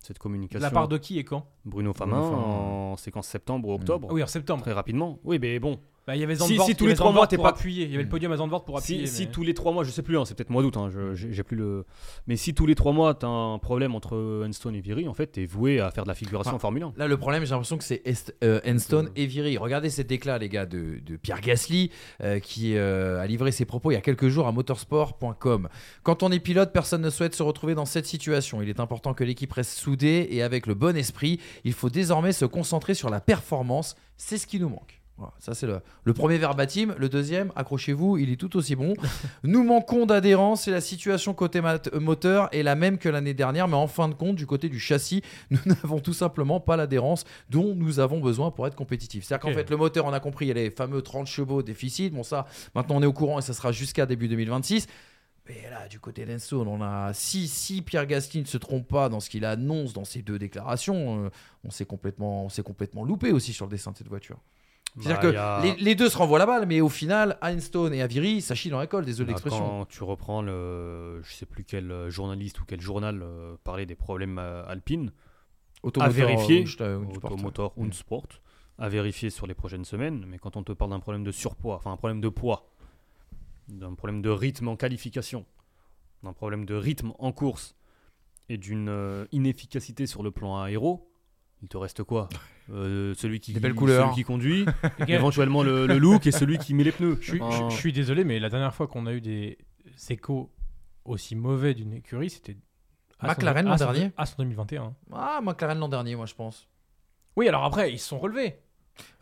[SPEAKER 3] Cette
[SPEAKER 2] De
[SPEAKER 3] communication.
[SPEAKER 2] la part de qui et quand?
[SPEAKER 3] Bruno Famin
[SPEAKER 1] Famin.
[SPEAKER 3] en séquence septembre ou octobre.
[SPEAKER 2] Ah Oui, en septembre.
[SPEAKER 3] Très rapidement. Oui, mais bon.
[SPEAKER 2] Bah, il y avait
[SPEAKER 3] Si-
[SPEAKER 2] Zandvoort,
[SPEAKER 3] si tous
[SPEAKER 2] il y
[SPEAKER 3] les trois mois, t'es
[SPEAKER 2] pour
[SPEAKER 3] pas-
[SPEAKER 2] appuyer. Il y avait le podium à Zandvoort pour appuyer.
[SPEAKER 3] Si, si tous les trois mois, je sais plus, hein, c'est peut-être mois d'août, hein, je- j'ai plus le. Mais si tous les trois mois, t'as un problème entre Enstone et Viry, en fait, t'es voué à faire de la figuration
[SPEAKER 1] Ah.
[SPEAKER 3] en Formule 1.
[SPEAKER 1] Là, le problème, j'ai l'impression que c'est Est- euh, Enstone et Viry. Regardez cet éclat, les gars, de, de Pierre Gasly, euh, qui euh, a livré ses propos il y a quelques jours à motorsport.com. Quand on est pilote, personne ne souhaite se retrouver dans cette situation. Il est important que l'équipe reste soudée et avec le bon esprit. Il faut désormais se concentrer sur la performance. C'est ce qui nous manque. Voilà, ça c'est le, le premier verbatim. Le deuxième, accrochez-vous, il est tout aussi bon. Nous manquons d'adhérence et la situation côté moteur est la même que l'année dernière, mais en fin de compte, du côté du châssis, nous n'avons tout simplement pas l'adhérence dont nous avons besoin pour être compétitifs. C'est-à-dire qu'en fait, le moteur, on a compris, il y a les fameux 30 chevaux déficit. Bon, ça, maintenant on est au courant et ça sera jusqu'à début 2026. Mais là, du côté d'Enstone, on a si, si Pierre Gasly ne se trompe pas dans ce qu'il annonce dans ses deux déclarations, euh, on s'est complètement, on s'est complètement loupé aussi sur le dessin de cette voiture. C'est-à-dire
[SPEAKER 3] Bah,
[SPEAKER 1] que
[SPEAKER 3] a-
[SPEAKER 1] les, les deux se renvoient la balle, mais au final, à Enstone et à Viry, ça chie dans la colle, désolé
[SPEAKER 3] Bah,
[SPEAKER 1] l'expression.
[SPEAKER 3] Quand tu reprends le, je sais plus quel euh, journaliste ou quel journal euh, parlait des problèmes euh, alpines, à
[SPEAKER 1] Automotor,
[SPEAKER 3] vérifier,
[SPEAKER 1] Unst- Unsport.
[SPEAKER 3] Automotor
[SPEAKER 1] Mm.
[SPEAKER 3] Unsport, à vérifier sur les prochaines semaines. Mais quand on te parle d'un problème de surpoids, enfin un problème de poids, d'un problème de rythme en qualification, d'un problème de rythme en course et d'une euh, inefficacité sur le plan aéro, il te reste quoi? Euh, Celui qui
[SPEAKER 1] Des belles couleurs.
[SPEAKER 3] celui qui conduit, éventuellement le, le look et celui qui met les pneus.
[SPEAKER 2] je, suis- je-
[SPEAKER 3] Enfin,
[SPEAKER 2] je suis désolé, mais la dernière fois qu'on a eu des échos aussi mauvais d'une écurie, c'était. à
[SPEAKER 1] McLaren
[SPEAKER 2] à
[SPEAKER 1] l'an dernier
[SPEAKER 2] À son 2021.
[SPEAKER 1] Ah, McLaren l'an dernier, moi je pense.
[SPEAKER 2] Oui, alors après, ils se sont relevés.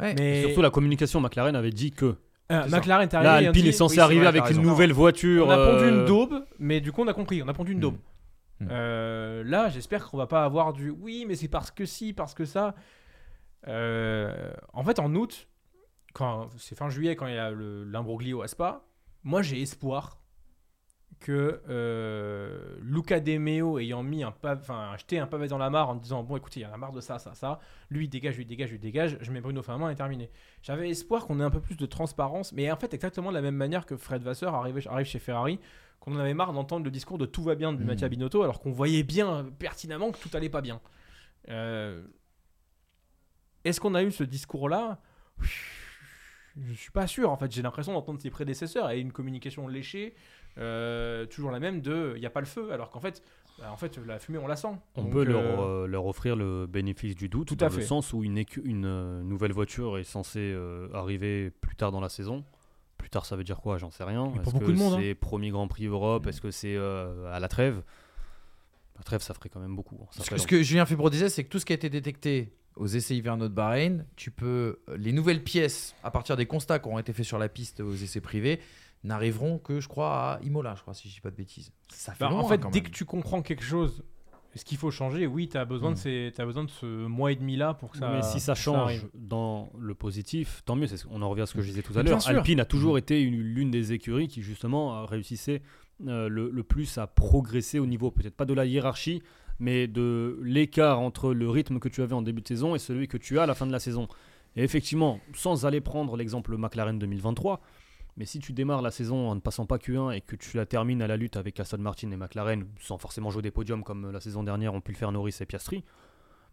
[SPEAKER 1] Ouais.
[SPEAKER 2] Mais
[SPEAKER 3] Surtout la communication, McLaren avait dit que
[SPEAKER 2] euh. McLaren est arrivé.
[SPEAKER 3] Alpine est censé
[SPEAKER 1] oui,
[SPEAKER 3] arriver
[SPEAKER 1] vrai,
[SPEAKER 3] avec une
[SPEAKER 1] raison.
[SPEAKER 3] nouvelle voiture.
[SPEAKER 2] On a pondu
[SPEAKER 3] euh,
[SPEAKER 2] une daube, mais du coup, on a compris. On a pondu une daube.
[SPEAKER 1] Hmm.
[SPEAKER 2] Euh, là, j'espère qu'on va pas avoir du oui, mais c'est parce que si, parce que ça. Euh, en fait, en août, quand c'est fin juillet, quand il y a l'imbroglio à Spa, moi j'ai espoir que euh, Luca De Meo ayant mis un enfin jeté un pavé dans la mare en disant bon écoutez il y en a marre de ça ça ça lui dégage lui dégage lui dégage je mets Bruno Famin et terminé j'avais espoir qu'on ait un peu plus de transparence mais en fait exactement de la même manière que Fred Vasseur arrive chez Ferrari qu'on en avait marre d'entendre le discours de tout va bien de
[SPEAKER 1] Mhm.
[SPEAKER 2] Mattia Binotto alors qu'on voyait bien pertinemment que tout allait pas bien Euh, est-ce qu'on a eu ce discours là je suis pas sûr en fait j'ai l'impression d'entendre ses prédécesseurs et une communication léchée euh, toujours la même de il n'y a pas le feu alors qu'en fait bah, en fait la fumée on la sent
[SPEAKER 3] On
[SPEAKER 2] Donc,
[SPEAKER 3] peut leur,
[SPEAKER 2] euh,
[SPEAKER 3] leur offrir le bénéfice du doute,
[SPEAKER 2] Tout
[SPEAKER 3] dans
[SPEAKER 2] à
[SPEAKER 3] le
[SPEAKER 2] fait.
[SPEAKER 3] sens où une, une nouvelle voiture est censée euh, arriver plus tard dans la saison. Plus tard, ça veut dire quoi J'en sais rien. Est-ce
[SPEAKER 2] beaucoup
[SPEAKER 3] que
[SPEAKER 2] de monde, hein.
[SPEAKER 3] c'est premier Grand Prix Europe? Est-ce que c'est euh, à la trêve? La trêve, ça ferait quand même beaucoup. hein. Ça
[SPEAKER 1] Ce que, ce que Julien Febro disait, c'est que tout ce qui a été détecté aux essais hivernaux de Bahreïn, tu peux les nouvelles pièces à partir des constats qui auront été faits sur la piste aux essais privés n'arriveront que je crois à Imola, je crois si je dis pas de bêtises. Ça fait
[SPEAKER 2] Bah, en fait, dès
[SPEAKER 1] même.
[SPEAKER 2] que tu comprends quelque chose, ce qu'il faut changer, oui, tu as, besoin
[SPEAKER 1] Mm.
[SPEAKER 2] de ces- t'as besoin de ce mois et demi-là pour que ça.
[SPEAKER 3] mais si ça change dans le positif, tant mieux. On en revient à ce que je disais tout à l'heure. Alpine a toujours été une- l'une des écuries qui justement réussissait euh, le, le plus à progresser au niveau peut-être pas de la hiérarchie, mais de l'écart entre le rythme que tu avais en début de saison et celui que tu as à la fin de la saison. Et effectivement, sans aller prendre l'exemple McLaren 2023, mais si tu démarres la saison en ne passant pas Q1 et que tu la termines à la lutte avec Aston Martin et McLaren sans forcément jouer des podiums comme la saison dernière ont pu le faire Norris et Piastri,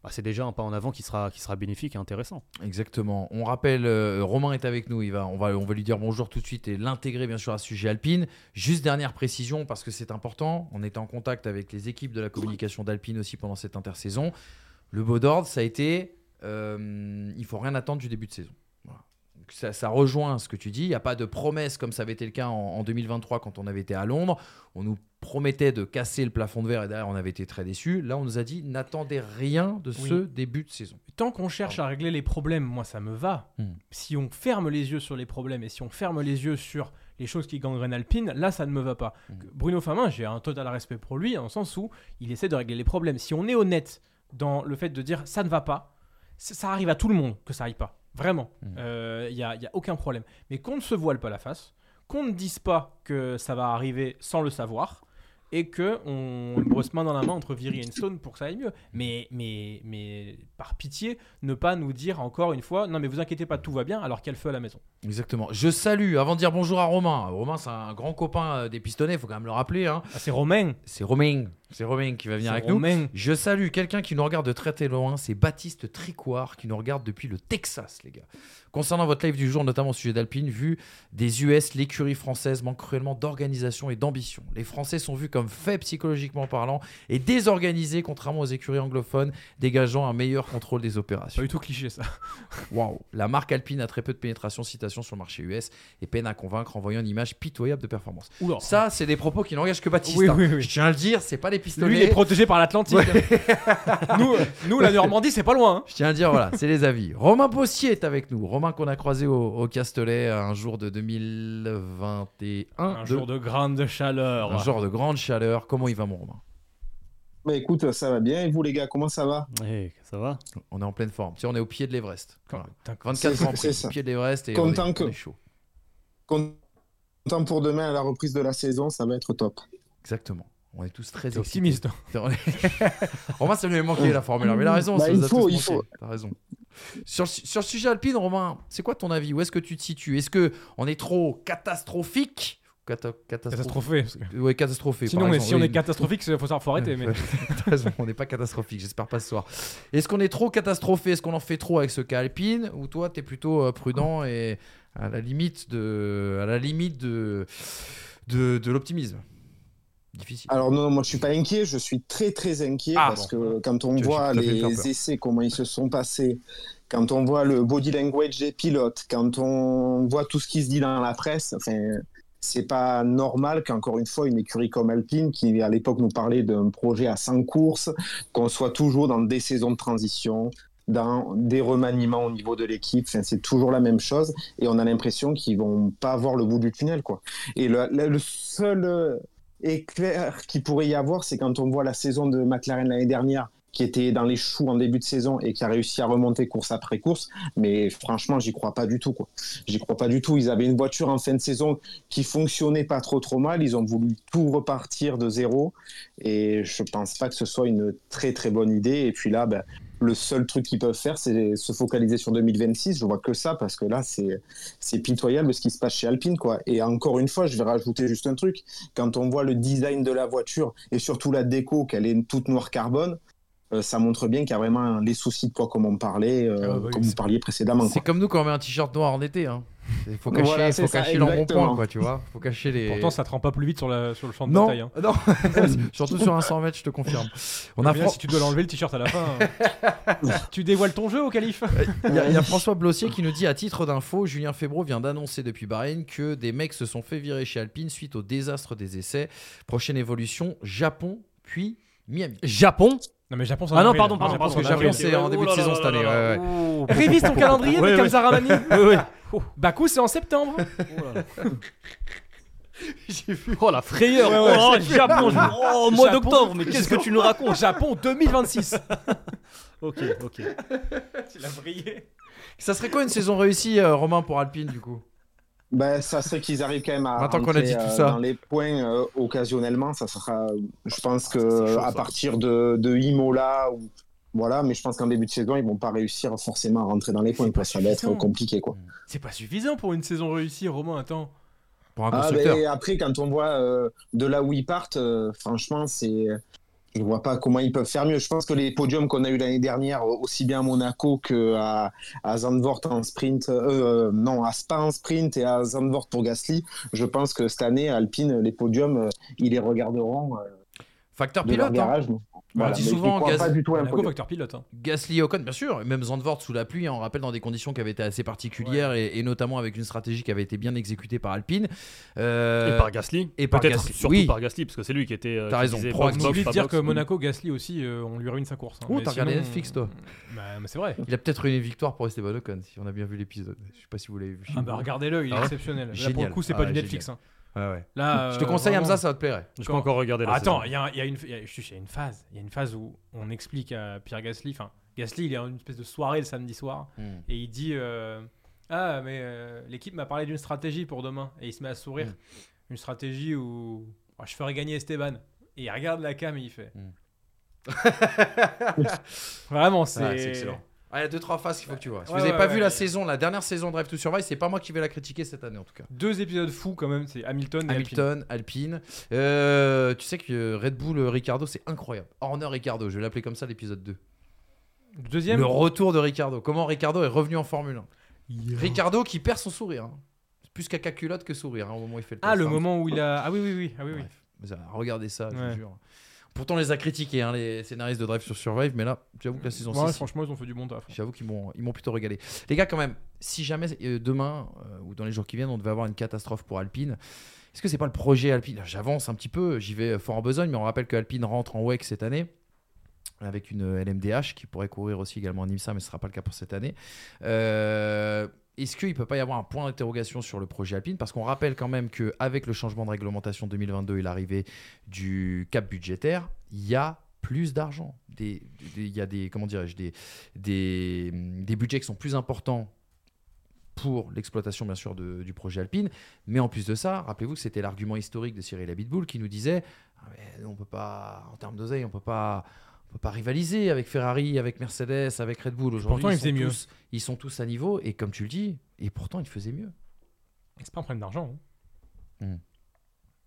[SPEAKER 3] bah, c'est déjà un pas en avant qui sera, bénéfique et intéressant.
[SPEAKER 1] Exactement. On rappelle, euh, Romain est avec nous. Il va, on, va, lui dire bonjour tout de suite et l'intégrer bien sûr à ce sujet Alpine. Juste dernière précision parce que c'est important. On était en contact avec les équipes de la communication d'Alpine aussi pendant cette intersaison. Le mot d'ordre, ça a été euh, il faut rien attendre du début de saison. Ça, ça rejoint ce que tu dis. Il n'y a pas de promesse comme ça avait été le cas en, en 2023 quand on avait été à Londres. On nous promettait de casser le plafond de verre et derrière on avait été très déçus. Là, on nous a dit n'attendez rien de ce
[SPEAKER 2] Oui.
[SPEAKER 1] début de saison.
[SPEAKER 2] Tant qu'on cherche à régler les problèmes, moi ça me va.
[SPEAKER 1] Hmm.
[SPEAKER 2] Si on ferme les yeux sur les problèmes et si on ferme les yeux sur les choses qui gangrènent Alpine, là ça ne me va pas.
[SPEAKER 1] Hmm.
[SPEAKER 2] Bruno Famin, j'ai un total respect pour lui, le sens où il essaie de régler les problèmes. Si on est honnête dans le fait de dire ça ne va pas, ça, ça arrive à tout le monde que ça aille pas. Vraiment. Il
[SPEAKER 1] Mm.
[SPEAKER 2] n'y a, y a aucun problème. Mais qu'on ne se voile pas la face, qu'on ne dise pas que ça va arriver sans le savoir, et que on brosse main dans la main entre Viry et Stone pour que ça aille mieux. Mais, mais, mais par pitié, ne pas nous dire encore une fois, non mais vous inquiétez pas, tout va bien, alors qu'il y a le feu à la maison.
[SPEAKER 1] Exactement. Je salue, avant de dire bonjour à Romain. Romain, c'est un grand copain euh, des pistonnets, il faut quand même le rappeler. hein.
[SPEAKER 2] Ah, c'est Romain.
[SPEAKER 1] C'est Romain. C'est Romain qui va venir avec
[SPEAKER 2] Romain.
[SPEAKER 1] nous. Je salue quelqu'un qui nous regarde de très très loin. C'est Baptiste Tricoire qui nous regarde depuis le Texas, les gars. Concernant votre live du jour, notamment au sujet d'Alpine, vu des US, l'écurie française manque cruellement d'organisation et d'ambition. Les Français sont vus comme faibles psychologiquement parlant et désorganisés, contrairement aux écuries anglophones, dégageant un meilleur contrôle des opérations.
[SPEAKER 2] Pas du tout cliché ça.
[SPEAKER 1] Waouh La marque Alpine a très peu de pénétration, citation sur le marché US et peine à convaincre en voyant une image pitoyable de performance.
[SPEAKER 2] Oula.
[SPEAKER 1] Ça, c'est des propos qui n'engagent que Baptiste.
[SPEAKER 2] Oui,
[SPEAKER 1] hein.
[SPEAKER 2] oui, oui.
[SPEAKER 1] Je tiens à le dire, c'est pas les pistolets.
[SPEAKER 2] Lui, il est protégé par l'Atlantique. nous, nous, la Normandie, c'est pas loin. hein.
[SPEAKER 1] Je tiens à dire, voilà, c'est les avis. Romain Postier est avec nous. Romain qu'on a croisé au, au Castellet un jour de 2021.
[SPEAKER 2] Un jour de grande chaleur.
[SPEAKER 1] un jour de grande chaleur. Comment il va, mon Romain?
[SPEAKER 8] Bah écoute, ça va bien. Et vous les gars, comment ça va?
[SPEAKER 3] Eh, ça va?
[SPEAKER 1] On est en pleine forme. Tu sais, on est au pied de l'Everest. Voilà.
[SPEAKER 2] Putain,
[SPEAKER 1] 24
[SPEAKER 8] C'est-
[SPEAKER 1] Grands
[SPEAKER 8] c'est
[SPEAKER 1] Prix,
[SPEAKER 8] ça.
[SPEAKER 1] au pied de l'Everest et
[SPEAKER 8] Content
[SPEAKER 1] on est,
[SPEAKER 8] que-
[SPEAKER 1] on est chaud.
[SPEAKER 8] Content pour demain à la reprise de la saison, ça va être top.
[SPEAKER 1] Exactement. On est tous très
[SPEAKER 2] T'es
[SPEAKER 1] excités.
[SPEAKER 2] optimiste.
[SPEAKER 1] On est- Romain, ça lui avait manqué la formule. Mais il a raison,
[SPEAKER 8] Bah,
[SPEAKER 1] ça
[SPEAKER 8] il
[SPEAKER 1] nous a
[SPEAKER 8] faut,
[SPEAKER 1] tous
[SPEAKER 8] il faut.
[SPEAKER 1] T'as raison. Sur, le- sur le sujet alpine, Romain, c'est quoi ton avis? Où est-ce que tu te situes? Est-ce que on est trop catastrophique? Cata-
[SPEAKER 2] Catastrophé.
[SPEAKER 1] Ouais, catastrophé.
[SPEAKER 2] Sinon,
[SPEAKER 1] par
[SPEAKER 2] mais si on est catastrophique, il faut, faut arrêter. Mais...
[SPEAKER 1] On n'est pas catastrophique, j'espère pas ce soir. Est-ce qu'on est trop catastrophé? Est-ce qu'on en fait trop avec ce cas alpine? Ou toi, t'es plutôt euh, prudent et à la limite de, à la limite de, de, de l'optimisme? Difficile.
[SPEAKER 8] Alors non, moi je suis pas inquiet, je suis très très inquiet
[SPEAKER 1] Ah,
[SPEAKER 8] parce
[SPEAKER 1] bon.
[SPEAKER 8] que quand on voit les essais, comment ils se sont passés, quand on voit le body language des pilotes, quand on voit tout ce qui se dit dans la presse, enfin, c'est pas normal qu'encore une fois une écurie comme Alpine, qui à l'époque nous parlait d'un projet à 100 courses, qu'on soit toujours dans des saisons de transition, dans des remaniements au niveau de l'équipe, enfin, c'est toujours la même chose et on a l'impression qu'ils vont pas voir le bout du tunnel quoi. Et le, le- le seul éclair qu'il pourrait y avoir, c'est quand on voit la saison de McLaren l'année dernière, qui était dans les choux en début de saison et qui a réussi à remonter course après course. Mais franchement, j'y crois pas du tout. J'y crois pas du tout. Ils avaient une voiture en fin de saison qui fonctionnait pas trop trop mal. Ils ont voulu tout repartir de zéro. Et je pense pas que ce soit une très très bonne idée. Et puis là, ben, le seul truc qu'ils peuvent faire, c'est se focaliser sur 2026. Je vois que ça parce que là, c'est pitoyable ce qui se passe chez Alpine, quoi. Et encore une fois, je vais rajouter juste un truc. Quand on voit le design de la voiture et surtout la déco, qu'elle est toute noire carbone, euh, ça montre bien qu'il y a vraiment les soucis de poids comme on parlait, euh,
[SPEAKER 2] Ah bah oui,
[SPEAKER 8] comme vous parliez précédemment.
[SPEAKER 1] C'est comme nous quand on met un t-shirt noir en été. Hein. Il faut cacher,
[SPEAKER 8] Voilà,
[SPEAKER 1] faut
[SPEAKER 8] ça,
[SPEAKER 1] cacher l'embonpoint, quoi, tu vois. faut cacher les.
[SPEAKER 2] Pourtant, ça te rend pas plus vite sur, la, sur le champ de
[SPEAKER 1] non,
[SPEAKER 2] bataille. hein.
[SPEAKER 1] non. surtout sur un 100 mètres, je te confirme. On a
[SPEAKER 2] Bien,
[SPEAKER 1] Fran-
[SPEAKER 2] si tu dois l'enlever le t-shirt à la fin, hein. tu dévoiles ton jeu au calife.
[SPEAKER 1] Il y, a- il y a François Blossier qui nous dit à titre d'info, Julien Febro vient d'annoncer depuis Bahreïn que des mecs se sont fait virer chez Alpine suite au désastre des essais. Prochaine évolution, Japon, puis Miami.
[SPEAKER 3] Japon?
[SPEAKER 2] Non, mais Japon, c'est en
[SPEAKER 3] Ah non,
[SPEAKER 2] avril.
[SPEAKER 3] pardon, pardon,
[SPEAKER 2] Japon,
[SPEAKER 3] pardon.
[SPEAKER 1] Parce que
[SPEAKER 2] c'est en
[SPEAKER 1] Japon,
[SPEAKER 2] avril.
[SPEAKER 1] c'est en début de saison cette année. ouais, ouais.
[SPEAKER 3] Oh,
[SPEAKER 2] Révise ton calendrier,
[SPEAKER 3] Ouais. Ouais, ouais.
[SPEAKER 2] Bakou, c'est en septembre.
[SPEAKER 3] Oh la frayeur
[SPEAKER 2] Ouais, ouais,
[SPEAKER 3] Oh, Japon je- Oh, au mois
[SPEAKER 2] Japon,
[SPEAKER 3] d'octobre Mais qu'est-ce que tu nous racontes?
[SPEAKER 2] Japon 2026.
[SPEAKER 3] Ok, ok.
[SPEAKER 2] Il a brillé.
[SPEAKER 1] Ça serait quoi une saison réussie, euh, Romain, pour Alpine, du coup?
[SPEAKER 8] Ben, ça serait qu'ils arrivent quand même à
[SPEAKER 1] Maintenant qu'on a
[SPEAKER 8] rentrer,
[SPEAKER 1] dit tout
[SPEAKER 8] euh,
[SPEAKER 1] ça.
[SPEAKER 8] dans les points euh, occasionnellement. Ça sera, je pense
[SPEAKER 1] Ah,
[SPEAKER 8] que
[SPEAKER 1] chaud,
[SPEAKER 8] à
[SPEAKER 1] ça.
[SPEAKER 8] partir de, de Imola ou voilà, mais je pense qu'en début de saison, ils vont pas réussir forcément à rentrer dans les points. quoi. Ça va être compliqué, quoi.
[SPEAKER 2] C'est pas suffisant pour une saison réussie, Romain. Attends.
[SPEAKER 1] Pour un
[SPEAKER 8] Ah, ben, après, quand on voit euh, de là où ils partent, euh, franchement, c'est. Je vois pas comment ils peuvent faire mieux. Je pense que les podiums qu'on a eu l'année dernière, aussi bien à Monaco qu'à à Zandvoort en sprint, euh, euh, non, à Spa en sprint et à Zandvoort pour Gasly, je pense que cette année, Alpine, les podiums, euh, ils les regarderont euh,
[SPEAKER 1] Facteur pilote. hein.
[SPEAKER 8] garage. donc. Voilà,
[SPEAKER 1] dit souvent,
[SPEAKER 8] pas du tout
[SPEAKER 2] facteur pilote. hein.
[SPEAKER 1] Gasly Ocon, bien sûr, même Zandvoort sous la pluie, hein, on rappelle dans des conditions qui avaient été assez particulières et, et notamment avec une stratégie qui avait été bien exécutée par Alpine. Euh,
[SPEAKER 3] Et par Gasly
[SPEAKER 1] et par
[SPEAKER 3] Peut-être
[SPEAKER 1] Gasly.
[SPEAKER 3] surtout
[SPEAKER 1] Oui.
[SPEAKER 3] par Gasly, parce que c'est lui qui était. euh,
[SPEAKER 1] T'as raison,
[SPEAKER 3] disait
[SPEAKER 1] pro-
[SPEAKER 3] box,
[SPEAKER 2] On
[SPEAKER 3] box,
[SPEAKER 2] oublie de
[SPEAKER 3] pas
[SPEAKER 2] dire
[SPEAKER 3] box.
[SPEAKER 2] que Monaco, Gasly aussi, euh, on lui ruine sa course. hein.
[SPEAKER 1] Oh,
[SPEAKER 2] Mais
[SPEAKER 1] t'as regardé Netflix, toi
[SPEAKER 2] Bah, mais c'est vrai.
[SPEAKER 1] Il a peut-être une victoire pour Esteban Ocon, si on a bien vu l'épisode. Je sais pas si vous l'avez vu.
[SPEAKER 2] Ah bah regardez-le, il est
[SPEAKER 1] Ah ouais
[SPEAKER 2] exceptionnel. Là, pour le coup, c'est
[SPEAKER 1] Ah
[SPEAKER 2] pas
[SPEAKER 1] ouais,
[SPEAKER 2] du Netflix.
[SPEAKER 1] Ouais, ouais.
[SPEAKER 2] Là,
[SPEAKER 1] Je te
[SPEAKER 2] euh,
[SPEAKER 1] conseille,
[SPEAKER 2] vraiment-
[SPEAKER 1] Hamza, ça va te plairait.
[SPEAKER 3] Je peux encore regarder la
[SPEAKER 2] Attends,
[SPEAKER 3] saison.
[SPEAKER 2] il y, a, il y a une, il y a- juste, il y a une phase. Il y a une phase où on explique à Pierre Gasly. Enfin, Gasly, il est en une espèce de soirée le samedi soir
[SPEAKER 1] Hmm.
[SPEAKER 2] et il dit euh, Ah, mais euh, l'équipe m'a parlé d'une stratégie pour demain. Et il se met à sourire.
[SPEAKER 1] Mm.
[SPEAKER 2] Une stratégie où oh, je ferai gagner Esteban. Et il regarde la cam et il fait
[SPEAKER 1] Mm.
[SPEAKER 2] Vraiment, c'est.
[SPEAKER 1] Ouais, c'est excellent. Ah, il y a deux trois phases qu'il faut que tu vois. Si
[SPEAKER 2] Ouais,
[SPEAKER 1] vous n'avez
[SPEAKER 2] ouais,
[SPEAKER 1] pas
[SPEAKER 2] ouais,
[SPEAKER 1] vu la saison, la dernière saison de Drive to Survive, c'est pas moi qui vais la critiquer cette année en tout cas.
[SPEAKER 2] Deux épisodes fous quand même, c'est Hamilton et Alpine.
[SPEAKER 1] Hamilton, Alpine. Euh, tu sais que Red Bull euh, Ricardo, c'est incroyable. Horner Ricardo, je vais l'appeler comme ça l'épisode 2.
[SPEAKER 2] Deuxième.
[SPEAKER 1] Le retour de Ricardo. Comment Ricardo est revenu en Formule 1. Ricardo qui perd son sourire. hein. C'est plus caca culotte que sourire hein, au moment où il fait le
[SPEAKER 2] Ah, le
[SPEAKER 1] hein.
[SPEAKER 2] moment où il a. Ah oui, oui, oui. Ah, oui, oui.
[SPEAKER 1] Bref. Mais ça, regardez ça, je vous jure. Pourtant, on les a critiqués, hein, les scénaristes de Drive sur Survive, mais là, j'avoue que la saison
[SPEAKER 2] Ouais,
[SPEAKER 1] 6,
[SPEAKER 2] franchement, ils ont fait du bon taf.
[SPEAKER 1] J'avoue qu'ils m'ont, ils m'ont plutôt régalé. Les gars, quand même, si jamais euh, demain euh, ou dans les jours qui viennent, on devait avoir une catastrophe pour Alpine, est-ce que c'est pas le projet Alpine? J'avance un petit peu, j'y vais fort en besogne, mais on rappelle que Alpine rentre en WEC cette année avec une LMDH qui pourrait courir aussi également en IMSA, mais ce ne sera pas le cas pour cette année. Euh, est-ce qu'il ne peut pas y avoir un point d'interrogation sur le projet Alpine? Parce qu'on rappelle quand même qu'avec le changement de réglementation 2022 et l'arrivée du cap budgétaire, il y a plus d'argent. Il y a des, comment dirais-je, des, des, budgets qui sont plus importants pour l'exploitation bien sûr du projet Alpine. Mais en plus de ça, rappelez-vous que c'était l'argument historique de Cyril Abitboul qui nous disait Ah, on peut pas, en termes d'oseille, on peut pas, on peut pas rivaliser avec Ferrari, avec Mercedes, avec Red Bull. Aujourd'hui,
[SPEAKER 2] Pourtant, ils
[SPEAKER 1] sont
[SPEAKER 2] faisaient mieux.
[SPEAKER 1] tous- Ils sont tous à niveau et comme tu le dis, et pourtant ils faisaient mieux.
[SPEAKER 2] C'est pas un problème d'argent. hein.
[SPEAKER 1] Hmm.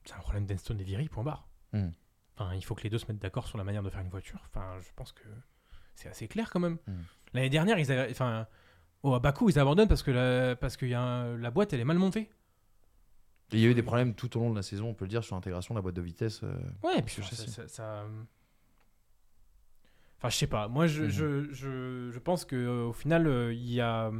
[SPEAKER 2] C'est un problème d'Enstone et Viry, point barre.
[SPEAKER 1] Hmm.
[SPEAKER 2] Enfin, il faut que les deux se mettent d'accord sur la manière de faire une voiture. Enfin, je pense que c'est assez clair quand même.
[SPEAKER 1] Hmm.
[SPEAKER 2] L'année dernière, ils avaient, enfin, oh, à Bakou, ils abandonnent parce que la, parce que y a un- la boîte, elle est mal montée.
[SPEAKER 1] Il y a eu des problèmes tout au long de la saison, on peut le dire, sur l'intégration de la boîte de vitesse. euh,
[SPEAKER 2] Ouais, puis ça,
[SPEAKER 1] châssis.
[SPEAKER 2] ça- ça- Enfin, je sais pas. Moi, je,
[SPEAKER 1] Mhm.
[SPEAKER 2] je, je, je pense que euh, au final, euh, il y a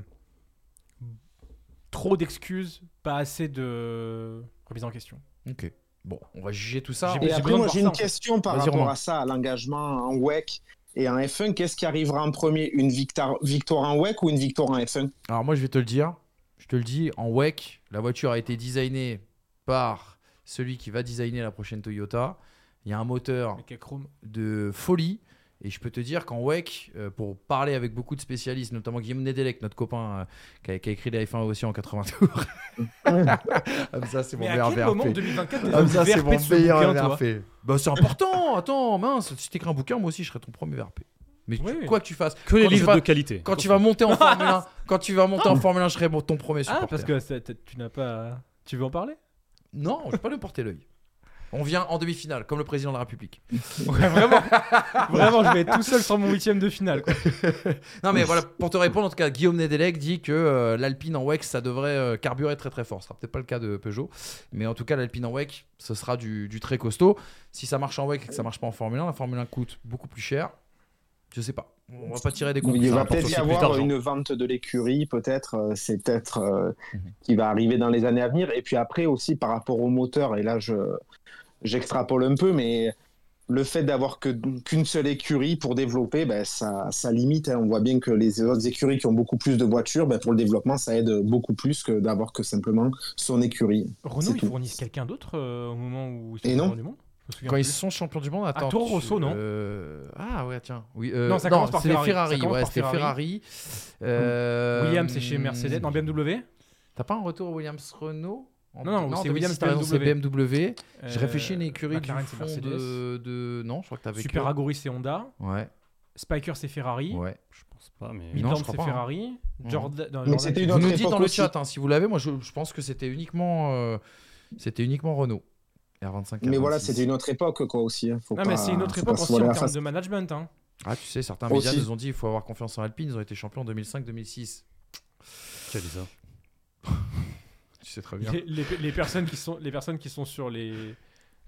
[SPEAKER 2] trop d'excuses, pas assez de remise en question.
[SPEAKER 1] Ok. Bon, on va juger tout ça.
[SPEAKER 8] Et après, moi, j'ai
[SPEAKER 2] ça,
[SPEAKER 8] une
[SPEAKER 2] en fait.
[SPEAKER 8] question par rapport
[SPEAKER 1] Romain.
[SPEAKER 8] à ça, à l'engagement en WEC et en F1. Qu'est-ce qui arrivera en premier? Une victoire, victoire en WEC ou une victoire en F1
[SPEAKER 1] Alors moi je vais te le dire, je te le dis, en WEC, la voiture a été designée par celui qui va designer la prochaine Toyota. Il y a un moteur de folie. Et je peux te dire qu'en WEC, euh, pour parler avec beaucoup de spécialistes, notamment Guillaume Nedelec, notre copain euh, qui, a, qui a écrit la F1 aussi en 80 tours. Comme ça, c'est mon
[SPEAKER 2] à
[SPEAKER 1] meilleur
[SPEAKER 2] quel moment
[SPEAKER 1] VRP.
[SPEAKER 2] 2024 t'as
[SPEAKER 1] Comme ça, c'est mon meilleur VRP. Bah, c'est important. Attends, mince, si t'écris un bouquin, moi aussi, je serai ton premier VRP. Mais
[SPEAKER 2] Oui.
[SPEAKER 1] quoi que tu fasses,
[SPEAKER 3] Que les
[SPEAKER 1] Quand tu
[SPEAKER 3] livres
[SPEAKER 1] vas-
[SPEAKER 3] de qualité.
[SPEAKER 1] quand tu vas monter en Formule 1, quand tu vas monter en Formule 1, je serai mon- ton premier supporter.
[SPEAKER 2] Ah, parce que tu n'as pas. Tu veux en parler?
[SPEAKER 1] Non, je vais pas lui porter l'œil. On vient en demi-finale, comme le président de la République.
[SPEAKER 2] Ouais, vraiment. vraiment, je vais être tout seul sur mon huitième de finale. Quoi.
[SPEAKER 1] Non, mais voilà, pour te répondre, en tout cas, Guillaume Nedelec dit que euh, l'Alpine en WEC, ça devrait euh, carburer très très fort. Ce sera peut-être pas le cas de Peugeot, mais en tout cas, l'Alpine en WEC, ce sera du, du très costaud. Si ça marche en WEC et que ça marche pas en Formule 1, la Formule 1 coûte beaucoup plus cher. Je sais pas. On va pas tirer des
[SPEAKER 8] Il
[SPEAKER 1] conclusions.
[SPEAKER 8] va
[SPEAKER 1] Ça rapporte
[SPEAKER 8] peut-être y avoir une vente de l'écurie, peut-être. euh, C'est peut-être euh,
[SPEAKER 1] Mhm.
[SPEAKER 8] qui va arriver dans les années à venir. Et puis après aussi par rapport au moteur, et là je j'extrapole un peu, mais le fait d'avoir qu'une seule écurie pour développer, ben, ça, ça limite. hein. On voit bien que les autres écuries qui ont beaucoup plus de voitures, ben, pour le développement, ça aide beaucoup plus que d'avoir que simplement son écurie.
[SPEAKER 2] Renault, ils
[SPEAKER 8] tout.
[SPEAKER 2] fournissent quelqu'un d'autre euh, au moment où ils sont champions du monde?
[SPEAKER 1] Quand ils sont champions du monde, attends.
[SPEAKER 2] Toro
[SPEAKER 1] tu-
[SPEAKER 2] Rosso, non?
[SPEAKER 1] euh, Ah ouais, tiens. Oui, euh,
[SPEAKER 2] Non, ça commence par Ferrari.
[SPEAKER 1] Ferrari.
[SPEAKER 2] Ça commence
[SPEAKER 1] ouais, c'était
[SPEAKER 2] Ferrari.
[SPEAKER 1] Ferrari. Euh,
[SPEAKER 2] Williams, c'est chez Mercedes. Non, BMW
[SPEAKER 1] T'as pas un retour Williams Renault En-
[SPEAKER 2] Non, non, c'est
[SPEAKER 1] 2006,
[SPEAKER 2] Williams
[SPEAKER 1] c'est
[SPEAKER 2] BMW.
[SPEAKER 1] BMW. Je
[SPEAKER 2] Euh,
[SPEAKER 1] réfléchis à une écurie du fond de, de- Non, je crois que t'avais
[SPEAKER 2] Super Aguri, c'est Honda.
[SPEAKER 1] Ouais,
[SPEAKER 2] Spiker, c'est Ferrari.
[SPEAKER 1] ouais.
[SPEAKER 3] Je pense pas, mais.
[SPEAKER 1] Non,
[SPEAKER 2] Midland, c'est
[SPEAKER 1] hein.
[SPEAKER 2] Ferrari. Jordan, non,
[SPEAKER 8] Mais
[SPEAKER 2] Jordan,
[SPEAKER 8] une
[SPEAKER 1] Vous nous dites dans le
[SPEAKER 8] aussi.
[SPEAKER 1] chat hein, si vous l'avez. Moi, je, je pense que c'était uniquement, euh, c'était uniquement Renault. R25.
[SPEAKER 8] Mais voilà,
[SPEAKER 1] R26.
[SPEAKER 8] c'était une autre époque quoi aussi. hein. Faut
[SPEAKER 2] Non,
[SPEAKER 8] pas-
[SPEAKER 2] mais c'est une autre époque aussi en termes
[SPEAKER 8] face.
[SPEAKER 2] de management.
[SPEAKER 1] Ah, tu sais, certains médias nous ont dit il faut avoir confiance en Alpine. Ils ont été champions en 2005-2006.
[SPEAKER 3] Qui a dit ça?
[SPEAKER 1] Tu sais très bien.
[SPEAKER 2] Les, les- les personnes qui sont, les personnes qui sont sur les.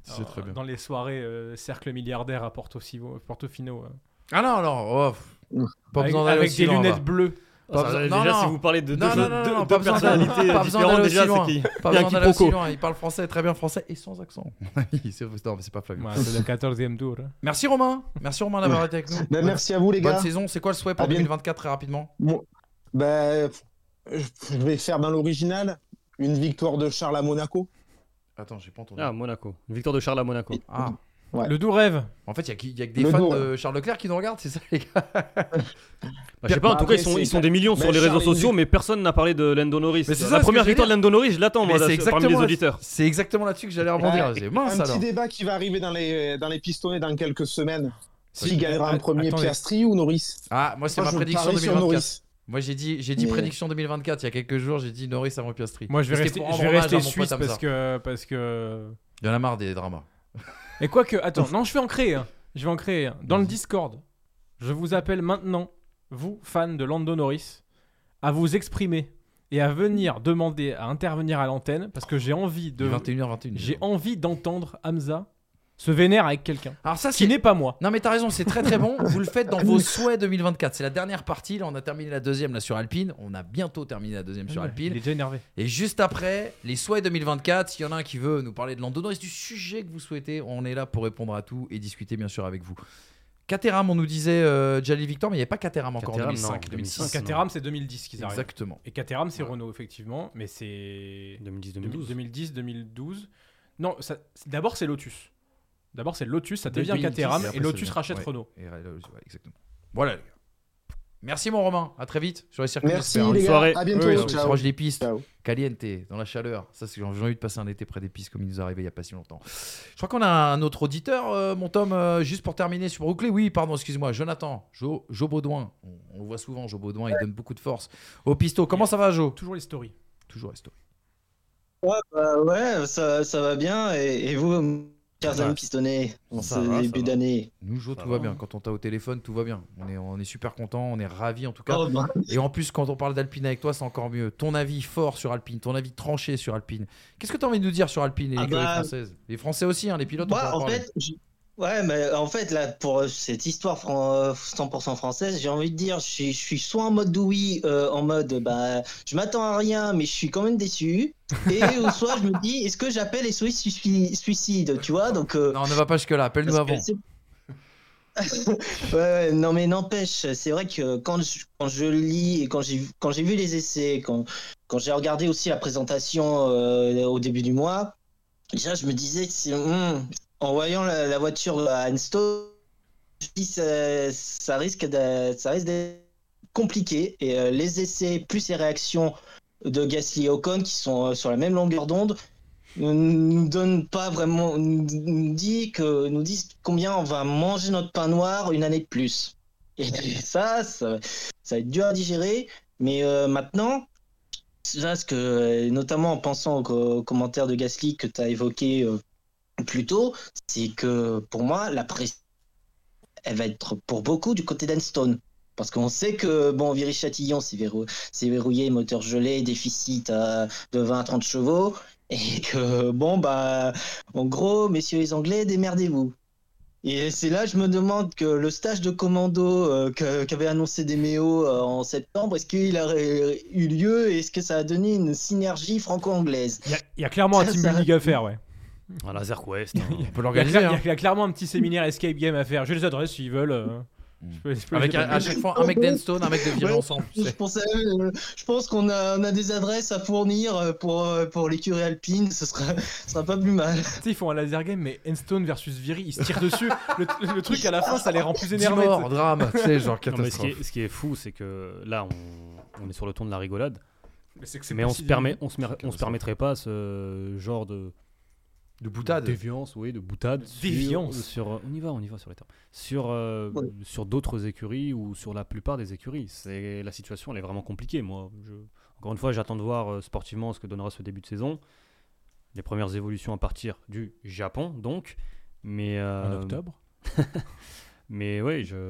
[SPEAKER 1] Tu sais très
[SPEAKER 2] euh,
[SPEAKER 1] bien.
[SPEAKER 2] Dans les soirées euh, cercle milliardaire à Portofino. Portofino euh,
[SPEAKER 1] Ah non, non, oh, pff, pas
[SPEAKER 2] avec
[SPEAKER 1] besoin d'aller
[SPEAKER 2] avec
[SPEAKER 1] aussi
[SPEAKER 2] des
[SPEAKER 1] loin,
[SPEAKER 2] lunettes bleues.
[SPEAKER 1] Pas
[SPEAKER 3] Ça,
[SPEAKER 1] besoin-
[SPEAKER 3] Déjà,
[SPEAKER 1] non,
[SPEAKER 3] si vous parlez de deux,
[SPEAKER 1] Non, non, non,
[SPEAKER 3] deux- deux personnalités
[SPEAKER 1] pas besoin
[SPEAKER 3] différentes,
[SPEAKER 1] d'aller
[SPEAKER 3] déjà, c'est qui
[SPEAKER 1] Pas besoin d'aller aussi loin. Il parle français, très bien français et sans accent. c'est non, mais c'est pas Flavio.
[SPEAKER 2] Ouais, c'est le 14e tour. hein.
[SPEAKER 1] Merci Romain. Merci Romain d'avoir été avec nous.
[SPEAKER 8] Ben, merci à vous les
[SPEAKER 1] Bonne
[SPEAKER 8] gars.
[SPEAKER 1] saison. C'est quoi le souhait pour
[SPEAKER 8] À bien-
[SPEAKER 1] 2024 très rapidement?
[SPEAKER 8] Ben, je vais faire dans l'original une victoire de Charles à Monaco.
[SPEAKER 1] Attends, j'ai pas entendu.
[SPEAKER 3] Ah, Monaco. Victoire de Charles à Monaco.
[SPEAKER 1] Ah.
[SPEAKER 8] Ouais.
[SPEAKER 2] Le doux rêve.
[SPEAKER 1] En fait, il y, a que des
[SPEAKER 8] Le
[SPEAKER 1] fans de Charles Leclerc qui nous regardent, c'est ça les gars
[SPEAKER 3] Bah, je sais pas, en tout cas, ils sont,
[SPEAKER 8] c'est-
[SPEAKER 3] ils sont des millions
[SPEAKER 8] Mais
[SPEAKER 3] sur les
[SPEAKER 8] Charles,
[SPEAKER 3] réseaux sociaux, mais personne n'a parlé de Lando Norris.
[SPEAKER 1] Mais c'est ça,
[SPEAKER 3] La première victoire de. Lando Norris, je l'attends, moi, là, parmi les
[SPEAKER 1] exactement,
[SPEAKER 3] auditeurs.
[SPEAKER 1] c'est exactement là-dessus que j'allais rebondir.
[SPEAKER 8] Ouais,
[SPEAKER 1] mince
[SPEAKER 8] un
[SPEAKER 1] alors.
[SPEAKER 8] petit débat qui va arriver dans les, dans les pistonnets dans quelques semaines.
[SPEAKER 2] Si-
[SPEAKER 8] Qui gagnera en
[SPEAKER 2] Att-
[SPEAKER 8] premier. Piastri ou Norris
[SPEAKER 1] Ah, moi c'est ma prédiction
[SPEAKER 8] parie sur
[SPEAKER 1] 2024. Moi j'ai dit, j'ai dit
[SPEAKER 8] Mais-
[SPEAKER 1] prédiction 2024 il y a quelques jours, j'ai dit Norris avant Piastri.
[SPEAKER 2] Moi, je vais rester, je vais rester suisse
[SPEAKER 1] Hamza.
[SPEAKER 2] parce que, parce que.
[SPEAKER 1] Il y en a marre des dramas.
[SPEAKER 2] Et quoique, attends, non, je vais en créer. Je vais en créer. Dans le Discord, je vous appelle maintenant, vous, fans de Lando Norris, à vous exprimer et à venir demander à intervenir à l'antenne parce que j'ai envie de.
[SPEAKER 1] 21h21.
[SPEAKER 2] J'ai envie d'entendre Hamza se vénère avec quelqu'un
[SPEAKER 1] Alors ça
[SPEAKER 2] qui n'est pas moi.
[SPEAKER 1] Non mais t'as raison, c'est très très bon. Vous le faites dans vos souhaits 2024. C'est la dernière partie. Là, on a terminé la deuxième là sur Alpine. On a bientôt terminé la deuxième sur
[SPEAKER 2] Il est
[SPEAKER 1] Alpine.
[SPEAKER 2] déjà énervé.
[SPEAKER 1] Et juste après, les souhaits 2024. S'il y en a un qui veut nous parler de Lando Norris, du sujet que vous souhaitez, on est là pour répondre à tout et discuter bien sûr avec vous. Caterham, on nous disait euh, Jali Victor, mais il n'y avait pas Caterham encore en
[SPEAKER 3] Caterham,
[SPEAKER 1] 2005,
[SPEAKER 3] non,
[SPEAKER 1] 2006.
[SPEAKER 3] 2006.
[SPEAKER 2] Caterham, c'est 2010 qu'ils arrivent.
[SPEAKER 1] Exactement.
[SPEAKER 2] Et Caterham, c'est Renault, effectivement, mais c'est
[SPEAKER 3] 2010-2012.
[SPEAKER 2] 2010, 2012. Non, ça- d'abord c'est Lotus. D'abord c'est Lotus, ça devient
[SPEAKER 1] 2010,
[SPEAKER 2] Caterham
[SPEAKER 1] et
[SPEAKER 2] et, Lotus rachète
[SPEAKER 1] devient-
[SPEAKER 2] Renault.
[SPEAKER 1] Et, ouais, exactement. Voilà les gars. Merci mon Romain, à très vite sur les circuits.
[SPEAKER 8] Merci les gars,
[SPEAKER 3] soirée.
[SPEAKER 8] à bientôt.
[SPEAKER 1] Oui, on se
[SPEAKER 8] Ciao.
[SPEAKER 1] proche des pistes,
[SPEAKER 8] Ciao.
[SPEAKER 1] caliente, dans la chaleur. Ça, c'est j'ai envie de passer un été près des pistes comme il nous est arrivé il y a pas si longtemps. Je crois qu'on a un autre auditeur, euh, mon Tom, euh, juste pour terminer sur Brooklyn. Oui, pardon, excuse-moi, Jonathan, Jo, Jo Baudouin. On, on le voit souvent, Jo Baudouin, il donne beaucoup de force au pisto. Comment ça va, Jo
[SPEAKER 2] Toujours les stories.
[SPEAKER 1] Toujours resto.
[SPEAKER 9] Ouais, bah ouais, ça, ça va bien. Et, et vous, Chers
[SPEAKER 1] Ouais.
[SPEAKER 9] amis pistonnés, début d'année.
[SPEAKER 1] Nous, Jo,
[SPEAKER 3] Ça
[SPEAKER 1] tout
[SPEAKER 3] va,
[SPEAKER 1] va bien. Quand on t'a au téléphone, tout va bien. On est, on est super content, on est ravis en tout cas.
[SPEAKER 9] Oh, ben,
[SPEAKER 1] Et en plus, quand on parle d'Alpine avec toi, c'est encore mieux. Ton avis fort sur Alpine, ton avis tranché sur Alpine. Qu'est-ce que tu as envie de nous dire sur Alpine et
[SPEAKER 9] Ah
[SPEAKER 1] l'écurie
[SPEAKER 9] bah-
[SPEAKER 1] française Les Français aussi, hein, les pilotes. on peut
[SPEAKER 9] Moi, en
[SPEAKER 1] parler.
[SPEAKER 9] fait, je- ouais, mais en fait, là, pour euh, cette histoire fran- 100% française, j'ai envie de dire, je suis, je suis soit en mode oui, euh, en mode, bah, je m'attends à rien, mais je suis quand même déçu, et ou soit je me dis, est-ce que j'appelle SOS sui- suicide, tu vois, donc. euh,
[SPEAKER 1] Non, ne va pas jusque-là. Appelle-nous avant.
[SPEAKER 9] ouais, ouais, non mais n'empêche, c'est vrai que quand je, quand je lis et quand j'ai quand j'ai vu les essais, quand, quand j'ai regardé aussi la présentation euh, au début du mois, déjà je me disais que c'est- hum, en voyant la, voiture à dis ça, risque d'être compliqué. Et euh, les essais plus les réactions de Gasly et Ocon qui sont euh, sur la même longueur d'onde ne nous donne pas vraiment nous, dit que nous disent combien on va manger notre pain noir une année de plus. Et ça ça, va être dur à digérer. Mais euh, maintenant là, ce que notamment en pensant aux commentaires de Gasly que tu as évoqué euh, plus tôt c'est que pour moi la pression elle va être pour beaucoup du côté d'Enstone parce qu'on sait que bon Viry-Châtillon c'est verrou- verrouillé moteur gelé déficit euh, de 20 à 30 chevaux. Et que bon bah en gros messieurs les anglais démerdez-vous. Et c'est là je me demande que le stage de commando euh, qu'avait annoncé Demeo euh, en septembre est-ce qu'il a eu lieu et est-ce que ça a donné une synergie franco-anglaise?
[SPEAKER 2] Il y a- il y, a clairement un team building à faire, ouais.
[SPEAKER 3] Un laser quest. hein.
[SPEAKER 1] On peut
[SPEAKER 2] Il y, a,
[SPEAKER 1] l'organiser.
[SPEAKER 2] cla- il y a-
[SPEAKER 1] hein.
[SPEAKER 2] il y a clairement un petit séminaire escape game à faire. J'ai les adresses s'ils veulent. euh, je peux- je peux les
[SPEAKER 1] Avec à, à
[SPEAKER 2] appeler.
[SPEAKER 1] chaque fois un mec d'Enstone, un mec de Viré
[SPEAKER 9] Ouais.
[SPEAKER 1] ensemble. tu
[SPEAKER 9] je,
[SPEAKER 1] sais.
[SPEAKER 9] pensais, euh, je pense qu'on a, on a des adresses à fournir euh, pour, euh, pour l'écurie alpine, ce sera, ce sera pas plus mal.
[SPEAKER 2] Tu sais, ils font un laser game, mais Enstone versus Viry, ils se tirent dessus. Le, le truc à la fin, ça les rend plus
[SPEAKER 1] 10
[SPEAKER 2] énervés.
[SPEAKER 1] morts, drame, tu sais, genre
[SPEAKER 3] Non, mais ce, qui
[SPEAKER 1] catastrophe.
[SPEAKER 3] est, ce qui est fou, c'est que là, on, on est sur le ton de la rigolade,
[SPEAKER 2] Mais, c'est que c'est
[SPEAKER 3] mais
[SPEAKER 2] pas
[SPEAKER 3] on se, permet, on, se mer- on se
[SPEAKER 1] catastrophe.
[SPEAKER 3] permettrait pas ce genre de
[SPEAKER 1] De boutade.
[SPEAKER 3] déviance, oui, de boutade. sur-
[SPEAKER 2] Déviance.
[SPEAKER 3] Sur, on y va, on y va sur les termes. Sur, euh,
[SPEAKER 9] Ouais.
[SPEAKER 3] sur d'autres écuries ou sur la plupart des écuries. C'est la situation, elle est vraiment compliquée. Moi, je, encore une fois, j'attends de voir euh, sportivement ce que donnera ce début de saison. Les premières évolutions à partir du Japon, donc. Mais
[SPEAKER 2] En
[SPEAKER 3] euh,
[SPEAKER 2] octobre.
[SPEAKER 3] Mais oui, je,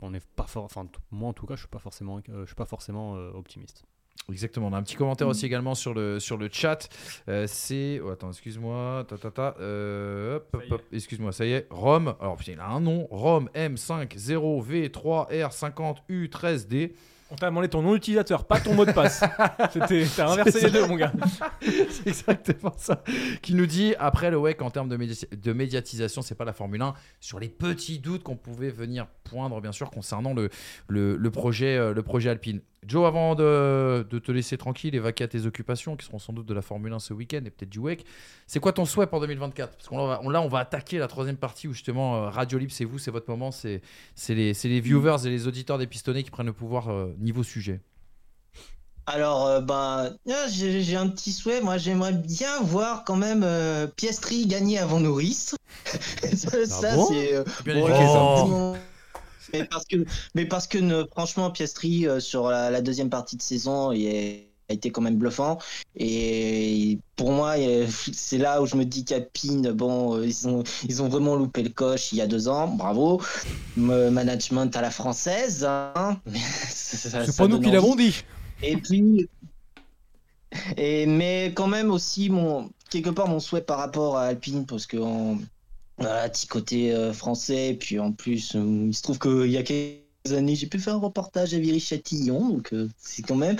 [SPEAKER 3] on n'est pas fort. Enfin, t- moi en tout cas, je suis pas forcément, euh, je suis pas forcément euh, optimiste.
[SPEAKER 1] Exactement. On a un petit commentaire aussi également sur le, sur le chat. Euh, c'est. Oh, attends, excuse-moi. Ta, ta, ta. Euh, hop, hop. Excuse-moi, ça y est. Rome. Alors, putain, il a un nom. Rome M50V3R50U13D.
[SPEAKER 2] On t'a demandé ton nom d'utilisateur, pas ton mot de passe. C'était, t'as inversé les deux, mon gars.
[SPEAKER 1] c'est exactement ça. Qui nous dit après le WEC en termes de, médi- de médiatisation, c'est pas la Formule 1. Sur les petits doutes qu'on pouvait venir poindre, bien sûr, concernant le, le, le projet, euh, le projet Alpine. Joe, avant de, de te laisser tranquille et vaquer à tes occupations, qui seront sans doute de la Formule 1 ce week-end et peut-être du WEC, c'est quoi ton souhait pour 2024 Parce qu'on on, là, on va attaquer la troisième partie où justement euh, Radio Libre, c'est vous, c'est votre moment, c'est les, viewers et les auditeurs des pistonnés qui prennent le pouvoir euh, niveau sujet.
[SPEAKER 9] Alors, euh, ben, ah, j'ai un petit souhait. Moi, j'aimerais bien voir quand même euh, Piastri gagner avant Norris. ça, ça,
[SPEAKER 1] bon?
[SPEAKER 9] c'est. euh, bon, Mais parce que, mais parce que ne- franchement, Piastri euh, sur la, la deuxième partie de saison, il est- a été quand même bluffant. Et pour moi, euh, c'est là où je me dis qu'Alpine, bon, euh, ils ont, ils ont vraiment loupé le coche il y a deux ans. Bravo. Me- management à la française. hein.
[SPEAKER 2] C'est pas nous qui l'avons dit.
[SPEAKER 9] Et puis, et, mais quand même aussi, mon, quelque part, mon souhait par rapport à Alpine, parce que en, voilà, petit côté euh, français, puis en plus, euh, il se trouve qu'il y a quelques années, j'ai pu faire un reportage à Viry-Châtillon, donc euh, c'est quand même.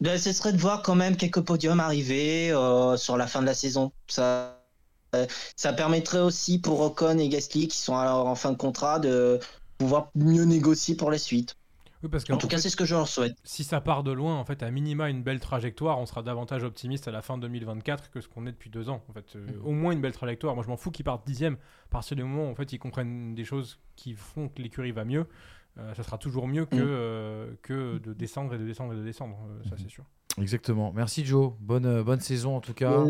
[SPEAKER 9] Ben, ce serait de voir quand même quelques podiums arriver sur la fin de la saison. Ça, ça permettrait aussi pour Ocon et Gasly, qui sont alors en fin de contrat, de pouvoir mieux négocier pour la suite.
[SPEAKER 2] Oui, parce que
[SPEAKER 9] En tout cas, c'est ce que je leur souhaite.
[SPEAKER 2] si ça part de loin, en fait, à minima une belle trajectoire, on sera davantage optimiste à la fin 2024 que ce qu'on est depuis deux ans. En fait, Euh, au moins une belle trajectoire. Moi, je m'en fous qu'ils partent dixième. À partir du moment où en fait ils comprennent des choses qui font que l'écurie va mieux, euh, ça sera toujours mieux que,
[SPEAKER 9] Mm.
[SPEAKER 2] euh, que de descendre et de descendre et de descendre. euh, ça, c'est sûr.
[SPEAKER 1] Exactement. Merci Joe. Bonne, euh, bonne saison en tout cas.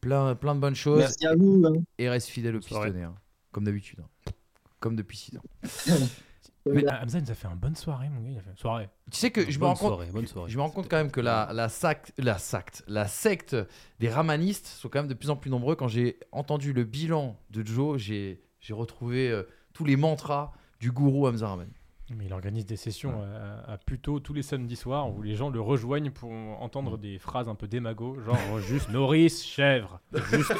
[SPEAKER 1] Plein, plein de bonnes choses.
[SPEAKER 9] Merci à vous. hein.
[SPEAKER 1] Et reste fidèle au pistonné. hein. Comme d'habitude. hein. Comme depuis 6 ans.
[SPEAKER 2] Mais Hamza nous a fait une bonne soirée, mon gars. Il a fait une soirée.
[SPEAKER 1] Tu sais que je me rends compte,
[SPEAKER 3] soirée, bonne soirée.
[SPEAKER 1] je me rends compte quand même que la, la, sac- la, secte, la secte des ramanistes sont quand même de plus en plus nombreux. Quand j'ai entendu le bilan de Joe, j'ai retrouvé euh, tous les mantras du gourou Hamza Ramani.
[SPEAKER 2] Mais il organise des sessions à, à Puto tous les samedis soirs où les gens le rejoignent pour entendre des phrases un peu démago, genre euh, juste Nourrice, chèvre. Juste,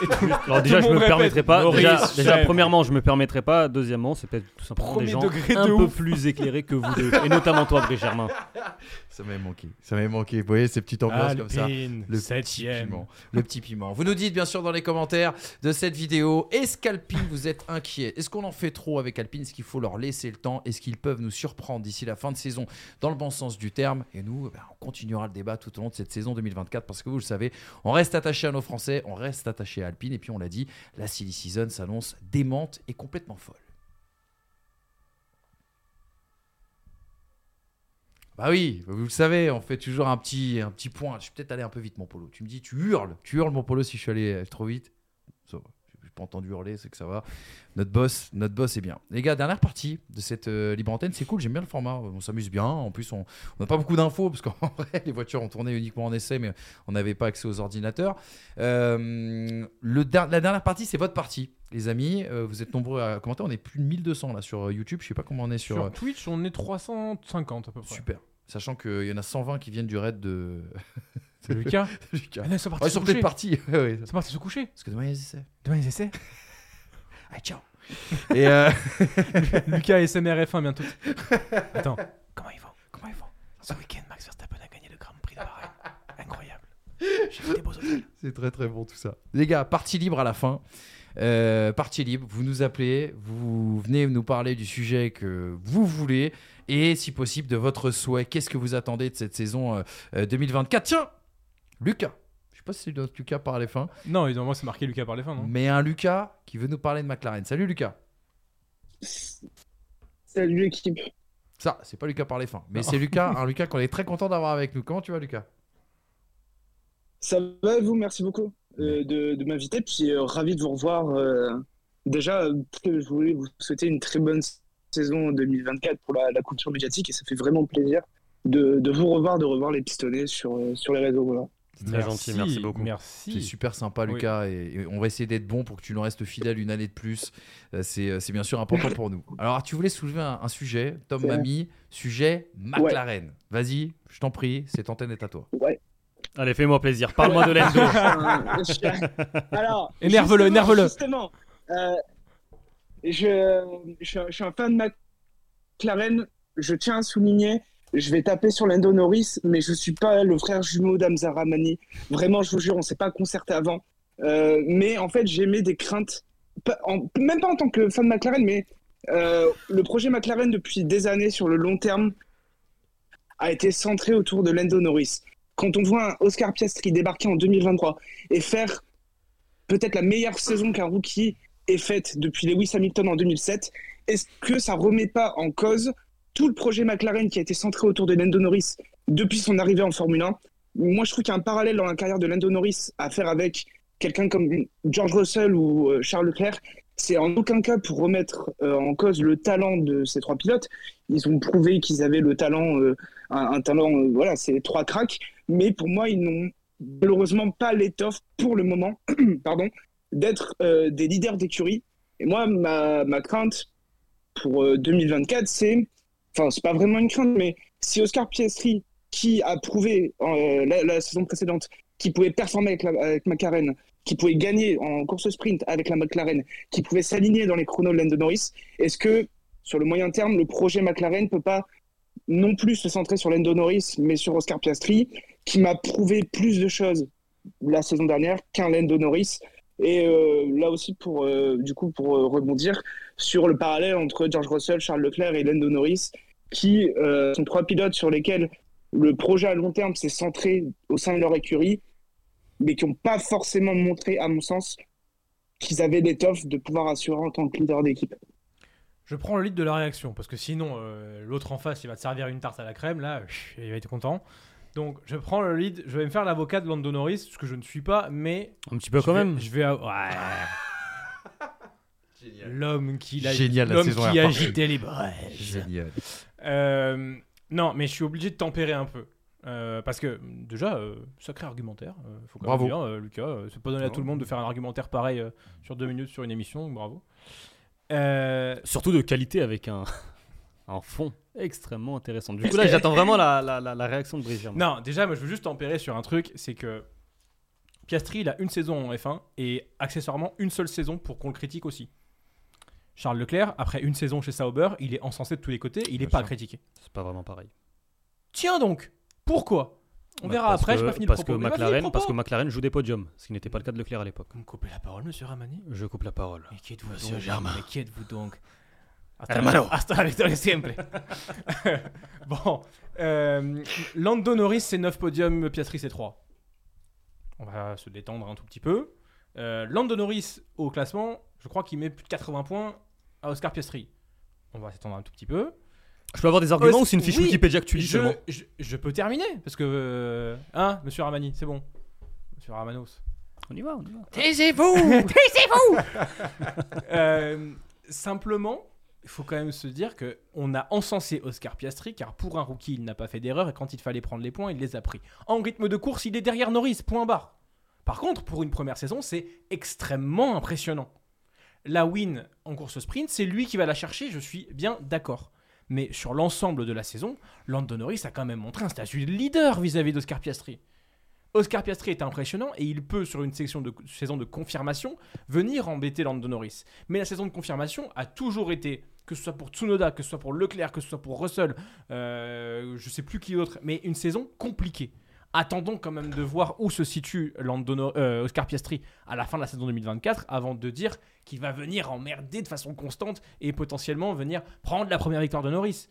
[SPEAKER 3] Alors déjà, je me permettrai pas.
[SPEAKER 2] Nourrice,
[SPEAKER 3] Déjà, premièrement, je me permettrai pas. Deuxièmement, c'est peut-être tout simplement
[SPEAKER 2] Premier
[SPEAKER 3] des gens
[SPEAKER 2] degré de
[SPEAKER 3] un peu plus éclairés que vous deux, et notamment toi, Brice Germain.
[SPEAKER 1] Ça m'avait manqué. Ça m'avait manqué. Vous voyez ces petites ambiances comme ça.
[SPEAKER 2] Alpine,
[SPEAKER 1] Le petit
[SPEAKER 2] septième.
[SPEAKER 1] piment. Le petit piment. Vous nous dites bien sûr dans les commentaires de cette vidéo, est-ce qu'Alpine vous êtes inquiet? Est-ce qu'on en fait trop avec Alpine? Est-ce qu'il faut leur laisser le temps? Est-ce qu'ils peuvent nous surprendre d'ici la fin de saison dans le bon sens du terme Et nous, eh ben, on continuera le débat tout au long de cette saison 2024 parce que vous le savez, on reste attaché à nos Français, on reste attaché à Alpine et puis on l'a dit, la silly season s'annonce démente et complètement folle. Bah oui, vous le savez, on fait toujours un petit, un petit point. Je suis peut-être allé un peu vite, mon polo. Tu me dis, tu hurles, tu hurles, mon polo, si je suis allé euh, trop vite. J'ai pas entendu hurler, c'est que ça va. Notre boss, notre boss est bien. Les gars, dernière partie de cette euh, libre antenne, c'est cool, j'aime bien le format, on s'amuse bien. En plus, on n'a pas beaucoup d'infos parce qu'en vrai, les voitures ont tourné uniquement en essai, mais on n'avait pas accès aux ordinateurs. Euh, le la dernière partie, c'est votre partie, les amis. Euh, vous êtes nombreux à commenter. On est plus de 1200 là sur euh, YouTube. Je sais pas comment on est sur.
[SPEAKER 2] Sur,
[SPEAKER 1] euh,
[SPEAKER 2] Twitch, on est 350 à peu près.
[SPEAKER 1] Super. Sachant qu'il y en a 120 qui viennent du raid de.
[SPEAKER 2] De Lucas
[SPEAKER 1] Lucas.
[SPEAKER 2] Ah non, ils sont partis
[SPEAKER 1] Ouais, ils
[SPEAKER 2] se coucher.
[SPEAKER 1] partis. Ouais.
[SPEAKER 2] Ils sont partis se coucher.
[SPEAKER 1] Parce que demain, il y a des essais.
[SPEAKER 2] Demain, ils essaient.
[SPEAKER 1] Allez, ciao. Et euh,
[SPEAKER 2] Lucas SMR F1 bientôt. Attends, comment ils vont? Comment ils vont? Ce week-end, Max Verstappen a gagné le Grand Prix de Bahreïn. Incroyable. J'ai fait des beaux hôtels.
[SPEAKER 1] C'est très très bon tout ça. Les gars, partie libre à la fin. Euh, partie libre, vous nous appelez, vous venez nous parler du sujet que vous voulez et si possible de votre souhait. Qu'est-ce que vous attendez de cette saison euh, euh, 2024 Tiens, Lucas. Je sais pas si c'est notre Lucas par les fins,
[SPEAKER 2] Non, moi, c'est marqué Lucas par les fins, non
[SPEAKER 1] mais un Lucas qui veut nous parler de McLaren. Salut Lucas.
[SPEAKER 10] Salut l'équipe.
[SPEAKER 1] Ça, c'est pas Lucas par les fins, mais c'est Lucas, un Lucas qu'on est très content d'avoir avec nous. Comment tu vas Lucas?
[SPEAKER 10] Ça va et vous? Merci beaucoup euh, de, de m'inviter. Puis euh, ravi de vous revoir. euh, déjà, euh, je voulais vous souhaiter une très bonne saison 2024 pour la, la culture médiatique et ça fait vraiment plaisir de, de vous revoir, de revoir les pistonnets sur, euh, sur les réseaux. Voilà.
[SPEAKER 3] C'est très gentil, merci beaucoup.
[SPEAKER 2] Merci.
[SPEAKER 1] C'est super sympa,
[SPEAKER 2] Oui.
[SPEAKER 1] Lucas, et, et on va essayer d'être bon pour que tu nous restes fidèle une année de plus. Euh, C'est euh, c'est bien sûr important pour nous. Alors, tu voulais soulever un, un sujet, Tom. Mamie, sujet McLaren. Vas-y, je t'en prie, cette antenne est à toi.
[SPEAKER 10] Ouais.
[SPEAKER 3] Allez, fais-moi plaisir. Parle-moi de l'Endo.
[SPEAKER 10] Alors,
[SPEAKER 2] Énerve-le,
[SPEAKER 10] justement,
[SPEAKER 2] énerve-le.
[SPEAKER 10] Justement, euh, je, je suis un fan de McLaren. Je tiens à souligner, je vais taper sur Lando Norris, mais je suis pas le frère jumeau d'Amza Ramani. Vraiment, je vous jure, on s'est pas concerté avant. Euh, mais en fait, j'aimais des craintes, même pas en tant que fan de McLaren, mais euh, le projet McLaren depuis des années sur le long terme a été centré autour de Lando Norris. Quand on voit un Oscar Piastri débarquer en 2023 et faire peut-être la meilleure saison qu'un rookie ait faite depuis Lewis Hamilton en 2007, est-ce que ça remet pas en cause tout le projet McLaren qui a été centré autour de Lando Norris depuis son arrivée en Formule 1 Moi, je trouve qu'il y a un parallèle dans la carrière de Lando Norris à faire avec quelqu'un comme George Russell ou euh, Charles Leclerc. C'est en aucun cas pour remettre euh, en cause le talent de ces trois pilotes. Ils ont prouvé qu'ils avaient le talent, euh, un, talent, voilà, c'est trois cracks. Mais pour moi, ils n'ont malheureusement pas l'étoffe pour le moment, pardon, d'être des leaders d'écurie. Et moi, ma, ma crainte pour euh, 2024, c'est, enfin, c'est pas vraiment une crainte, mais si Oscar Piastri, qui a prouvé euh, la, saison précédente qu'il pouvait performer avec, la, McLaren, qui pouvait gagner en course sprint avec la McLaren, qui pouvait s'aligner dans les chronos de Lando Norris, est-ce que sur le moyen terme, le projet McLaren peut pas non plus se centrer sur Lando Norris, mais sur Oscar Piastri, qui m'a prouvé plus de choses la saison dernière qu'un Lando Norris? Et euh, là aussi, pour, euh, du coup, pour rebondir sur le parallèle entre George Russell, Charles Leclerc et Lando Norris, qui euh, sont trois pilotes sur lesquels le projet à long terme s'est centré au sein de leur écurie, mais qui n'ont pas forcément montré, à mon sens, qu'ils avaient l'étoffe de pouvoir assurer en tant que leader d'équipe.
[SPEAKER 2] Je prends le lead de la réaction parce que sinon euh, l'autre en face il va te servir une tarte à la crème là, il va être content. Donc je prends le lead, je vais me faire l'avocat de Lando Norris, ce que je ne suis pas, mais
[SPEAKER 3] Un petit peu quand
[SPEAKER 2] vais-
[SPEAKER 3] même.
[SPEAKER 2] Je vais, ouais. L'homme qui, l'a-
[SPEAKER 1] Génial, la
[SPEAKER 2] l'homme
[SPEAKER 1] saison
[SPEAKER 2] qui agitait les braises.
[SPEAKER 1] Génial.
[SPEAKER 2] Euh, non, mais je suis obligé de tempérer un peu. Euh, parce que déjà, euh, sacré argumentaire, euh, faut quand
[SPEAKER 1] Bravo.
[SPEAKER 2] même dire, euh, Lucas. euh, c'est pas donné à tout le monde de faire un argumentaire pareil euh, sur deux minutes sur une émission, bravo. Euh,
[SPEAKER 3] Surtout de qualité avec un, un fond extrêmement intéressant. Du coup, là, j'attends vraiment la, la, la, la réaction de Brigitte.
[SPEAKER 2] non, déjà, moi je veux juste tempérer sur un truc, c'est que Piastri, il a une saison en F1 et accessoirement une seule saison pour qu'on le critique aussi. Charles Leclerc, après une saison chez Sauber, il est encensé de tous les côtés, il n'est pas
[SPEAKER 1] sûr.
[SPEAKER 2] critiqué.
[SPEAKER 3] C'est pas vraiment pareil.
[SPEAKER 2] Tiens donc, pourquoi? On
[SPEAKER 3] Bah,
[SPEAKER 2] verra
[SPEAKER 3] parce
[SPEAKER 2] après,
[SPEAKER 3] que-
[SPEAKER 2] je pas fini le
[SPEAKER 3] parce
[SPEAKER 2] propos.
[SPEAKER 3] que McLaren, parce que. McLaren joue des podiums, ce qui n'était pas le cas de Leclerc à l'époque.
[SPEAKER 2] Vous me coupez la parole, monsieur Ramani?
[SPEAKER 3] Je coupe la parole.
[SPEAKER 2] Mais qui êtes-vous
[SPEAKER 3] Monsieur
[SPEAKER 2] donc?
[SPEAKER 3] Germain.
[SPEAKER 2] Mais qui êtes-vous donc?
[SPEAKER 3] Hermano.
[SPEAKER 2] Hasta la victoria siempre. bon, euh, Lando Norris, c'est 9 podiums, Piastri, c'est 3. On va se détendre un tout petit peu. Euh, Lando Norris, au classement, je crois qu'il met plus de 80 points à Oscar Piastri. On va s'étendre un tout petit peu.
[SPEAKER 3] Je peux avoir des arguments
[SPEAKER 2] Os-
[SPEAKER 3] ou c'est une fiche
[SPEAKER 2] oui,
[SPEAKER 3] Wikipédia que tu lis
[SPEAKER 2] je,
[SPEAKER 3] seulement
[SPEAKER 2] je, je peux terminer, parce que... euh, hein, monsieur Ramani, c'est bon. Monsieur Ramanos.
[SPEAKER 3] On y va, on y va.
[SPEAKER 2] Taisez-vous Taisez-vous Euh, Simplement, il faut quand même se dire que on a encensé Oscar Piastri, car pour un rookie, il n'a pas fait d'erreur, et quand il fallait prendre les points, il les a pris. En rythme de course, il est derrière Norris, point barre. Par contre, pour une première saison, c'est extrêmement impressionnant. La win en course sprint, c'est lui qui va la chercher, je suis bien d'accord. Mais sur l'ensemble de la saison, Lando Norris a quand même montré un statut de leader vis-à-vis d'Oscar Piastri. Oscar Piastri est impressionnant et il peut, sur une saison de confirmation, venir embêter Lando Norris. Mais la saison de confirmation a toujours été, que ce soit pour Tsunoda, que ce soit pour Leclerc, que ce soit pour Russell, euh, je sais plus qui d'autre, mais une saison compliquée. Attendons quand même de voir où se situe euh, Oscar Piastri à la fin de la saison 2024 avant de dire qu'il va venir emmerder de façon constante et potentiellement venir prendre la première victoire de Norris.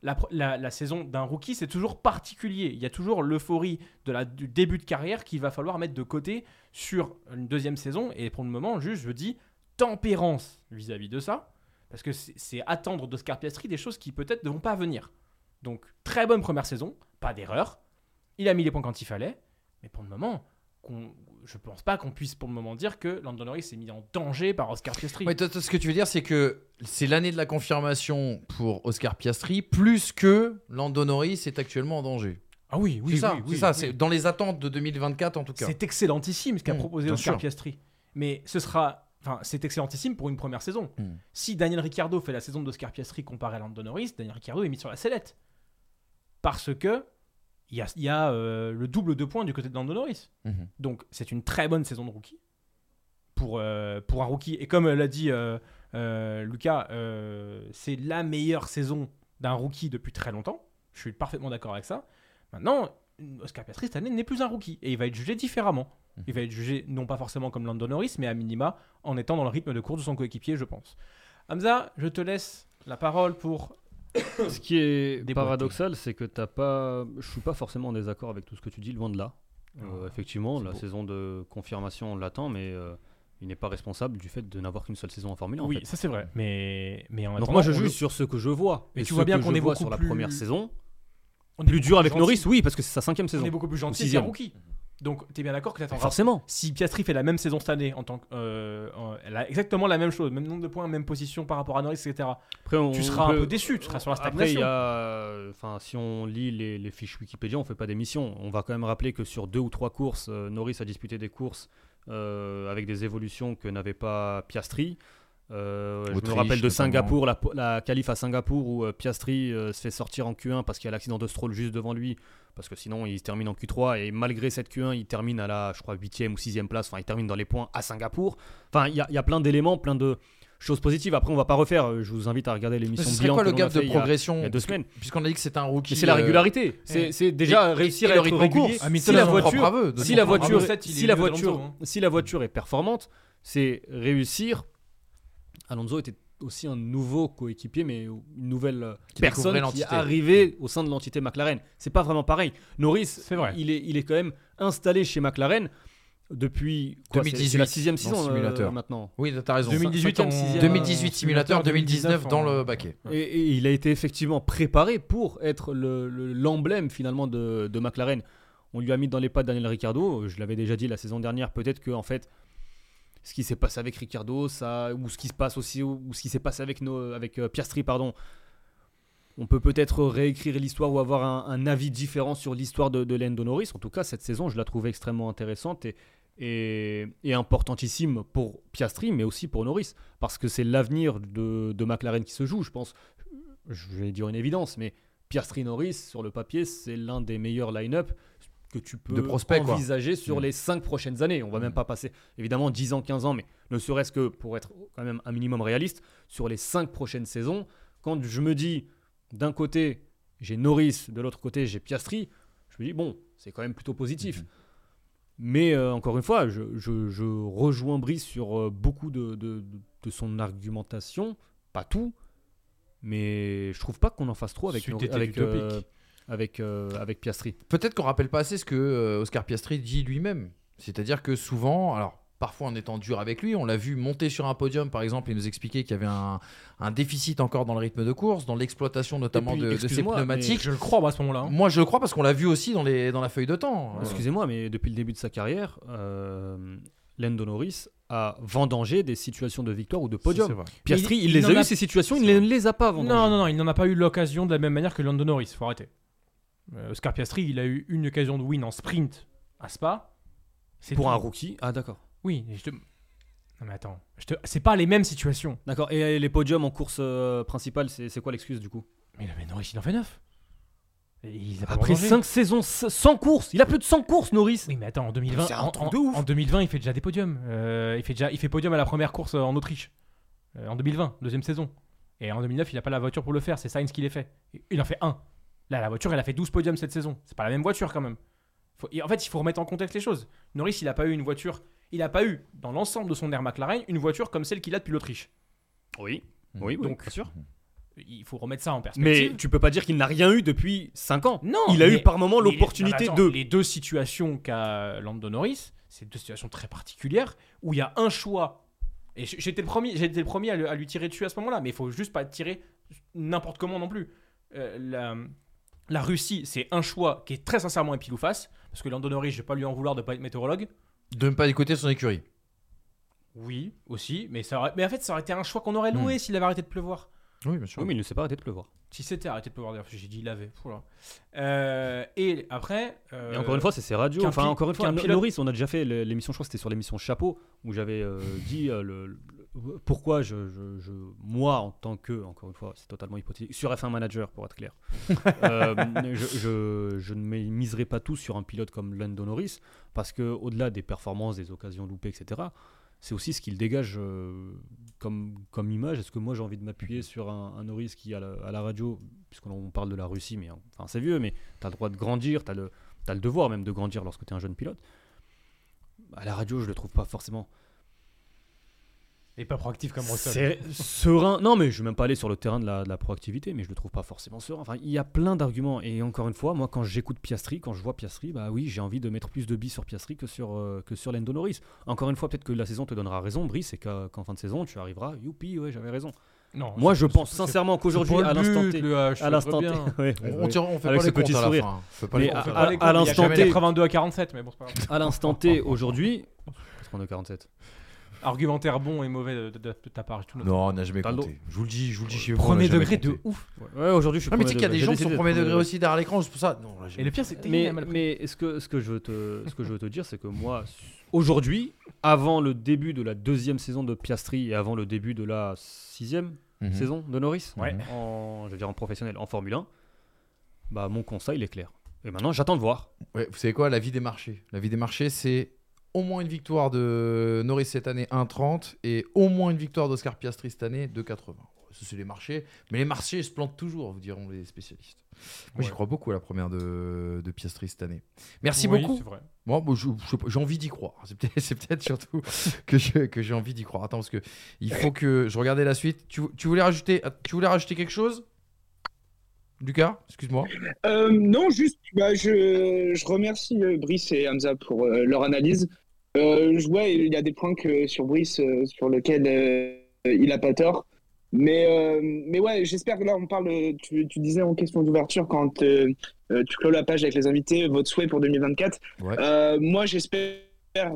[SPEAKER 2] La, saison d'un rookie, c'est toujours particulier. Il y a toujours l'euphorie du début de carrière qu'il va falloir mettre de côté sur une deuxième saison. Et pour le moment, juste, je dis tempérance vis-à-vis de ça. Parce que c'est c'est attendre d'Oscar Piastri des choses qui peut-être ne vont pas venir. Donc, très bonne première saison, pas d'erreur. Il a mis les points quand il fallait. Mais pour le moment, je pense pas qu'on puisse pour le moment dire que Lando Norris s'est mis en danger par Oscar Piastri.
[SPEAKER 1] Ouais, toi, toi, ce que tu veux dire, c'est que c'est l'année de la confirmation pour Oscar Piastri, plus que Lando Norris est actuellement en danger.
[SPEAKER 2] Ah oui, oui,
[SPEAKER 1] c'est ça,
[SPEAKER 2] oui,
[SPEAKER 1] ça,
[SPEAKER 2] oui.
[SPEAKER 1] c'est dans les attentes de 2024 en tout cas.
[SPEAKER 2] C'est excellentissime ce qu'a
[SPEAKER 1] Mmh,
[SPEAKER 2] proposé Oscar
[SPEAKER 1] sûr.
[SPEAKER 2] Piastri. Mais ce sera. Enfin, c'est excellentissime pour une première saison.
[SPEAKER 1] Mmh.
[SPEAKER 2] Si Daniel Ricciardo fait la saison d'Oscar Piastri comparé à Lando Norris, Daniel Ricciardo est mis sur la sellette. Parce que il y a, il y a, euh, le double de points du côté de Lando Norris.
[SPEAKER 1] Mhm.
[SPEAKER 2] Donc c'est une très bonne saison de rookie pour, euh, pour un rookie. Et comme l'a dit euh, euh, Lucas, euh, c'est la meilleure saison d'un rookie depuis très longtemps. Je suis parfaitement d'accord avec ça. Maintenant, Oscar Piastri cette année n'est plus un rookie et il va être jugé différemment. Il va être jugé non pas forcément comme Lando Norris, mais à minima en étant dans le rythme de course de son coéquipier, je pense. Hamza, je te laisse la parole pour.
[SPEAKER 3] Ce qui est paradoxal, c'est que t'as pas. Je suis pas forcément en désaccord avec tout ce que tu dis, loin de là. Euh,
[SPEAKER 2] Ah,
[SPEAKER 3] effectivement, la
[SPEAKER 2] beau.
[SPEAKER 3] saison de confirmation, on l'attend, mais euh, il n'est pas responsable du fait de n'avoir qu'une seule saison en Formule 1. en
[SPEAKER 2] oui,
[SPEAKER 3] fait.
[SPEAKER 2] ça c'est vrai. Mais, mais en
[SPEAKER 3] Donc moi je juge sur ce que je vois.
[SPEAKER 2] Mais
[SPEAKER 3] Et
[SPEAKER 2] tu vois bien qu'on est beaucoup
[SPEAKER 3] sur la
[SPEAKER 2] plus-
[SPEAKER 3] première saison.
[SPEAKER 2] on est
[SPEAKER 3] Plus dur avec
[SPEAKER 2] gentil.
[SPEAKER 3] Norris, oui, parce que c'est sa cinquième saison.
[SPEAKER 2] On est beaucoup plus gentil, c'est rookie. Donc, tu es bien d'accord que tu attendras.
[SPEAKER 3] Forcément.
[SPEAKER 2] Si Piastri fait la même saison cette année, en tant que, euh, elle a exactement la même chose, même nombre de points, même position par rapport à Norris, etc.
[SPEAKER 3] Après, on
[SPEAKER 2] tu seras un
[SPEAKER 3] peut-
[SPEAKER 2] peu déçu, tu seras sur la
[SPEAKER 3] Après, il
[SPEAKER 2] stagnation.
[SPEAKER 3] y a, enfin, si on lit les, les fiches Wikipédia, on fait pas d'émission. On va quand même rappeler que sur deux ou trois courses, euh, Norris a disputé des courses euh, avec des évolutions que n'avait pas Piastri. Euh, je me rappelle de. Singapour, la, la qualif à Singapour où euh, Piastri euh, se fait sortir en Q1 parce qu'il y a l'accident de Stroll juste devant lui, parce que sinon il se termine en Q3 et malgré cette Q1, il termine à la, je crois, 8e ou 6e place, enfin il termine dans les points à Singapour. Enfin, il y, a- il y a plein d'éléments, plein de choses positives. Après, on va pas refaire, je vous invite à regarder l'émission bilan
[SPEAKER 1] quoi
[SPEAKER 3] que
[SPEAKER 1] le gap de
[SPEAKER 3] il y a-
[SPEAKER 1] progression
[SPEAKER 3] il y a deux semaines.
[SPEAKER 1] Puisqu'on a dit que c'était un rookie.
[SPEAKER 3] C'est la
[SPEAKER 1] euh,
[SPEAKER 3] régularité. C'est c'est déjà
[SPEAKER 1] Et-
[SPEAKER 3] réussir
[SPEAKER 1] et
[SPEAKER 3] à
[SPEAKER 1] le
[SPEAKER 3] être régulier.
[SPEAKER 1] course.
[SPEAKER 3] si la voiture, si la voiture,
[SPEAKER 2] est
[SPEAKER 3] si la voiture,
[SPEAKER 2] Alonso, hein.
[SPEAKER 3] si la voiture est performante, c'est réussir. Alonso était aussi un nouveau coéquipier, mais une nouvelle euh,
[SPEAKER 1] Qui
[SPEAKER 3] personne qui est arrivée au sein de l'entité McLaren. C'est pas vraiment pareil. Norris,
[SPEAKER 2] vrai.
[SPEAKER 3] Il est, il est quand même installé chez McLaren depuis quoi, c'est-
[SPEAKER 1] 2018,
[SPEAKER 3] c'est la sixième saison euh,
[SPEAKER 1] simulateur.
[SPEAKER 3] maintenant.
[SPEAKER 1] Oui, t'as raison.
[SPEAKER 2] 2018
[SPEAKER 3] cinquième,
[SPEAKER 2] en-
[SPEAKER 3] sixième,
[SPEAKER 1] 2018 simulateur, 2019 dans le baquet.
[SPEAKER 3] Et, et il a été effectivement préparé pour être le- le- l'emblème finalement de, de McLaren. On lui a mis dans les pattes Daniel Ricciardo. Je l'avais déjà dit la saison dernière. Peut-être que en fait, ce qui s'est passé avec Ricardo, ça, ou ce qui se passe aussi, ou ce qui s'est passé avec, nos, avec euh, Piastri, pardon. On peut peut-être réécrire l'histoire ou avoir un, avis différent sur l'histoire de, de Lando Norris. En tout cas, cette saison, je la trouve extrêmement intéressante et, et, et importantissime pour Piastri, mais aussi pour Norris. Parce que c'est l'avenir de, de McLaren qui se joue, je pense. Je vais dire une évidence, mais Piastri-Norris, sur le papier, c'est l'un des meilleurs line-up que tu peux
[SPEAKER 1] De prospect, quoi.
[SPEAKER 3] envisager sur
[SPEAKER 1] Mm.
[SPEAKER 3] les 5 prochaines années. On va même pas passer, évidemment, 10 ans, 15 ans, mais ne serait-ce que pour être quand même un minimum réaliste, sur les 5 prochaines saisons, quand je me dis, d'un côté, j'ai Norris, de l'autre côté, j'ai Piastri, je me dis, bon, c'est quand même plutôt positif. Mais euh, encore une fois, je, je- je rejoins Brice sur euh, beaucoup de, de- de son argumentation, pas tout, mais je trouve pas qu'on en fasse trop avec, Nor- euh, avec, euh, avec Piastri.
[SPEAKER 1] Peut-être qu'on rappelle pas assez ce que euh, Oscar Piastri dit lui-même. C'est-à-dire que souvent, alors parfois en étant dur avec lui, on l'a vu monter sur un podium par exemple et nous expliquer qu'il y avait un, un déficit encore dans le rythme de course, dans l'exploitation notamment
[SPEAKER 3] puis,
[SPEAKER 1] de, de ses pneumatiques.
[SPEAKER 2] Je le crois moi, à ce moment-là. hein.
[SPEAKER 1] Moi je le crois parce qu'on l'a vu aussi dans, les, dans la feuille de temps. Euh,
[SPEAKER 3] Excusez-moi, mais depuis le début de sa carrière, euh, Lando Norris a vendangé des situations de victoire ou de podium. Piastri, il,
[SPEAKER 2] il-
[SPEAKER 3] les
[SPEAKER 2] il
[SPEAKER 3] a eu,
[SPEAKER 2] a-
[SPEAKER 3] ces situations, il ne les a pas vendangées.
[SPEAKER 2] Non, non, non, il n'en a pas eu l'occasion de la même manière que Lando Norris. Faut arrêter. Euh, Oscar Piastri, il a eu une occasion de win en sprint à Spa. C'est
[SPEAKER 3] Pour
[SPEAKER 2] tout.
[SPEAKER 3] un rookie. Ah, d'accord.
[SPEAKER 2] Oui, je te... Non mais attends, je te... c'est pas les mêmes situations.
[SPEAKER 3] D'accord. Et les podiums en course euh, principale, c'est quoi l'excuse du coup?
[SPEAKER 2] Mais, mais Norris, il en fait 9. Il a pas
[SPEAKER 3] Après
[SPEAKER 2] vendangé.
[SPEAKER 3] 5 saisons, 100 courses Il a plus de 100 courses, Norris
[SPEAKER 2] Oui, mais attends, en 2020,
[SPEAKER 3] C'est un truc
[SPEAKER 2] en-
[SPEAKER 3] de ouf.
[SPEAKER 2] en 2020, il fait déjà des podiums. Euh, il, fait déjà, il fait podium à la première course en Autriche. Euh, en 2020, deuxième saison. Et en 2009, il n'a pas la voiture pour le faire. C'est Sainz qui l'a fait. Il en fait un. Là, la voiture, elle a fait 12 podiums cette saison. C'est pas la même voiture quand même. Faut- et en fait, il faut remettre en contexte les choses. Norris, il n'a pas eu une voiture. Il n'a pas eu, dans l'ensemble de son air McLaren, une voiture comme celle qu'il a depuis l'Autriche.
[SPEAKER 3] Oui. Oui, oui,
[SPEAKER 2] Donc,
[SPEAKER 3] bien sûr.
[SPEAKER 2] Il faut remettre ça en perspective.
[SPEAKER 3] Mais tu peux pas dire qu'il n'a rien eu depuis 5 ans.
[SPEAKER 2] Non,
[SPEAKER 3] Il a
[SPEAKER 2] mais-
[SPEAKER 3] eu par moment l'opportunité de.
[SPEAKER 2] Les deux situations qu'a Lando Norris, c'est deux situations très particulières où il y a un choix. Et j'étais le premier, j'étais le premier à, le- à lui tirer dessus à ce moment-là, mais il faut juste pas tirer n'importe comment non plus. Euh, la, la Russie, c'est un choix qui est très sincèrement un pile ou face, parce que Lando Norris, je vais pas lui en vouloir de pas être météorologue.
[SPEAKER 1] De ne pas écouter son écurie.
[SPEAKER 2] Oui, aussi, mais, ça aurait- mais en fait, ça aurait été un choix qu'on aurait loué s'il avait arrêté de pleuvoir.
[SPEAKER 1] Oui, bien sûr.
[SPEAKER 3] Oui, mais il ne s'est pas arrêté de pleuvoir.
[SPEAKER 2] Si c'était arrêté de pleuvoir, d'ailleurs, j'ai dit il avait. Euh, et après. euh,
[SPEAKER 3] Et encore une fois, c'est ses radios. Enfin, encore une fois, No-
[SPEAKER 2] pilote-
[SPEAKER 3] Norris, on a déjà fait l'émission, je crois que c'était sur l'émission Chapeau, où j'avais euh, dit euh, le, le- pourquoi je, je- je- moi, en tant que, encore une fois, c'est totalement hypothétique, sur F1 Manager, pour être clair, euh, je, ne miserai pas tout sur un pilote comme Lando Norris, parce que au-delà des performances, des occasions loupées, etc., c'est aussi ce qu'il dégage euh, comme, comme image. Est-ce que moi j'ai envie de m'appuyer sur un, un Norris qui à la, à la radio, puisqu'on parle de la Russie, mais enfin c'est vieux, mais tu as le droit de grandir, tu as le, t'as le devoir même de grandir lorsque tu es un jeune pilote. À la radio, je le trouve pas forcément
[SPEAKER 2] Et pas proactif comme Russell.
[SPEAKER 3] c'est serein. Non, mais je vais même pas aller sur le terrain de la, de la proactivité, mais je le trouve pas forcément serein. Enfin, il y a plein d'arguments. Et encore une fois, moi, quand j'écoute Piastri, quand je vois Piastri, bah oui, j'ai envie de mettre plus de billes sur Piastri que sur, euh, que sur Lando Norris. Encore une fois, peut-être que la saison te donnera raison, Brice, et qu'en fin de saison, tu arriveras, youpi, ouais, j'avais raison.
[SPEAKER 2] Non,
[SPEAKER 3] Moi, je pense sincèrement qu'aujourd'hui, à l'instant T, à l'instant T, ouais,
[SPEAKER 1] On,
[SPEAKER 3] ouais,
[SPEAKER 1] tire- on fait
[SPEAKER 3] Avec
[SPEAKER 1] pas
[SPEAKER 3] ce
[SPEAKER 1] les comptes
[SPEAKER 3] petit
[SPEAKER 1] à la
[SPEAKER 3] sourire.
[SPEAKER 1] fin. On fait pas
[SPEAKER 3] Mais
[SPEAKER 1] les
[SPEAKER 2] On
[SPEAKER 1] comptes
[SPEAKER 2] fait
[SPEAKER 1] à
[SPEAKER 3] l'instant T-
[SPEAKER 2] les 82 à 47, mais bon, c'est pas grave.
[SPEAKER 3] à l'instant T, aujourd'hui, parce qu'on est 47.
[SPEAKER 2] Argumentaire bon et mauvais de, de- de ta part. tout.
[SPEAKER 1] Non, on n'a jamais
[SPEAKER 3] T'as le
[SPEAKER 1] compté. Je vous le dis, je vous le dis chez vous. on
[SPEAKER 2] Premier
[SPEAKER 1] jamais
[SPEAKER 2] degré de
[SPEAKER 1] compté.
[SPEAKER 2] ouf.
[SPEAKER 3] Ouais, aujourd'hui, je suis
[SPEAKER 1] Non, mais tu sais
[SPEAKER 3] premier
[SPEAKER 1] qu'il y a des gens qui sont
[SPEAKER 3] décidé
[SPEAKER 1] premier degré aussi derrière l'écran, c'est pour ça. Non, là, j'ai-
[SPEAKER 2] Et le pire, c'est que t'es
[SPEAKER 3] Mais,
[SPEAKER 2] mal pris.
[SPEAKER 3] ce que, ce que je veux te, ce que je veux te dire, c'est que moi, aujourd'hui, avant le début de la deuxième saison de Piastri et avant le début de la sixième
[SPEAKER 1] Mhm.
[SPEAKER 3] saison de Norris,
[SPEAKER 2] Ouais.
[SPEAKER 3] en, je veux dire en professionnel, en Formule 1, bah, mon conseil il est clair. Et maintenant, j'attends de voir.
[SPEAKER 1] Ouais, vous savez quoi, la vie des marchés. La vie des marchés, c'est au moins une victoire de Norris cette année, 1,30, et au moins une victoire d'Oscar Piastri cette année, 2,80. Ça, c'est les marchés. Mais les marchés se plantent toujours, vous diront les spécialistes. Moi, j'y crois beaucoup à la première de, de Piastri cette année. Merci
[SPEAKER 2] Oui,
[SPEAKER 1] beaucoup.
[SPEAKER 2] c'est vrai.
[SPEAKER 1] Moi, j'ai envie d'y croire. C'est peut-être, surtout que j'ai envie d'y croire. Attends, parce que il faut que je regardais la suite. Tu, tu voulais rajouter, tu voulais rajouter quelque chose? Lucas, excuse-moi.
[SPEAKER 10] Euh, non, juste, bah, je, je remercie euh, Brice et Hamza pour euh, leur analyse. Euh, je vois, il y a des points que, sur Brice sur lesquels il a pas tort. Mais, mais ouais, j'espère que là, on parle. Tu, tu disais en question d'ouverture quand tu clôt la page avec les invités, votre souhait pour 2024.
[SPEAKER 1] Ouais.
[SPEAKER 10] Moi, j'espère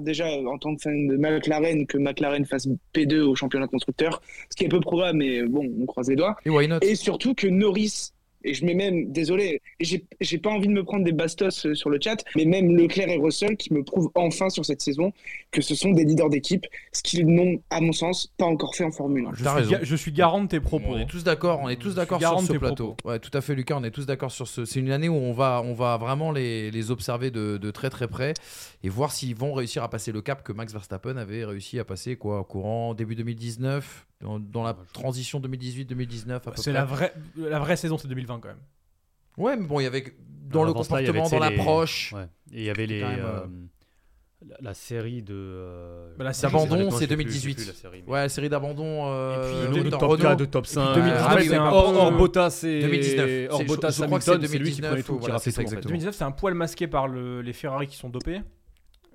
[SPEAKER 10] déjà en tant que fan de McLaren que McLaren fasse P2 au championnat constructeur, ce qui est peu probable, mais bon, on croise les doigts.
[SPEAKER 1] Et why not?
[SPEAKER 10] Et surtout que Norris, et je mets même, désolé, j'ai pas envie de me prendre des bastos euh, sur le chat, mais même Leclerc et Russell qui me prouvent enfin sur cette saison que ce sont des leaders d'équipe, ce qu'ils n'ont, à mon sens, pas encore fait en Formule 1.
[SPEAKER 2] Je suis,
[SPEAKER 1] raison.
[SPEAKER 2] ga- je suis garant de tes propos.
[SPEAKER 1] On est tous d'accord, on est tous d'accord sur ce plateau. Ouais, tout à fait, Lucas, on est tous d'accord sur ce. C'est une année où on va, on va vraiment les, les observer de, de très très près et voir s'ils vont réussir à passer le cap que Max Verstappen avait réussi à passer quoi, au courant début 2019, dans, dans la transition 2018-2019 à peu
[SPEAKER 2] C'est la vraie, la vraie saison, c'est 2020 quand même.
[SPEAKER 1] Ouais, mais bon, il y avait dans le comportement, dans l'approche.
[SPEAKER 3] ouais. Et il y avait les. euh,
[SPEAKER 1] euh,
[SPEAKER 3] la, la série de. euh,
[SPEAKER 2] Bah, la série,
[SPEAKER 1] D'abandon, c'est
[SPEAKER 3] je sais plus,
[SPEAKER 1] 2018.
[SPEAKER 3] je sais plus la série, mais-
[SPEAKER 1] Ouais, la série d'abandon. Euh,
[SPEAKER 2] Et puis,
[SPEAKER 3] de, top
[SPEAKER 1] Renault.
[SPEAKER 3] 4, de top 5.
[SPEAKER 2] 2019,
[SPEAKER 1] Ah oui,
[SPEAKER 2] c'est un
[SPEAKER 1] bah,
[SPEAKER 3] hors,
[SPEAKER 2] peu-
[SPEAKER 3] hors Bottas et
[SPEAKER 1] 2019.
[SPEAKER 3] hors
[SPEAKER 1] C'est-
[SPEAKER 3] Bottas
[SPEAKER 1] je crois que c'est
[SPEAKER 3] Hamilton, c'est lui qui
[SPEAKER 1] 2019,
[SPEAKER 3] prenait tout, qui
[SPEAKER 1] voilà,
[SPEAKER 3] ratait
[SPEAKER 1] c'est ça,
[SPEAKER 3] tout, en fait.
[SPEAKER 1] exactement.
[SPEAKER 2] 2019, c'est un poil masqué par le- les Ferrari qui sont dopés.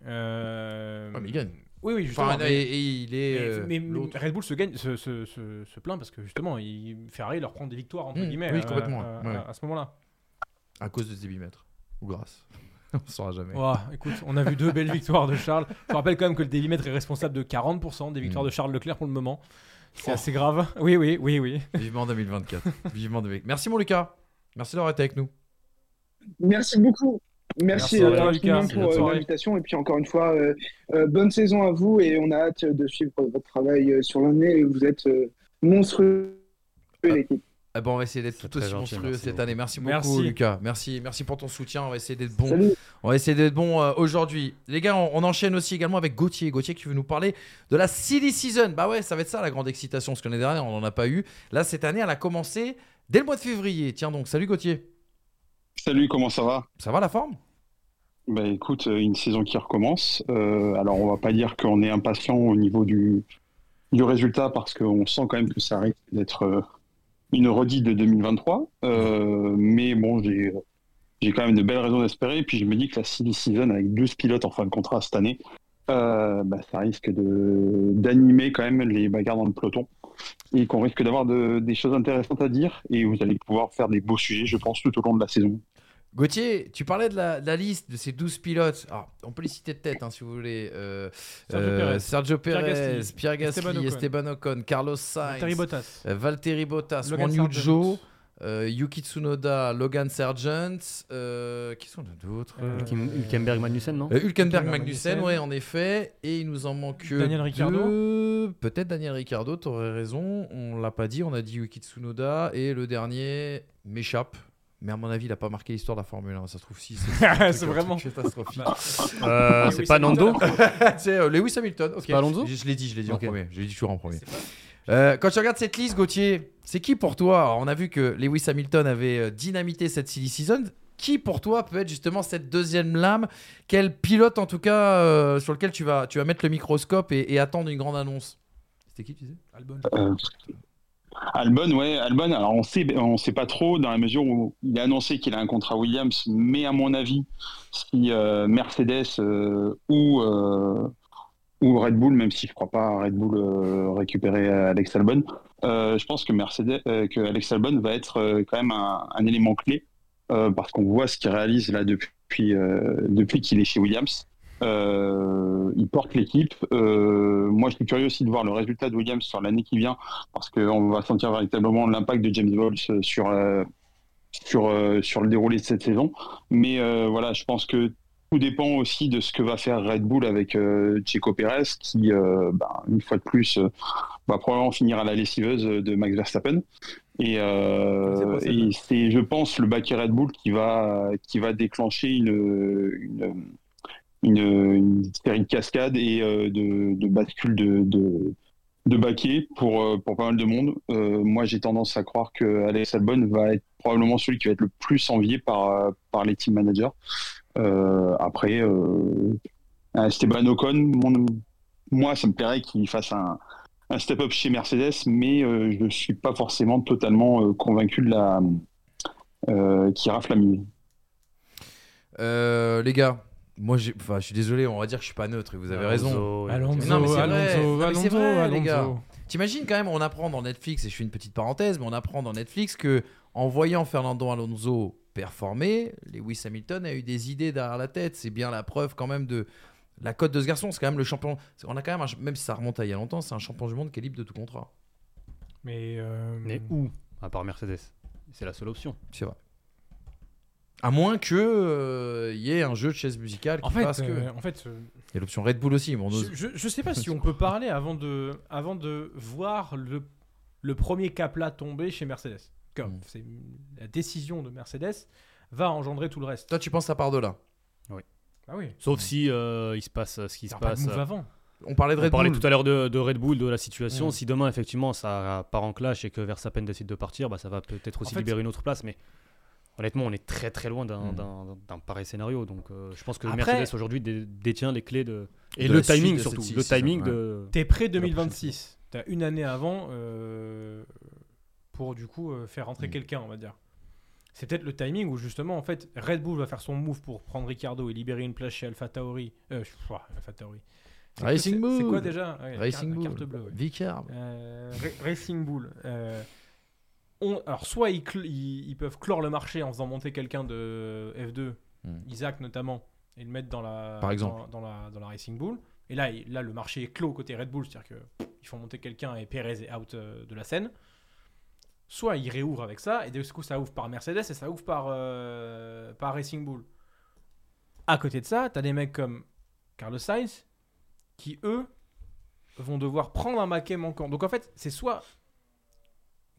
[SPEAKER 2] Euh,
[SPEAKER 1] Ouais, mais il gagne.
[SPEAKER 2] Oui, oui, justement.
[SPEAKER 1] Enfin,
[SPEAKER 2] mais-
[SPEAKER 1] et, et il est.
[SPEAKER 2] mais,
[SPEAKER 1] euh,
[SPEAKER 2] mais. Red Bull se, gagne, se, se, se, se plaint parce que justement, il, Ferrari leur prend des victoires entre
[SPEAKER 1] Mmh,
[SPEAKER 2] guillemets
[SPEAKER 1] oui,
[SPEAKER 2] euh,
[SPEAKER 1] complètement,
[SPEAKER 2] euh,
[SPEAKER 1] ouais.
[SPEAKER 2] à, à ce moment-là.
[SPEAKER 1] À cause de ce débitmètre. Ou grâce. on ne saura jamais.
[SPEAKER 2] Ouah, écoute, on a vu deux belles victoires de Charles. Je rappelle quand même que le délimètre est responsable de 40% des victoires
[SPEAKER 1] Mmh.
[SPEAKER 2] de Charles Leclerc pour le moment. C'est
[SPEAKER 1] Oh.
[SPEAKER 2] assez grave. Oui, oui, oui, oui.
[SPEAKER 1] Vivement 2024. Vivement 2024. Merci mon Lucas. Merci d'avoir été avec nous.
[SPEAKER 10] Merci beaucoup. Merci,
[SPEAKER 2] Merci à
[SPEAKER 10] euh,
[SPEAKER 2] Lucas.
[SPEAKER 10] pour euh, l'invitation. Et puis encore une fois, euh, euh, bonne saison à vous et on a hâte de suivre votre travail euh, sur l'année. Vous êtes euh, monstrueux, l'équipe.
[SPEAKER 1] Eh ben, on va essayer d'être tout aussi
[SPEAKER 3] gentil,
[SPEAKER 1] monstrueux
[SPEAKER 3] merci
[SPEAKER 1] cette
[SPEAKER 3] beaucoup.
[SPEAKER 1] année. Merci beaucoup,
[SPEAKER 2] Merci.
[SPEAKER 1] Lucas. Merci, merci pour ton soutien. On va essayer d'être bon.
[SPEAKER 10] Salut.
[SPEAKER 1] On va essayer d'être bon euh, aujourd'hui. Les gars, on, on enchaîne aussi également avec Gauthier. Gauthier qui veut nous parler de la Silly Season. Bah ouais, ça va être ça la grande excitation. Parce que l'année dernière, on n'en a pas eu. Là, cette année, elle a commencé dès le mois de février. Tiens donc, salut Gauthier.
[SPEAKER 11] Salut, comment ça va?
[SPEAKER 1] Ça va la forme?
[SPEAKER 11] Bah écoute, euh, une saison qui recommence. Euh, alors on va pas dire qu'on est impatient au niveau du, du résultat parce qu'on sent quand même que ça risque d'être euh, une redite de 2023. Euh, mais bon, j'ai j'ai quand même de belles raisons d'espérer. Et puis je me dis que la silly season avec 12 pilotes en fin de contrat cette année, bah, ça risque d'animer quand même les bagarres dans le peloton et qu'on risque d'avoir de- des choses intéressantes à dire. Et vous allez pouvoir faire des beaux sujets, je pense, tout au long de la saison.
[SPEAKER 1] Gauthier, tu parlais de la, de la liste de ces 12 pilotes. Alors, on peut les citer de tête hein, si vous voulez. Euh,
[SPEAKER 2] Sergio
[SPEAKER 1] euh,
[SPEAKER 2] Pérez,
[SPEAKER 1] Sergio
[SPEAKER 2] Pierre
[SPEAKER 1] Pérez,
[SPEAKER 2] Gasly,
[SPEAKER 1] Pierre Gasly,
[SPEAKER 2] Esteban Ocon.
[SPEAKER 1] Esteban Ocon, Carlos Sainz,
[SPEAKER 2] Valtteri Bottas.
[SPEAKER 1] euh, Valtteri Bottas,
[SPEAKER 2] Logan
[SPEAKER 1] euh, Yuki Tsunoda, Logan Sargent. Euh, qui sont d'autres
[SPEAKER 2] Euh,
[SPEAKER 3] Hülken- Hülkenberg Magnussen, non
[SPEAKER 1] Euh, Hülkenberg Magnussen, ouais, en effet. Et il nous en manque
[SPEAKER 2] Daniel Ricciardo.
[SPEAKER 1] deux. Peut-être Daniel Ricciardo, t'aurais raison. On l'a pas dit, on a dit Yuki Tsunoda. Et le dernier m'échappe. Mais à mon avis, il a pas marqué l'histoire de la Formule 1. Ça se trouve si. C'est
[SPEAKER 2] vraiment.
[SPEAKER 1] catastrophique.
[SPEAKER 3] Euh, c'est pas Nando
[SPEAKER 1] C'est euh, Lewis Hamilton.
[SPEAKER 3] C'est pas Alonso
[SPEAKER 1] Je, je l'ai dit, je l'ai dit en premier. Je l'ai dit toujours en premier. Euh, quand tu regardes cette liste, Gauthier, c'est qui pour toi Alors, On a vu que Lewis Hamilton avait dynamité cette silly season. Qui pour toi peut être justement cette deuxième lame Quel pilote en tout cas euh, sur lequel tu vas, tu vas mettre le microscope et, et attendre une grande annonce? C'était qui tu disais?
[SPEAKER 2] Albon.
[SPEAKER 11] Albon, ouais, Albon, alors on sait, on sait pas trop dans la mesure où il a annoncé qu'il a un contrat Williams, mais à mon avis, si euh, Mercedes euh, ou, euh, ou Red Bull, même si je crois pas à Red Bull récupérer Alex Albon, je pense que Mercedes, que Alex Albon va être quand même un, élément clé parce qu'on voit ce qu'il réalise là depuis qu'il est chez Williams. Euh, il porte l'équipe. Euh, moi, je suis curieux aussi de voir le résultat de Williams sur l'année qui vient, parce qu'on va sentir véritablement l'impact de James Bowles sur, euh, sur, sur le déroulé de cette saison. Mais euh, voilà, je pense que tout dépend aussi de ce que va faire Red Bull avec Checo Pérez, qui, bah, une fois de plus, va probablement finir à la lessiveuse de Max Verstappen. Et, euh, c'est, je pense, le baquet Red Bull qui va, qui va déclencher une, une, une, une série de cascades et euh, de, de bascules de, de, baquets pour, euh, pour pas mal de monde. Euh, moi, j'ai tendance à croire que Alex Albon va être probablement celui qui va être le plus envié par, par les team managers. Après, Esteban Ocon, moi, ça me plairait qu'il fasse un, un step-up chez Mercedes, mais je ne suis pas forcément totalement convaincu de la qui rafle la.
[SPEAKER 1] Euh, les gars, moi, je suis désolé, on va dire que je suis pas neutre et vous avez raison.
[SPEAKER 2] Alonso,
[SPEAKER 1] non, mais c'est vrai.
[SPEAKER 2] Alonso,
[SPEAKER 1] Non, mais c'est
[SPEAKER 2] Alonso,
[SPEAKER 1] vrai, les gars.
[SPEAKER 2] Alonso.
[SPEAKER 1] T'imagines quand même, on apprend dans Netflix, et je fais une petite parenthèse, mais on apprend dans Netflix que en voyant Fernando Alonso performer, Lewis Hamilton a eu des idées derrière la tête. C'est bien la preuve quand même de La cote de ce garçon, c'est quand même le champion. On a quand même, un même si ça remonte à il y a longtemps, c'est un champion du monde qui est libre de tout contrat.
[SPEAKER 2] Mais, euh,
[SPEAKER 3] Mais où? À part Mercedes. C'est la seule option.
[SPEAKER 1] C'est vrai. À moins que euh, y ait un jeu de chaise musicale qui
[SPEAKER 2] En fait,
[SPEAKER 1] fasse que.
[SPEAKER 2] euh, en fait, euh,
[SPEAKER 1] Il y a l'option Red Bull aussi. mais on ose-
[SPEAKER 2] Je, je sais pas si on peut parler avant de, avant de voir le, le premier cap-là tomber chez Mercedes. Comme
[SPEAKER 1] Mm.
[SPEAKER 2] la décision de Mercedes va engendrer tout le reste.
[SPEAKER 1] Toi, tu penses ça part de là
[SPEAKER 3] Oui.
[SPEAKER 2] Ah oui.
[SPEAKER 3] Sauf si euh, il se passe ce qui se
[SPEAKER 2] aura pas de
[SPEAKER 3] passe.
[SPEAKER 2] move avant.
[SPEAKER 1] On parlait de
[SPEAKER 3] On
[SPEAKER 1] Red
[SPEAKER 3] parlait
[SPEAKER 1] Bull.
[SPEAKER 3] tout à l'heure de, de Red Bull, de la situation.
[SPEAKER 2] Ouais.
[SPEAKER 3] Si demain, effectivement, ça part en clash et que Verstappen décide de partir, bah, ça va peut-être aussi
[SPEAKER 2] fait-
[SPEAKER 3] libérer une autre place. Mais honnêtement, on est très très loin d'un
[SPEAKER 1] Mm.
[SPEAKER 3] pareil scénario. Donc euh, je pense que
[SPEAKER 2] Après-
[SPEAKER 3] Mercedes aujourd'hui dé- détient les clés de. Et
[SPEAKER 1] De
[SPEAKER 3] le
[SPEAKER 1] la suite
[SPEAKER 3] timing
[SPEAKER 1] de
[SPEAKER 3] surtout. Le timing de.
[SPEAKER 2] T'es prêt
[SPEAKER 3] de la prochaine
[SPEAKER 2] 2026. T'as une année avant euh, pour du coup euh, faire rentrer
[SPEAKER 1] Mm.
[SPEAKER 2] quelqu'un, on va dire. C'est peut-être le timing où justement en fait Red Bull va faire son move pour prendre Ricardo et libérer une place chez Alpha Tauri. Euh, Alpha Tauri.
[SPEAKER 1] Racing
[SPEAKER 2] c'est- C'est
[SPEAKER 1] Bull.
[SPEAKER 2] quoi déjà? Ouais,
[SPEAKER 1] Racing
[SPEAKER 2] carte-
[SPEAKER 1] Bull.
[SPEAKER 2] carte bleue, ouais.
[SPEAKER 1] Vicar.
[SPEAKER 2] Euh, Ra- Racing Bull. On- alors, soit ils, cl- ils- ils peuvent clore le marché en faisant monter quelqu'un de F2,
[SPEAKER 1] Hmm.
[SPEAKER 2] Isaac notamment, et le mettre dans la,
[SPEAKER 1] Par exemple.
[SPEAKER 2] Dans, dans la, dans la Racing Bull. Et là, il- là, le marché est clos côté Red Bull, c'est-à-dire qu'ils font monter quelqu'un et Perez est out euh, de la scène. Soit ils réouvrent avec ça, et du coup, ça ouvre par Mercedes et ça ouvre par, euh, par Racing Bull. À côté de ça, t'as des mecs comme Carlos Sainz qui, eux, vont devoir prendre un baquet manquant. Donc en fait, c'est soit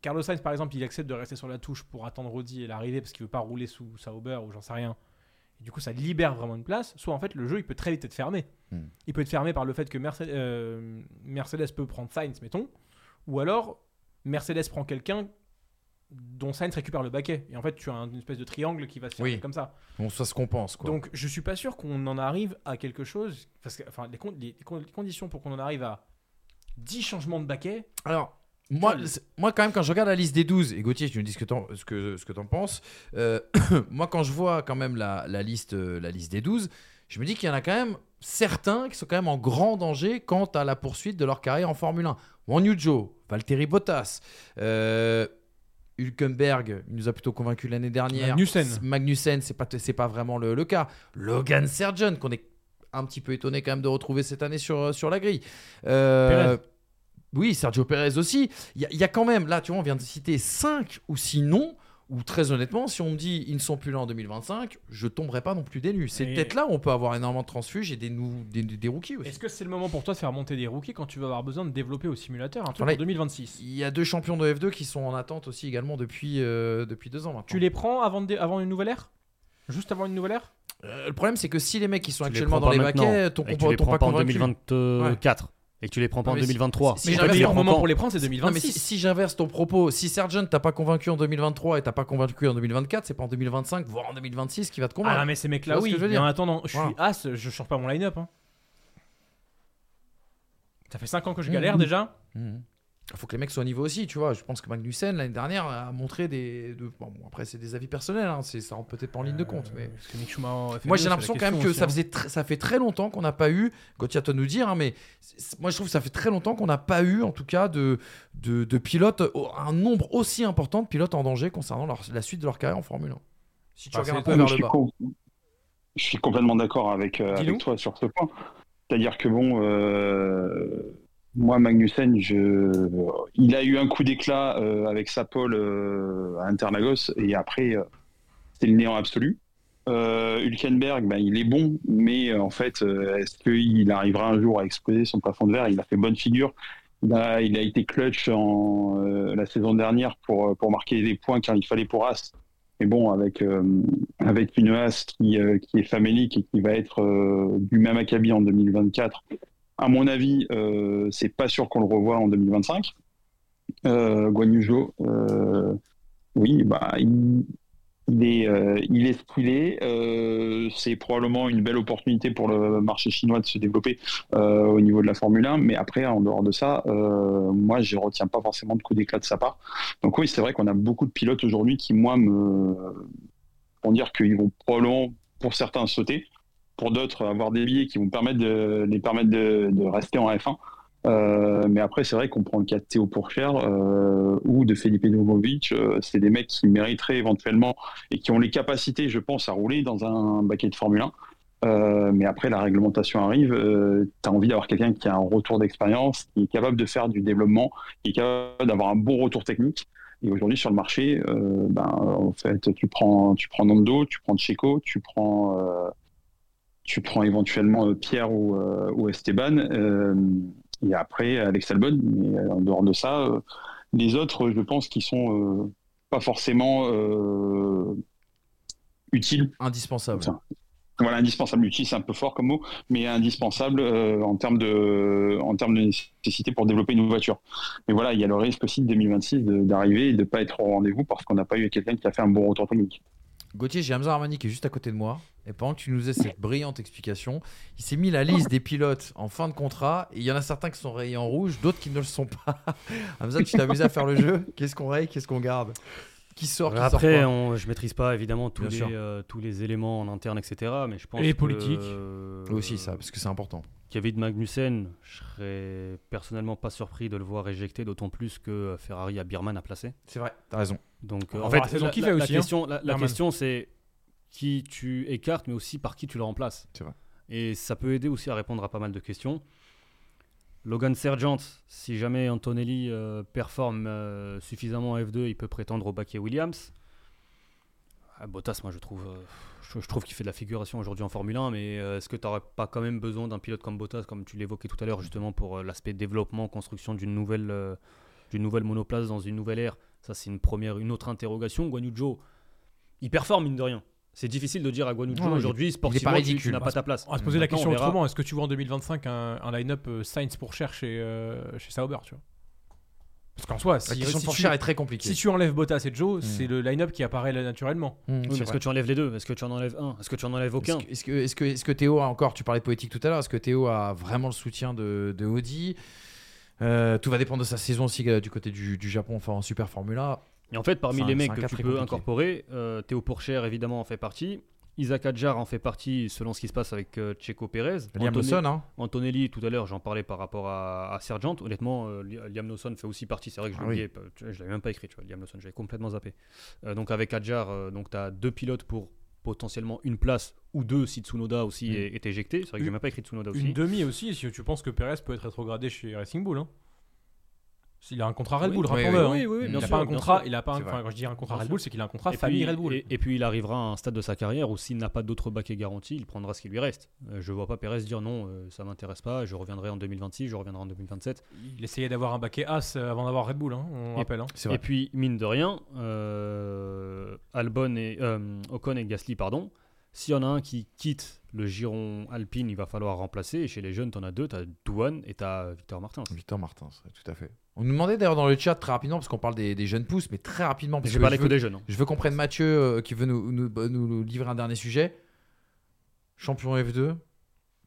[SPEAKER 2] Carlos Sainz, par exemple, il accepte de rester sur la touche pour attendre Audi et l'arrivée parce qu'il veut pas rouler sous Sauber ou j'en sais rien. Et du coup, ça libère vraiment une place. Soit en fait, le jeu, il peut très vite être fermé.
[SPEAKER 1] Hmm.
[SPEAKER 2] Il peut être fermé par le fait que Mercedes, euh, Mercedes peut prendre Sainz, mettons. Ou alors, Mercedes prend quelqu'un dont Sainz récupère le baquet. Et en fait, tu as un- une espèce de triangle qui va se
[SPEAKER 1] Oui.
[SPEAKER 2] comme ça.
[SPEAKER 1] Bon, ça se compense quoi.
[SPEAKER 2] Donc, je suis pas sûr qu'on en arrive à quelque chose. Parce que, enfin, les, con- les- les con- les conditions pour qu'on en arrive à 10 changements de baquet.
[SPEAKER 1] Alors, moi, moi, quand même, quand je regarde la liste des 12, et Gauthier, tu me dis ce que t'en, ce que, ce que t'en penses, euh, moi, quand je vois quand même la, la liste, euh, la liste des 12, je me dis qu'il y en a quand même certains qui sont quand même en grand danger quant à la poursuite de leur carrière en Formule 1. Wang Yujo, Valtteri Bottas, euh, Hülkenberg, il nous a plutôt convaincu l'année dernière.
[SPEAKER 2] Magnussen.
[SPEAKER 1] Magnussen, c'est pas, c'est pas vraiment le, le cas. Logan Sargent, qu'on est un petit peu étonné quand même de retrouver cette année sur, sur la grille. Euh. Oui, Sergio Perez aussi. Il y, a- il y a quand même, là, tu vois, on vient de citer 5 ou 6 noms où, très honnêtement, si on me dit ils ne sont plus là en 2025, je tomberai pas non plus des nues. C'est
[SPEAKER 2] Et-
[SPEAKER 1] peut-être là où on peut avoir énormément de transfuges et des, nou- des, des rookies aussi.
[SPEAKER 2] Est-ce que c'est le moment pour toi de faire monter des rookies quand tu vas avoir besoin de développer au simulateur un truc
[SPEAKER 1] Voilà.
[SPEAKER 2] pour 2026
[SPEAKER 1] Il y a deux champions de F2 qui sont en attente aussi également depuis, euh, depuis deux ans maintenant.
[SPEAKER 2] Tu les prends avant, de dé- avant une nouvelle ère? Juste avant une nouvelle ère?
[SPEAKER 1] Euh, le problème, c'est que si les mecs qui sont
[SPEAKER 3] Tu
[SPEAKER 1] actuellement dans les
[SPEAKER 3] maintenant,
[SPEAKER 1] baquets, ton
[SPEAKER 3] prends
[SPEAKER 1] pas
[SPEAKER 3] pas en
[SPEAKER 1] convaincu.
[SPEAKER 3] 2024 et que tu les prends pas en
[SPEAKER 1] mais si-
[SPEAKER 3] 2023.
[SPEAKER 1] si-
[SPEAKER 2] Mais
[SPEAKER 1] si j'inverse
[SPEAKER 2] le moment pour les prendre, c'est
[SPEAKER 1] Non, mais
[SPEAKER 2] 2026.
[SPEAKER 1] si, si j'inverse ton propos, si Sargent t'as pas convaincu en 2023 et t'as pas convaincu en 2024, c'est pas en 2025, voire en 2026 qui va te convaincre.
[SPEAKER 2] Ah non, mais ces mecs-là,
[SPEAKER 1] ce
[SPEAKER 2] oui.
[SPEAKER 1] que je veux
[SPEAKER 2] mais
[SPEAKER 1] dire
[SPEAKER 2] en attendant, je suis
[SPEAKER 1] Voilà.
[SPEAKER 2] as, je change pas mon line-up. hein. Ça fait 5 ans que je
[SPEAKER 1] Mmh.
[SPEAKER 2] galère déjà.
[SPEAKER 1] Mhm. Il faut que les mecs soient au niveau aussi, tu vois. Je pense que Magnussen, l'année dernière, a montré des. de- bon, bon, après, c'est des avis personnels, hein, c'est- ça rentre peut-être pas en ligne de compte. Mais...
[SPEAKER 2] Euh, parce que Mick Schumacher en F2,
[SPEAKER 1] Moi, j'ai l'impression quand même que ça,
[SPEAKER 2] aussi, hein.
[SPEAKER 1] faisait tr- ça fait très longtemps qu'on n'a pas eu. Gauthier, à nous dire, hein, mais moi, je trouve que ça fait très longtemps qu'on n'a pas eu, en tout cas, de, de, de pilotes, un nombre aussi important de pilotes en danger concernant leur- la suite de leur carrière en Formule 1. Si tu
[SPEAKER 2] Bah,
[SPEAKER 1] regardes un peu vers
[SPEAKER 11] je,
[SPEAKER 1] le
[SPEAKER 11] suis
[SPEAKER 1] bas.
[SPEAKER 11] com- je suis complètement d'accord avec, euh, avec toi sur ce point. C'est-à-dire que bon, euh, moi, Magnussen, il a eu un coup d'éclat euh, avec sa pole euh, à Interlagos et après, euh, c'est le néant absolu. Hülkenberg, ben, il est bon, mais en fait, est-ce qu'il arrivera un jour à exploser son plafond de verre? Il a fait bonne figure. Il a, été clutch la saison dernière pour, pour marquer des points quand il fallait pour As. Mais bon, avec, avec une As qui, qui est famélique et qui va être du même acabit en 2024, à mon avis, euh, c'est pas sûr qu'on le revoie en 2025. Euh, Guan Yu Zhou, euh, oui, bah, il, euh, est. Euh, c'est probablement une belle opportunité pour le marché chinois de se développer au niveau de la Formule 1. Mais après, en dehors de ça, moi, je retiens pas forcément de coup d'éclat de sa part. Donc oui, c'est vrai qu'on a beaucoup de pilotes aujourd'hui qui, moi, me font dire qu'ils vont probablement, pour certains, sauter, pour d'autres, avoir des billets qui vont permettre de, les permettre de, rester en F1. Euh, mais après, c'est vrai qu'on prend le cas de Théo Pourchère euh, ou de Felipe Novovic. euh, c'est des mecs qui mériteraient éventuellement et qui ont les capacités, je pense, à rouler dans un baquet de Formule 1. Euh, mais après, la réglementation arrive. tu as envie d'avoir quelqu'un qui a un retour d'expérience, qui est capable de faire du développement, qui est capable d'avoir un bon retour technique. Et aujourd'hui, sur le marché, ben, en fait, tu prends, tu prends Nando, tu prends Checo, tu prends, tu prends éventuellement Pierre ou, ou Esteban. et après, Alex Albon. Mais en dehors de ça, les autres, je pense qu'ils sont pas forcément utile.
[SPEAKER 1] Indispensable.
[SPEAKER 11] Voilà, indispensable. Utile, c'est un peu fort comme mot, mais indispensable euh, en, termes de, en termes de nécessité pour développer une voiture. Mais voilà, il y a le risque aussi de 2026 d'arriver et de ne pas être au rendez-vous parce qu'on n'a pas eu quelqu'un qui a fait un bon retour technique.
[SPEAKER 1] Gauthier, j'ai Hamza Armani qui est juste à côté de moi. Et pendant que tu nous as cette brillante explication, il s'est mis la liste des pilotes en fin de contrat. Et il y en a certains qui sont rayés en rouge, d'autres qui ne le sont pas. Hamza, tu t'es amusé à faire le jeu? Qu'est-ce qu'on raye Qu'est-ce qu'on garde? Qui sort, qui
[SPEAKER 3] Après,
[SPEAKER 1] sort
[SPEAKER 3] on, je maîtrise pas évidemment tous les, euh, tous les éléments en interne, etc. Mais je pense
[SPEAKER 2] Et politiques.
[SPEAKER 3] Euh,
[SPEAKER 1] aussi, ça, parce que c'est important.
[SPEAKER 3] Kevin Magnussen, je serais personnellement pas surpris de le voir éjecté, d'autant plus que Ferrari a Birman à placer.
[SPEAKER 1] C'est vrai, t'as raison.
[SPEAKER 3] Donc,
[SPEAKER 2] On
[SPEAKER 3] en fait,
[SPEAKER 2] voir la aussi, hein,
[SPEAKER 3] question, la, question, c'est qui tu écartes, mais aussi par qui tu le remplaces.
[SPEAKER 1] Vrai.
[SPEAKER 3] Et ça peut aider aussi à répondre à pas mal de questions. Logan Sergent, si jamais Antonelli euh, performe euh, suffisamment en F2, il peut prétendre au baquet Williams. Ah, Bottas, moi je trouve, euh, je, je trouve qu'il fait de la figuration aujourd'hui en Formule 1, mais est-ce que tu n'aurais pas quand même besoin d'un pilote comme Bottas, comme tu l'évoquais tout à l'heure, justement pour l'aspect développement, construction d'une nouvelle, d'une nouvelle monoplace dans une nouvelle ère? Ça, c'est une première, une autre interrogation. Guan Yu Zhou, il performe mine de rien. C'est difficile de dire à Guan Yu Zhou
[SPEAKER 1] Ouais, il est-
[SPEAKER 3] aujourd'hui,
[SPEAKER 1] est
[SPEAKER 3] sportivement,
[SPEAKER 1] pas
[SPEAKER 3] tu- n'as pas ta place.
[SPEAKER 2] On va se poser la question autrement. Est-ce que tu vois en 2025 un, un line-up euh, Sainz pour cher chez, euh, chez Sauber, tu vois? Parce qu'en soi, si,
[SPEAKER 1] La question
[SPEAKER 2] si
[SPEAKER 1] pour
[SPEAKER 2] tu-
[SPEAKER 1] cher est très compliquée.
[SPEAKER 2] Si tu enlèves Bottas et Joe, c'est le line-up qui apparaît là naturellement.
[SPEAKER 1] Mmh,
[SPEAKER 3] Oui, est-ce que tu enlèves les deux? Est-ce que tu en enlèves un? Est-ce que tu en enlèves aucun?
[SPEAKER 1] Est-ce que, est-ce que, est-ce que Théo a encore, tu parlais de politique tout à l'heure, est-ce que Théo a vraiment le soutien de, de Audi? Euh, Tout va dépendre de sa saison aussi du côté du, du Japon, enfin en Super Formula.
[SPEAKER 3] Et en fait, parmi
[SPEAKER 1] un-
[SPEAKER 3] les mecs que tu peux
[SPEAKER 1] compliqué.
[SPEAKER 3] incorporer, euh, Théo Pourchère évidemment en fait partie. Isaac Adjar en fait partie selon ce qui se passe avec euh, Checo Pérez.
[SPEAKER 1] Liam
[SPEAKER 3] Antone-
[SPEAKER 1] Lawson, hein.
[SPEAKER 3] Antonelli, tout à l'heure, j'en parlais par rapport à, à Sergent. Honnêtement, euh, Li- Liam Lawson fait aussi partie. C'est vrai que je
[SPEAKER 1] Ah
[SPEAKER 3] vois, je l'avais même pas écrit. Tu vois, Liam Lawson, j'avais complètement zappé. Euh, donc avec Adjar, euh, donc tu as deux pilotes pour potentiellement une place ou deux si Tsunoda aussi
[SPEAKER 1] Mm.
[SPEAKER 3] est, est éjecté. C'est vrai que j'ai même pas écrit Tsunoda aussi.
[SPEAKER 2] Une demi aussi, si tu penses que Perez peut être rétrogradé chez Racing Bull. Hein. S'il a un contrat Red Bull,
[SPEAKER 1] oui,
[SPEAKER 2] rappelons-le.
[SPEAKER 3] oui,
[SPEAKER 2] hein.
[SPEAKER 3] oui, oui,
[SPEAKER 2] il n'a pas un contrat, il a pas un, quand je dis un contrat
[SPEAKER 3] Bien
[SPEAKER 2] Red. Bull, c'est qu'il a un contrat
[SPEAKER 3] Et
[SPEAKER 2] famille
[SPEAKER 3] puis,
[SPEAKER 2] Red Bull.
[SPEAKER 3] Et, et puis il arrivera à un stade de sa carrière où s'il n'a pas d'autres baquets garantis, il prendra ce qui lui reste. Euh, je vois pas Perez dire non, euh, ça m'intéresse pas, je reviendrai en 2026, je reviendrai en 2027.
[SPEAKER 2] Il essayait d'avoir un baquet As euh, avant d'avoir Red Bull, hein, on
[SPEAKER 3] Et-
[SPEAKER 2] rappelle. hein.
[SPEAKER 3] Et puis, mine de rien, euh, Albon et euh, Ocon et Gasly, pardon, s'il y en a un qui quitte le giron Alpine, il va falloir remplacer. Et chez les jeunes, tu en as deux, tu as Douane et tu as Victor Martin.
[SPEAKER 1] Victor Martin, c'est vrai, tout à fait. On nous demandait d'ailleurs dans le chat très rapidement, parce qu'on parle des, des jeunes pousses, mais très rapidement. Parce
[SPEAKER 3] J'ai
[SPEAKER 1] que je
[SPEAKER 3] que
[SPEAKER 1] veux-
[SPEAKER 3] des jeunes. hein.
[SPEAKER 1] Je veux qu'on prenne Mathieu euh, qui veut nous, nous, livrer un dernier sujet. Champion F2,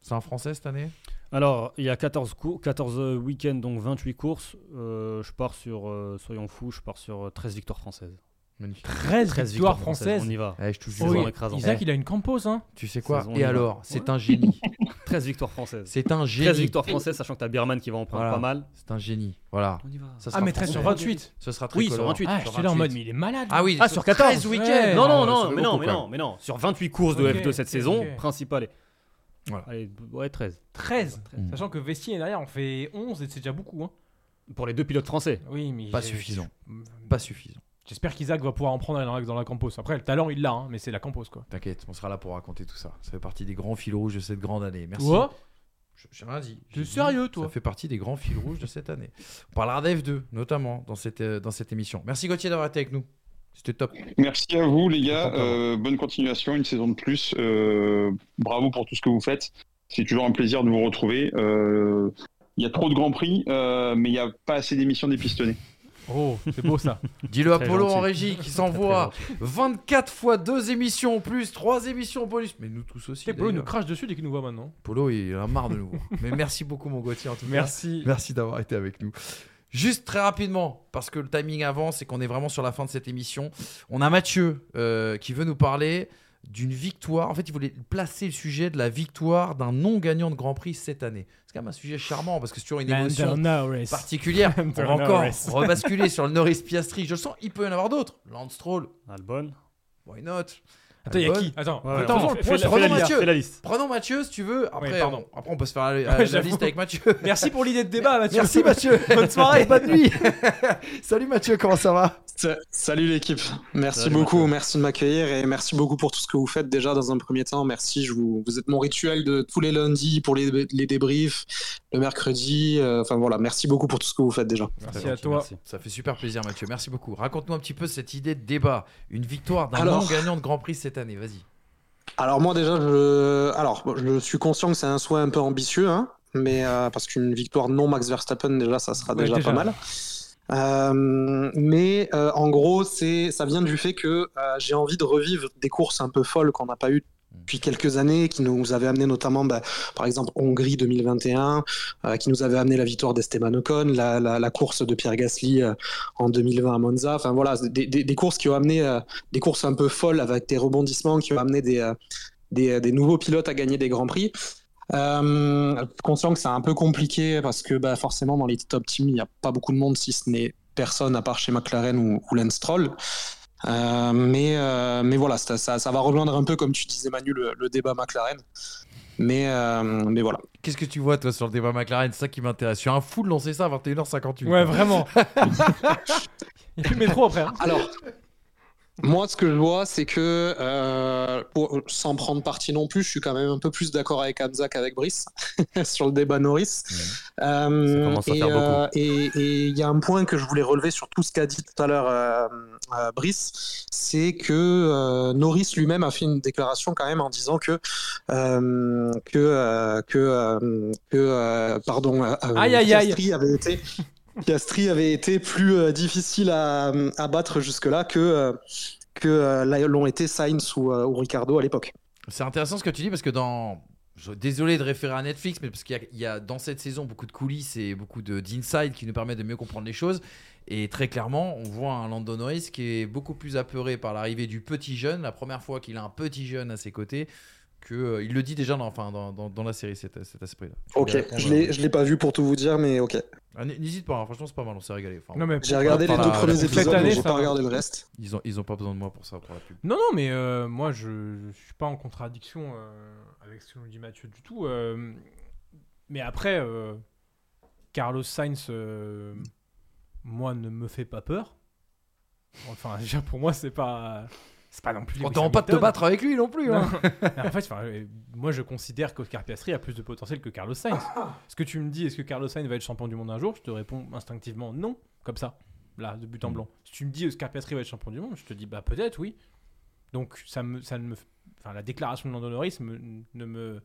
[SPEAKER 1] c'est un Français cette année?
[SPEAKER 3] Alors, il y a 14, cours, 14 week-ends, donc 28 courses. Euh, je pars sur, euh, soyons fous, je pars sur euh, 13 victoires françaises.
[SPEAKER 1] Magnifique.
[SPEAKER 2] 13,
[SPEAKER 3] 13
[SPEAKER 2] victoires
[SPEAKER 3] On
[SPEAKER 2] françaises.
[SPEAKER 3] y va.
[SPEAKER 1] Eh, je
[SPEAKER 3] Saison
[SPEAKER 1] jure.
[SPEAKER 2] Oui. Isaac,
[SPEAKER 1] Eh.
[SPEAKER 2] il a une campos. Hein.
[SPEAKER 1] Tu sais quoi
[SPEAKER 3] Saison, on
[SPEAKER 1] Et alors C'est
[SPEAKER 3] Ouais.
[SPEAKER 1] un génie.
[SPEAKER 3] 13 victoires françaises.
[SPEAKER 1] C'est un
[SPEAKER 3] 13
[SPEAKER 1] génie.
[SPEAKER 3] victoires françaises, sachant que tu as Birman qui va en prendre
[SPEAKER 1] Voilà.
[SPEAKER 3] pas mal.
[SPEAKER 1] C'est un génie. Voilà.
[SPEAKER 3] On y va.
[SPEAKER 1] Ça
[SPEAKER 2] Ah, mais 13 sur
[SPEAKER 1] français.
[SPEAKER 2] 28.
[SPEAKER 1] Ce sera très
[SPEAKER 3] Oui, sur
[SPEAKER 1] colorant.
[SPEAKER 3] 28.
[SPEAKER 2] Ah,
[SPEAKER 3] sur
[SPEAKER 2] j'étais là en
[SPEAKER 3] 28.
[SPEAKER 2] mode, mais il est malade.
[SPEAKER 1] Ah oui,
[SPEAKER 3] Ah, sur 14
[SPEAKER 1] 13 week-ends
[SPEAKER 2] Ouais.
[SPEAKER 3] Non, non,
[SPEAKER 1] ça
[SPEAKER 3] non,
[SPEAKER 1] fait
[SPEAKER 3] mais non, mais non, mais non. Sur 28 courses de
[SPEAKER 2] Ok,
[SPEAKER 3] F2 cette saison, principale.
[SPEAKER 1] Voilà.
[SPEAKER 3] Allez, ouais, 13.
[SPEAKER 2] 13.
[SPEAKER 1] Mm.
[SPEAKER 2] Sachant que Vestier derrière en fait 11 et c'est déjà beaucoup. Hein.
[SPEAKER 3] Pour les deux pilotes français.
[SPEAKER 2] Oui, mais
[SPEAKER 1] Pas suffisant. Pas suffisant.
[SPEAKER 2] J'espère qu'Isaac va pouvoir en prendre dans la, dans la campos. Après, le talent, il l'a, hein, mais c'est la campos quoi.
[SPEAKER 1] T'inquiète, on sera là pour raconter tout ça. Ça fait partie des grands fils rouges de cette grande année. Merci. Je- J'ai rien dit.
[SPEAKER 2] T'es sérieux, toi
[SPEAKER 1] Ça fait partie des grands fils rouges de cette année. On parlera d'F2, notamment, dans cette, euh, dans cette émission. Merci Gauthier d'avoir été avec nous. C'était top.
[SPEAKER 11] Merci à vous, les gars.
[SPEAKER 1] D'avoir.
[SPEAKER 11] Euh, bonne continuation, une saison de plus. Euh, bravo pour tout ce que vous faites. C'est toujours un plaisir de vous retrouver. Euh, Il y a trop de grands prix, euh, mais il n'y a pas assez d'émissions dépistonnés.
[SPEAKER 2] Oh, c'est beau ça.
[SPEAKER 1] Dis-le à Polo
[SPEAKER 3] gentil.
[SPEAKER 1] en régie qui s'envoie 24 fois 2 émissions en plus, 3 émissions en bonus. Mais nous tous aussi.
[SPEAKER 2] C'est Polo nous crache dessus dès qu'il nous voit maintenant.
[SPEAKER 1] Polo, il a marre de nous. voir. Mais merci beaucoup, mon Gauthier, en tout cas.
[SPEAKER 2] Merci.
[SPEAKER 1] Merci d'avoir été avec nous. Juste très rapidement, parce que le timing avance et qu'on est vraiment sur la fin de cette émission, on a Mathieu euh, qui veut nous parler d'une victoire. En fait, il voulait placer le sujet de la victoire d'un non-gagnant de Grand Prix cette année. C'est quand même un sujet charmant parce que c'est toujours une émotion particulière. on va encore rebasculer sur le Norris Piastri. Je le sens, il peut y en avoir d'autres. Lance Stroll,
[SPEAKER 3] Albon.
[SPEAKER 1] why not?
[SPEAKER 2] Attends, il y a qui? Attends,
[SPEAKER 3] Ouais, fais- fais
[SPEAKER 1] prenons
[SPEAKER 3] la-
[SPEAKER 1] Mathieu.
[SPEAKER 3] fais la liste.
[SPEAKER 1] Prenons Mathieu si tu veux. Après,
[SPEAKER 2] Oui, pardon.
[SPEAKER 1] on, après on peut se faire la, la- la liste avec Mathieu.
[SPEAKER 2] Merci pour l'idée de débat, Mathieu.
[SPEAKER 1] Merci Mathieu.
[SPEAKER 2] Bonne soirée.
[SPEAKER 1] Bonne nuit. Salut Mathieu, comment ça va?
[SPEAKER 12] Sa- Salut l'équipe, merci
[SPEAKER 3] Salut,
[SPEAKER 12] beaucoup,
[SPEAKER 3] Mathieu.
[SPEAKER 12] merci de m'accueillir et merci beaucoup pour tout ce que vous faites déjà dans un premier temps. Merci, je vous, vous êtes mon rituel de tous les lundis pour les, les débriefs, le mercredi. euh, enfin voilà, merci beaucoup pour tout ce que vous faites déjà.
[SPEAKER 2] Merci à toi.
[SPEAKER 3] merci.
[SPEAKER 1] Ça fait super plaisir Mathieu, merci beaucoup. Raconte-nous un petit peu cette idée de débat, une victoire d'un
[SPEAKER 12] Alors-
[SPEAKER 1] non-gagnant de Grand Prix cette année, vas-y.
[SPEAKER 12] Alors moi déjà, je, alors je suis conscient que c'est un souhait un peu ambitieux, hein, mais euh, parce qu'une victoire non Max Verstappen déjà, ça sera
[SPEAKER 2] Ouais,
[SPEAKER 12] déjà, pas mal. Euh, mais euh, en gros, c'est, ça vient du fait que euh, j'ai envie de revivre des courses un peu folles qu'on n'a pas eues depuis quelques années, qui nous avaient amené notamment, bah, par exemple, Hongrie 2021, euh, qui nous avait amené la victoire d'Esteban Ocon, la, course de Pierre Gasly euh, en 2020 à Monza. Enfin voilà, des, courses qui ont amené euh, des courses un peu folles avec des rebondissements, qui ont amené des, nouveaux pilotes à gagner des grands prix. Conscient que c'est un peu compliqué parce que bah, forcément dans les top teams il n'y a pas beaucoup de monde si ce n'est personne à part chez McLaren ou, ou Lance. Euh, mais, euh, mais voilà, ça, ça, ça va rejoindre un peu comme tu disais Manu le, le débat McLaren. Mais, euh, mais voilà.
[SPEAKER 1] Qu'est-ce que tu vois toi sur le débat McLaren? C'est ça qui m'intéresse. Je suis un fou de lancer ça à 21h58.
[SPEAKER 2] Ouais, vraiment. Il y a plus le métro après. hein.
[SPEAKER 12] Alors, moi, ce que je vois, c'est que, euh, pour- sans prendre parti non plus, je suis quand même un peu plus d'accord avec Hamza qu'avec Brice sur le débat Norris. Euh,
[SPEAKER 3] faire beaucoup.
[SPEAKER 12] euh, et il y a un point que je voulais relever sur tout ce qu'a dit tout à l'heure euh, euh, Brice, c'est que euh, Norris lui-même a fait une déclaration quand même en disant que euh, que euh, que euh, que euh, pardon, euh,
[SPEAKER 2] Aïe, aïe, aïe.
[SPEAKER 12] Avait été Piastri avait été plus euh, difficile à, battre jusque-là que, euh, que euh, l'ont été Sainz ou, euh, ou Ricardo à l'époque.
[SPEAKER 1] C'est intéressant ce que tu dis parce que dans. Désolé de référer à Netflix, mais parce qu'il y a- dans cette saison beaucoup de coulisses et beaucoup de- d'insides qui nous permettent de mieux comprendre les choses. Et très clairement, on voit un Lando Norris qui est beaucoup plus apeuré par l'arrivée du petit jeune, la première fois qu'il a un petit jeune à ses côtés, que euh, il le dit déjà dans, enfin, dans, dans- dans la série, cet, cet esprit-là.
[SPEAKER 12] Ok, je l'ai, je l'ai pas vu pour tout vous dire, mais ok.
[SPEAKER 1] Ah, N'hésite pas, hein, franchement, c'est pas mal, on s'est régalé. Enfin,
[SPEAKER 2] Non, mais
[SPEAKER 12] J'ai regardé les deux
[SPEAKER 1] la-
[SPEAKER 12] premiers épisodes,
[SPEAKER 2] cette année,
[SPEAKER 12] mais j'ai pas regardé le reste.
[SPEAKER 1] Ils ont, ils ont pas besoin de moi pour ça, pour la pub.
[SPEAKER 2] Non, non, mais euh, moi, je, je suis pas en contradiction euh, avec ce que nous dit Mathieu du tout. euh, mais après, euh, Carlos Sainz, euh, moi, ne me fait pas peur. Enfin, déjà, pour moi, c'est pas. C'est pas non plus.
[SPEAKER 1] On t'en pas de te battre avec lui non plus. hein.
[SPEAKER 2] Non. En fait, enfin, euh, moi, je considère qu'Oscar Piastri a plus de potentiel que Carlos Sainz. Ce que tu me dis, est-ce que Carlos Sainz va être champion du monde un jour? Je te réponds instinctivement non, comme ça, là, de but en blanc. Si tu me dis Oscar Piastri va être champion du monde, je te dis bah peut-être oui. Donc ça me, ça ne me, enfin la déclaration de Lando Norris me- ne me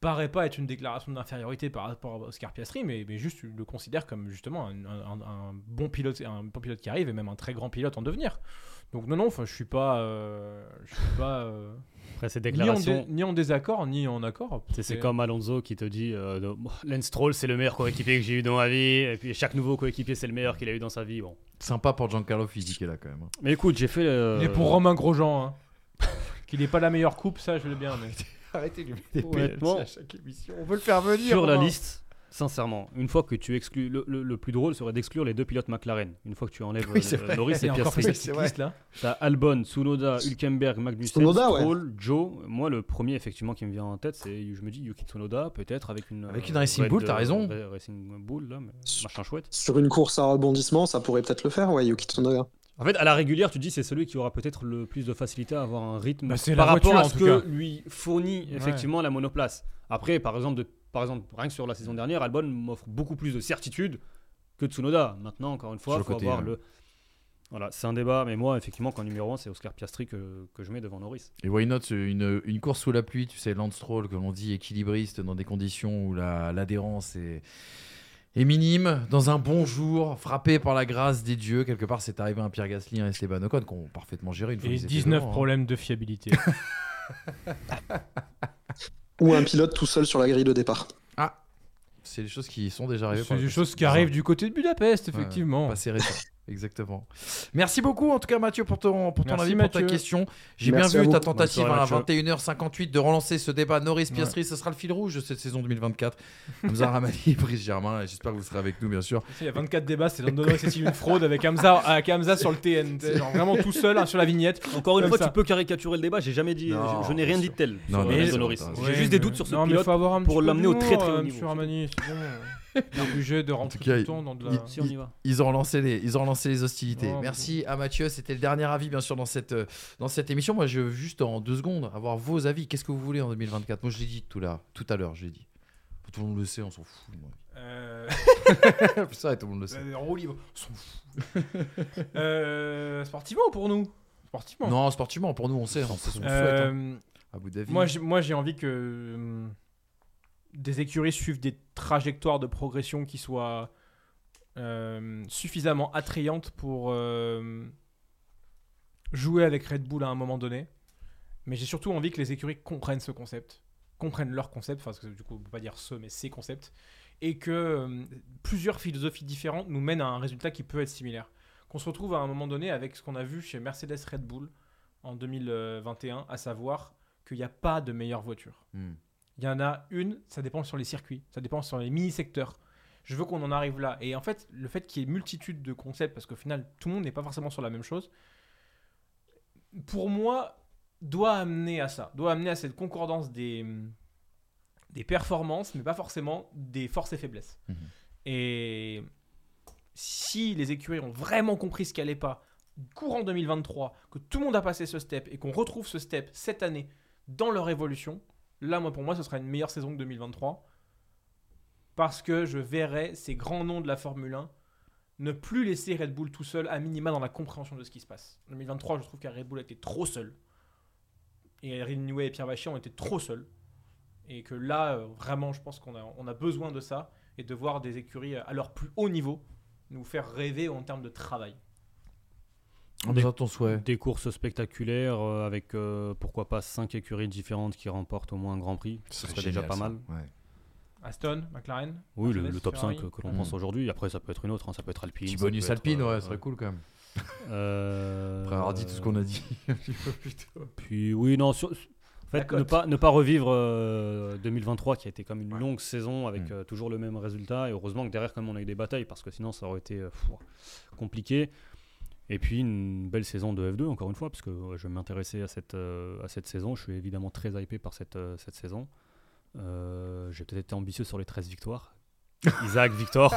[SPEAKER 2] paraît pas être une déclaration d'infériorité par rapport à Oscar Piastri, mais, mais juste je le considère comme justement un, un- un bon pilote, un bon pilote qui arrive et même un très grand pilote en devenir. Donc non non, enfin je suis pas, euh, je suis pas. euh,
[SPEAKER 3] Après ces
[SPEAKER 2] ni en,
[SPEAKER 3] déclarations,
[SPEAKER 2] dé- ni en désaccord, ni en accord.
[SPEAKER 3] c'est- c'est comme Alonso qui te dit euh, Lance Stroll, c'est le meilleur coéquipier que j'ai eu dans ma vie. Et puis chaque nouveau coéquipier, c'est le meilleur qu'il a eu dans sa vie. Bon.
[SPEAKER 1] Sympa pour Giancarlo Fisi qui est là quand même. hein.
[SPEAKER 3] Mais écoute, j'ai fait. euh,
[SPEAKER 2] Il est pour Romain Grosjean. Hein. Qu'il n'ait pas la meilleure coupe, ça je veux bien. Mais...
[SPEAKER 1] Arrêtez de lui mettre des à chaque émission. On veut le faire venir.
[SPEAKER 3] Sur la liste, sincèrement, une fois que tu exclus. Le, le- le plus drôle serait d'exclure les deux pilotes McLaren. Une fois que tu enlèves
[SPEAKER 1] Oui,
[SPEAKER 3] euh. Norris et
[SPEAKER 2] liste là.
[SPEAKER 3] T'as Albon, Tsunoda, Hülkenberg, Magnussen,
[SPEAKER 12] Tsunoda, ouais.
[SPEAKER 3] Stroll, Joe. Moi, le premier effectivement qui me vient en tête, c'est je me dis Yuki Tsunoda, peut-être avec une
[SPEAKER 1] Avec
[SPEAKER 3] euh,
[SPEAKER 1] une Racing
[SPEAKER 3] Red,
[SPEAKER 1] Bull, t'as
[SPEAKER 3] euh,
[SPEAKER 1] raison.
[SPEAKER 3] Ra- Racing Bull là, mais machin chouette.
[SPEAKER 12] Sur une course à rebondissement, ça pourrait peut-être le faire, ouais, Yuki Tsunoda.
[SPEAKER 3] En fait, à la régulière, tu dis c'est celui qui aura peut-être le plus de facilité à avoir un rythme
[SPEAKER 2] Bah,
[SPEAKER 3] par rapport
[SPEAKER 2] voiture,
[SPEAKER 3] à ce que
[SPEAKER 2] cas.
[SPEAKER 3] lui fournit effectivement la monoplace. Après, par exemple, de, par exemple, rien que sur la saison dernière, Albon m'offre beaucoup plus de certitude que Tsunoda. Maintenant, encore une fois, il faut
[SPEAKER 1] côté,
[SPEAKER 3] avoir
[SPEAKER 1] hein.
[SPEAKER 3] le. Voilà, c'est un débat, mais moi, effectivement, qu'en numéro 1, c'est Oscar Piastri que, que je mets devant Norris.
[SPEAKER 1] Et why not c'est une, une course sous la pluie, tu sais, Lance Stroll, comme on dit, équilibriste dans des conditions où la- l'adhérence est, est minime, dans un bon jour, frappé par la grâce des dieux. Quelque part, c'est arrivé à un Pierre Gasly, un Esteban Ocon, qui ont parfaitement géré une fois
[SPEAKER 2] Et
[SPEAKER 1] qu'ils étaient
[SPEAKER 2] 19
[SPEAKER 1] devant, hein.
[SPEAKER 2] problèmes de fiabilité.
[SPEAKER 12] Ou un pilote tout seul sur la grille de départ.
[SPEAKER 1] Ah, c'est des choses qui sont déjà arrivées.
[SPEAKER 2] C'est des choses qui arrivent du côté de Budapest,
[SPEAKER 1] Ouais,
[SPEAKER 2] effectivement.
[SPEAKER 1] Passé récent. Exactement. Merci beaucoup en tout cas Mathieu pour ton, pour ton
[SPEAKER 2] Merci,
[SPEAKER 1] avis, pour ta
[SPEAKER 2] Mathieu.
[SPEAKER 1] question. J'ai bien vu ta tentative
[SPEAKER 3] soirée,
[SPEAKER 1] à
[SPEAKER 3] Mathieu.
[SPEAKER 1] 21h58 de relancer ce débat Norris Piastri, ce sera le fil rouge de cette saison 2024. Hamza Ramani, Brice Germain, et j'espère que vous serez avec nous bien sûr.
[SPEAKER 2] Il y a 24 débats, c'est London Norris c'est une fraude avec Hamza, avec Hamza sur le TN. tu sais, Genre vraiment tout seul hein, sur la vignette.
[SPEAKER 3] Encore une fois,
[SPEAKER 2] ça.
[SPEAKER 3] tu peux caricaturer le débat. J'ai jamais dit,
[SPEAKER 1] Non,
[SPEAKER 3] je, je n'ai rien dit de tel. J'ai juste des doutes sur ce pilote pour l'amener au très très
[SPEAKER 2] euh,
[SPEAKER 3] haut niveau.
[SPEAKER 2] Obligé de rentrer
[SPEAKER 1] tout cas,
[SPEAKER 2] le temps dans de la.
[SPEAKER 3] Si on y va.
[SPEAKER 1] Ils ont relancé les, ils ont relancé les hostilités. Merci à Mathieu. C'était le dernier avis, bien sûr, dans cette, euh, dans cette émission. Moi, je veux juste en deux secondes avoir vos avis. Qu'est-ce que vous voulez en 2024 Moi, je l'ai dit tout, là, tout à l'heure. Je l'ai dit. Tout le monde le sait, on s'en fout. moi.
[SPEAKER 2] Euh...
[SPEAKER 1] Ça, tout le monde le sait.
[SPEAKER 2] euh, en roue libre. On s'en fout. euh, sportivement pour nous? Sportivement.
[SPEAKER 1] Non, sportivement, pour nous, on sait. On sait ce qu'on souhaite. hein.
[SPEAKER 2] Euh. Moi, j'ai- moi, j'ai envie que hum, des écuries suivent des trajectoires de progression qui soient euh, suffisamment attrayantes pour euh, jouer avec Red Bull à un moment donné. Mais j'ai surtout envie que les écuries comprennent ce concept, comprennent leur concept, parce que du coup, on peut pas dire ce, mais ces concepts, et que euh, plusieurs philosophies différentes nous mènent à un résultat qui peut être similaire. Qu'on se retrouve à un moment donné avec ce qu'on a vu chez Mercedes Red Bull en 2021, à savoir qu'il n'y a pas de meilleure voiture.
[SPEAKER 1] Hmm.
[SPEAKER 2] Il y en a une, ça dépend sur les circuits, ça dépend sur les mini-secteurs. Je veux qu'on en arrive là. Et en fait, le fait qu'il y ait multitude de concepts, parce qu'au final, tout le monde n'est pas forcément sur la même chose, pour moi, doit amener à ça. Doit amener à cette concordance des, des performances, mais pas forcément des forces et faiblesses.
[SPEAKER 1] Mhm.
[SPEAKER 2] Et si les écuries ont vraiment compris ce qu'elle n'est pas, courant 2023, que tout le monde a passé ce step et qu'on retrouve ce step cette année dans leur évolution, là, moi, pour moi, ce sera une meilleure saison que 2023. Parce que je verrai ces grands noms de la Formule 1 ne plus laisser Red Bull tout seul, à minima dans la compréhension de ce qui se passe. En 2023, je trouve que Red Bull était trop seul. Et Rinway et Pierre Vachier ont été trop seuls. Et que là, euh, vraiment, je pense qu'on a, on a besoin de ça et de voir des écuries à leur plus haut niveau nous faire rêver en termes de travail.
[SPEAKER 3] Des-
[SPEAKER 1] a ton souhait.
[SPEAKER 3] Des courses spectaculaires euh, avec euh, pourquoi pas 5 écuries différentes qui remportent au moins un Grand Prix. Ce serait déjà pas
[SPEAKER 1] ça.
[SPEAKER 3] mal.
[SPEAKER 1] Ouais.
[SPEAKER 2] Aston, McLaren
[SPEAKER 3] Oui, le,
[SPEAKER 2] Mercedes,
[SPEAKER 3] le top
[SPEAKER 2] Ferrari.
[SPEAKER 3] 5 que l'on pense aujourd'hui. Après, ça peut être une autre, hein, ça peut être Alpine.
[SPEAKER 1] Petit
[SPEAKER 3] ça
[SPEAKER 1] bonus alpine,
[SPEAKER 3] euh,
[SPEAKER 1] ouais, ce serait cool quand même.
[SPEAKER 3] Euh,
[SPEAKER 1] Après avoir dit tout ce qu'on a dit.
[SPEAKER 3] Puis oui, non, sur- fait, ne pas, ne pas revivre euh, 2023 qui a été comme une
[SPEAKER 1] Ouais.
[SPEAKER 3] longue saison avec
[SPEAKER 1] Mm.
[SPEAKER 3] euh, toujours le même résultat. Et heureusement que derrière, quand même, on a eu des batailles parce que sinon, ça aurait été euh, pff, compliqué. Et puis une belle saison de F2, encore une fois, parce que ouais, je vais m'intéresser à cette, euh, à cette saison. Je suis évidemment très hypé par cette, euh, cette saison. Euh, J'ai peut-être été ambitieux sur les 13 victoires. Isaac, Victor.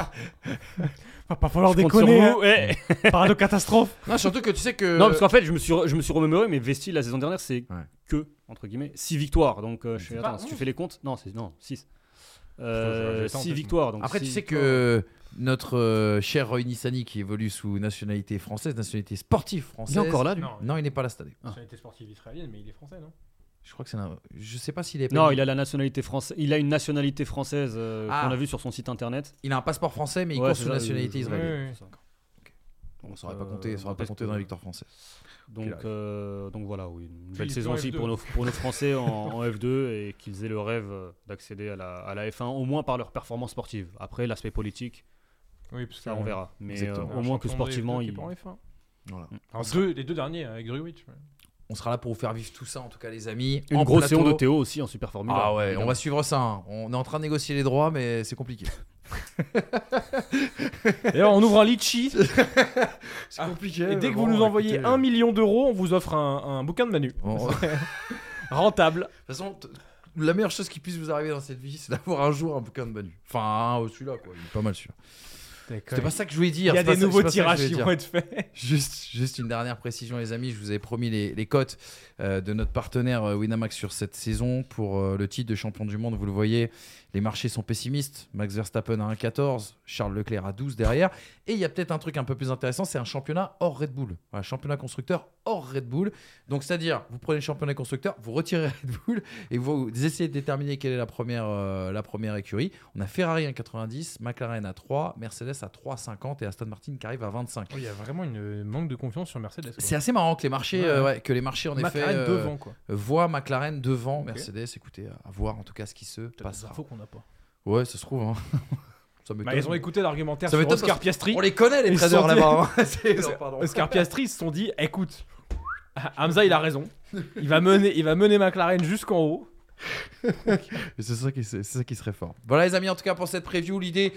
[SPEAKER 2] Va pas falloir
[SPEAKER 3] je
[SPEAKER 2] déconner.
[SPEAKER 3] Ouais.
[SPEAKER 2] hein. Parade de catastrophe.
[SPEAKER 1] Non, surtout que tu sais que.
[SPEAKER 3] Non, parce qu'en fait, je me suis, re- je me suis remémoré, mais Vesti, la saison dernière, c'est
[SPEAKER 1] Ouais.
[SPEAKER 3] que, entre guillemets, 6 victoires. Donc, euh, je fais,
[SPEAKER 2] pas
[SPEAKER 3] attends, si tu fais les comptes, non, c'est non, 6.
[SPEAKER 2] Faut que je rajoute ça en
[SPEAKER 3] 6
[SPEAKER 2] tête,
[SPEAKER 3] victoires. Donc
[SPEAKER 1] Après, tu
[SPEAKER 3] six
[SPEAKER 1] sais que notre euh, cher Roy Nissani, qui évolue sous nationalité française, nationalité sportive française.
[SPEAKER 3] Il est encore là, lui
[SPEAKER 2] Non,
[SPEAKER 1] Non, il n'est pas là cette année.
[SPEAKER 2] Nationalité sportive israélienne, mais il est français, non
[SPEAKER 1] Je crois que c'est un. Je sais pas s'il est.
[SPEAKER 3] Non, il a la nationalité française. Il a une nationalité française euh,
[SPEAKER 1] Ah.
[SPEAKER 3] qu'on a vu sur son site internet.
[SPEAKER 1] Il a un passeport français, mais il
[SPEAKER 3] Ouais,
[SPEAKER 1] court
[SPEAKER 3] c'est
[SPEAKER 1] sous
[SPEAKER 3] ça,
[SPEAKER 1] nationalité
[SPEAKER 3] euh,
[SPEAKER 1] israélienne. On saurait pas
[SPEAKER 3] Euh,
[SPEAKER 1] compter, ça aurait pas
[SPEAKER 3] parce
[SPEAKER 1] compté
[SPEAKER 3] que-
[SPEAKER 1] dans la victoire française.
[SPEAKER 3] Donc,
[SPEAKER 1] arrive.
[SPEAKER 3] euh, donc voilà, oui, une belle saison
[SPEAKER 2] en
[SPEAKER 3] aussi
[SPEAKER 2] F2.
[SPEAKER 3] pour nos, pour nos Français en, en F2 et qu'ils aient le rêve euh, d'accéder à la, à la F1, au moins par leur performance sportive. Après, l'aspect politique,
[SPEAKER 2] Oui, parce
[SPEAKER 3] ça on verra. Mais euh, au moins que sportivement,
[SPEAKER 2] il
[SPEAKER 3] il...
[SPEAKER 2] en F1.
[SPEAKER 1] Voilà.
[SPEAKER 2] Alors, deux, les deux derniers avec Druitt.
[SPEAKER 1] On sera là pour vous faire vivre tout ça, en tout cas, les amis.
[SPEAKER 3] Une
[SPEAKER 1] En
[SPEAKER 3] grosse
[SPEAKER 1] plateau.
[SPEAKER 3] séance de Théo aussi en Super Formule.
[SPEAKER 1] Ah ouais, on va suivre ça. hein. On est en train de négocier les droits, mais c'est compliqué.
[SPEAKER 2] D'ailleurs, on ouvre un litchi.
[SPEAKER 1] C'est
[SPEAKER 2] Ah,
[SPEAKER 1] compliqué.
[SPEAKER 2] Et dès que vous nous envoyez
[SPEAKER 1] écoutez,
[SPEAKER 2] un million d'euros, on vous offre un, un bouquin de Manu.
[SPEAKER 1] Bon, de toute
[SPEAKER 2] Rentable.
[SPEAKER 1] façon, la meilleure chose qui puisse vous arriver dans cette vie, c'est d'avoir un jour un bouquin de Manu. Enfin, celui-là, quoi. Il est pas mal celui-là. C'était pas ça que je voulais
[SPEAKER 2] Il
[SPEAKER 1] dire.
[SPEAKER 2] y a
[SPEAKER 1] c'est
[SPEAKER 2] des nouveaux
[SPEAKER 1] c'est ça
[SPEAKER 2] tirages qui vont être faits.
[SPEAKER 1] Juste, juste une dernière précision, les amis. Je vous avais promis les, les cotes euh, de notre partenaire euh, Winamax sur cette saison pour euh, le titre de champion du monde. Vous le voyez, les marchés sont pessimistes. Max Verstappen à 1,14, Charles Leclerc à 12 derrière. Et il y a peut-être un truc un peu plus intéressant c'est un championnat hors Red Bull. Voilà, championnat constructeur hors Red Bull. Donc, c'est-à-dire, vous prenez le championnat constructeur, vous retirez Red Bull et vous essayez de déterminer quelle est la première, euh, la première écurie. On a Ferrari à 90, McLaren à 3, Mercedes à 3,50 et Aston Martin qui arrive à 25.
[SPEAKER 2] Oh, Il y a vraiment une manque de confiance sur Mercedes.
[SPEAKER 1] C'est assez marrant que les marchés,
[SPEAKER 2] Ouais.
[SPEAKER 1] euh, ouais, que les marchés en effet
[SPEAKER 2] McLaren
[SPEAKER 1] euh,
[SPEAKER 2] devant, quoi.
[SPEAKER 1] voient McLaren devant. Mercedes. Écoutez, à voir en tout cas ce qui se passera.
[SPEAKER 2] infos qu'on pas.
[SPEAKER 1] Ouais, ça se trouve. hein. Ça
[SPEAKER 2] Bah, ils ont écouté l'argumentaire
[SPEAKER 1] Ça
[SPEAKER 2] sur Oscar Piastri.
[SPEAKER 1] on les connaît, les traders là-bas, hein.
[SPEAKER 2] Oscar Piastri, ils se sont dit écoute, Hamza, il a raison. Il va mener, il va mener McLaren jusqu'en haut.
[SPEAKER 1] C'est ça, qui- ça qui serait fort. Voilà les amis, en tout cas pour cette preview, l'idée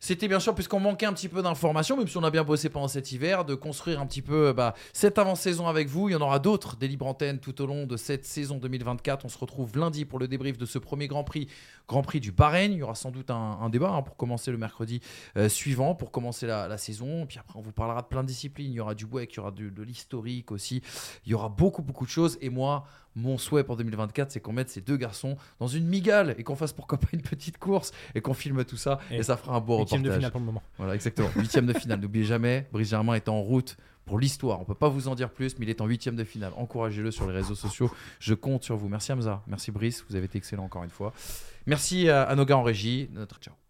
[SPEAKER 1] c'était bien sûr, puisqu'on manquait un petit peu d'informations, même si on a bien bossé pendant cet hiver, de construire un petit peu bah, cette avant-saison avec vous. Il y en aura d'autres des libres antennes tout au long de cette saison 2024. On se retrouve lundi pour le débrief de ce premier Grand Prix, Grand Prix du Bahreïn. Il y aura sans doute un, débat hein, pour commencer le mercredi euh, suivant, pour commencer la, saison. Puis après, on vous parlera de plein de disciplines. Il y aura du WEC, il y aura de l'historique aussi. Il y aura beaucoup, beaucoup de choses. Et moi, mon souhait pour 2024, c'est qu'on mette ces deux garçons dans une migale et qu'on fasse pourquoi pas une petite course et qu'on filme tout ça et,
[SPEAKER 2] Et
[SPEAKER 1] ça fera un beau reportage.
[SPEAKER 2] de finale pour le moment.
[SPEAKER 1] Voilà, exactement. Huitième de finale. N'oubliez jamais, Brice Germain est en route pour l'histoire. On peut pas vous en dire plus, mais il est en huitième de finale. Encouragez-le sur les réseaux sociaux. Je compte sur vous. Merci Hamza. Merci Brice. Vous avez été excellent encore une fois. Merci à, à nos gars en régie. Notre ciao.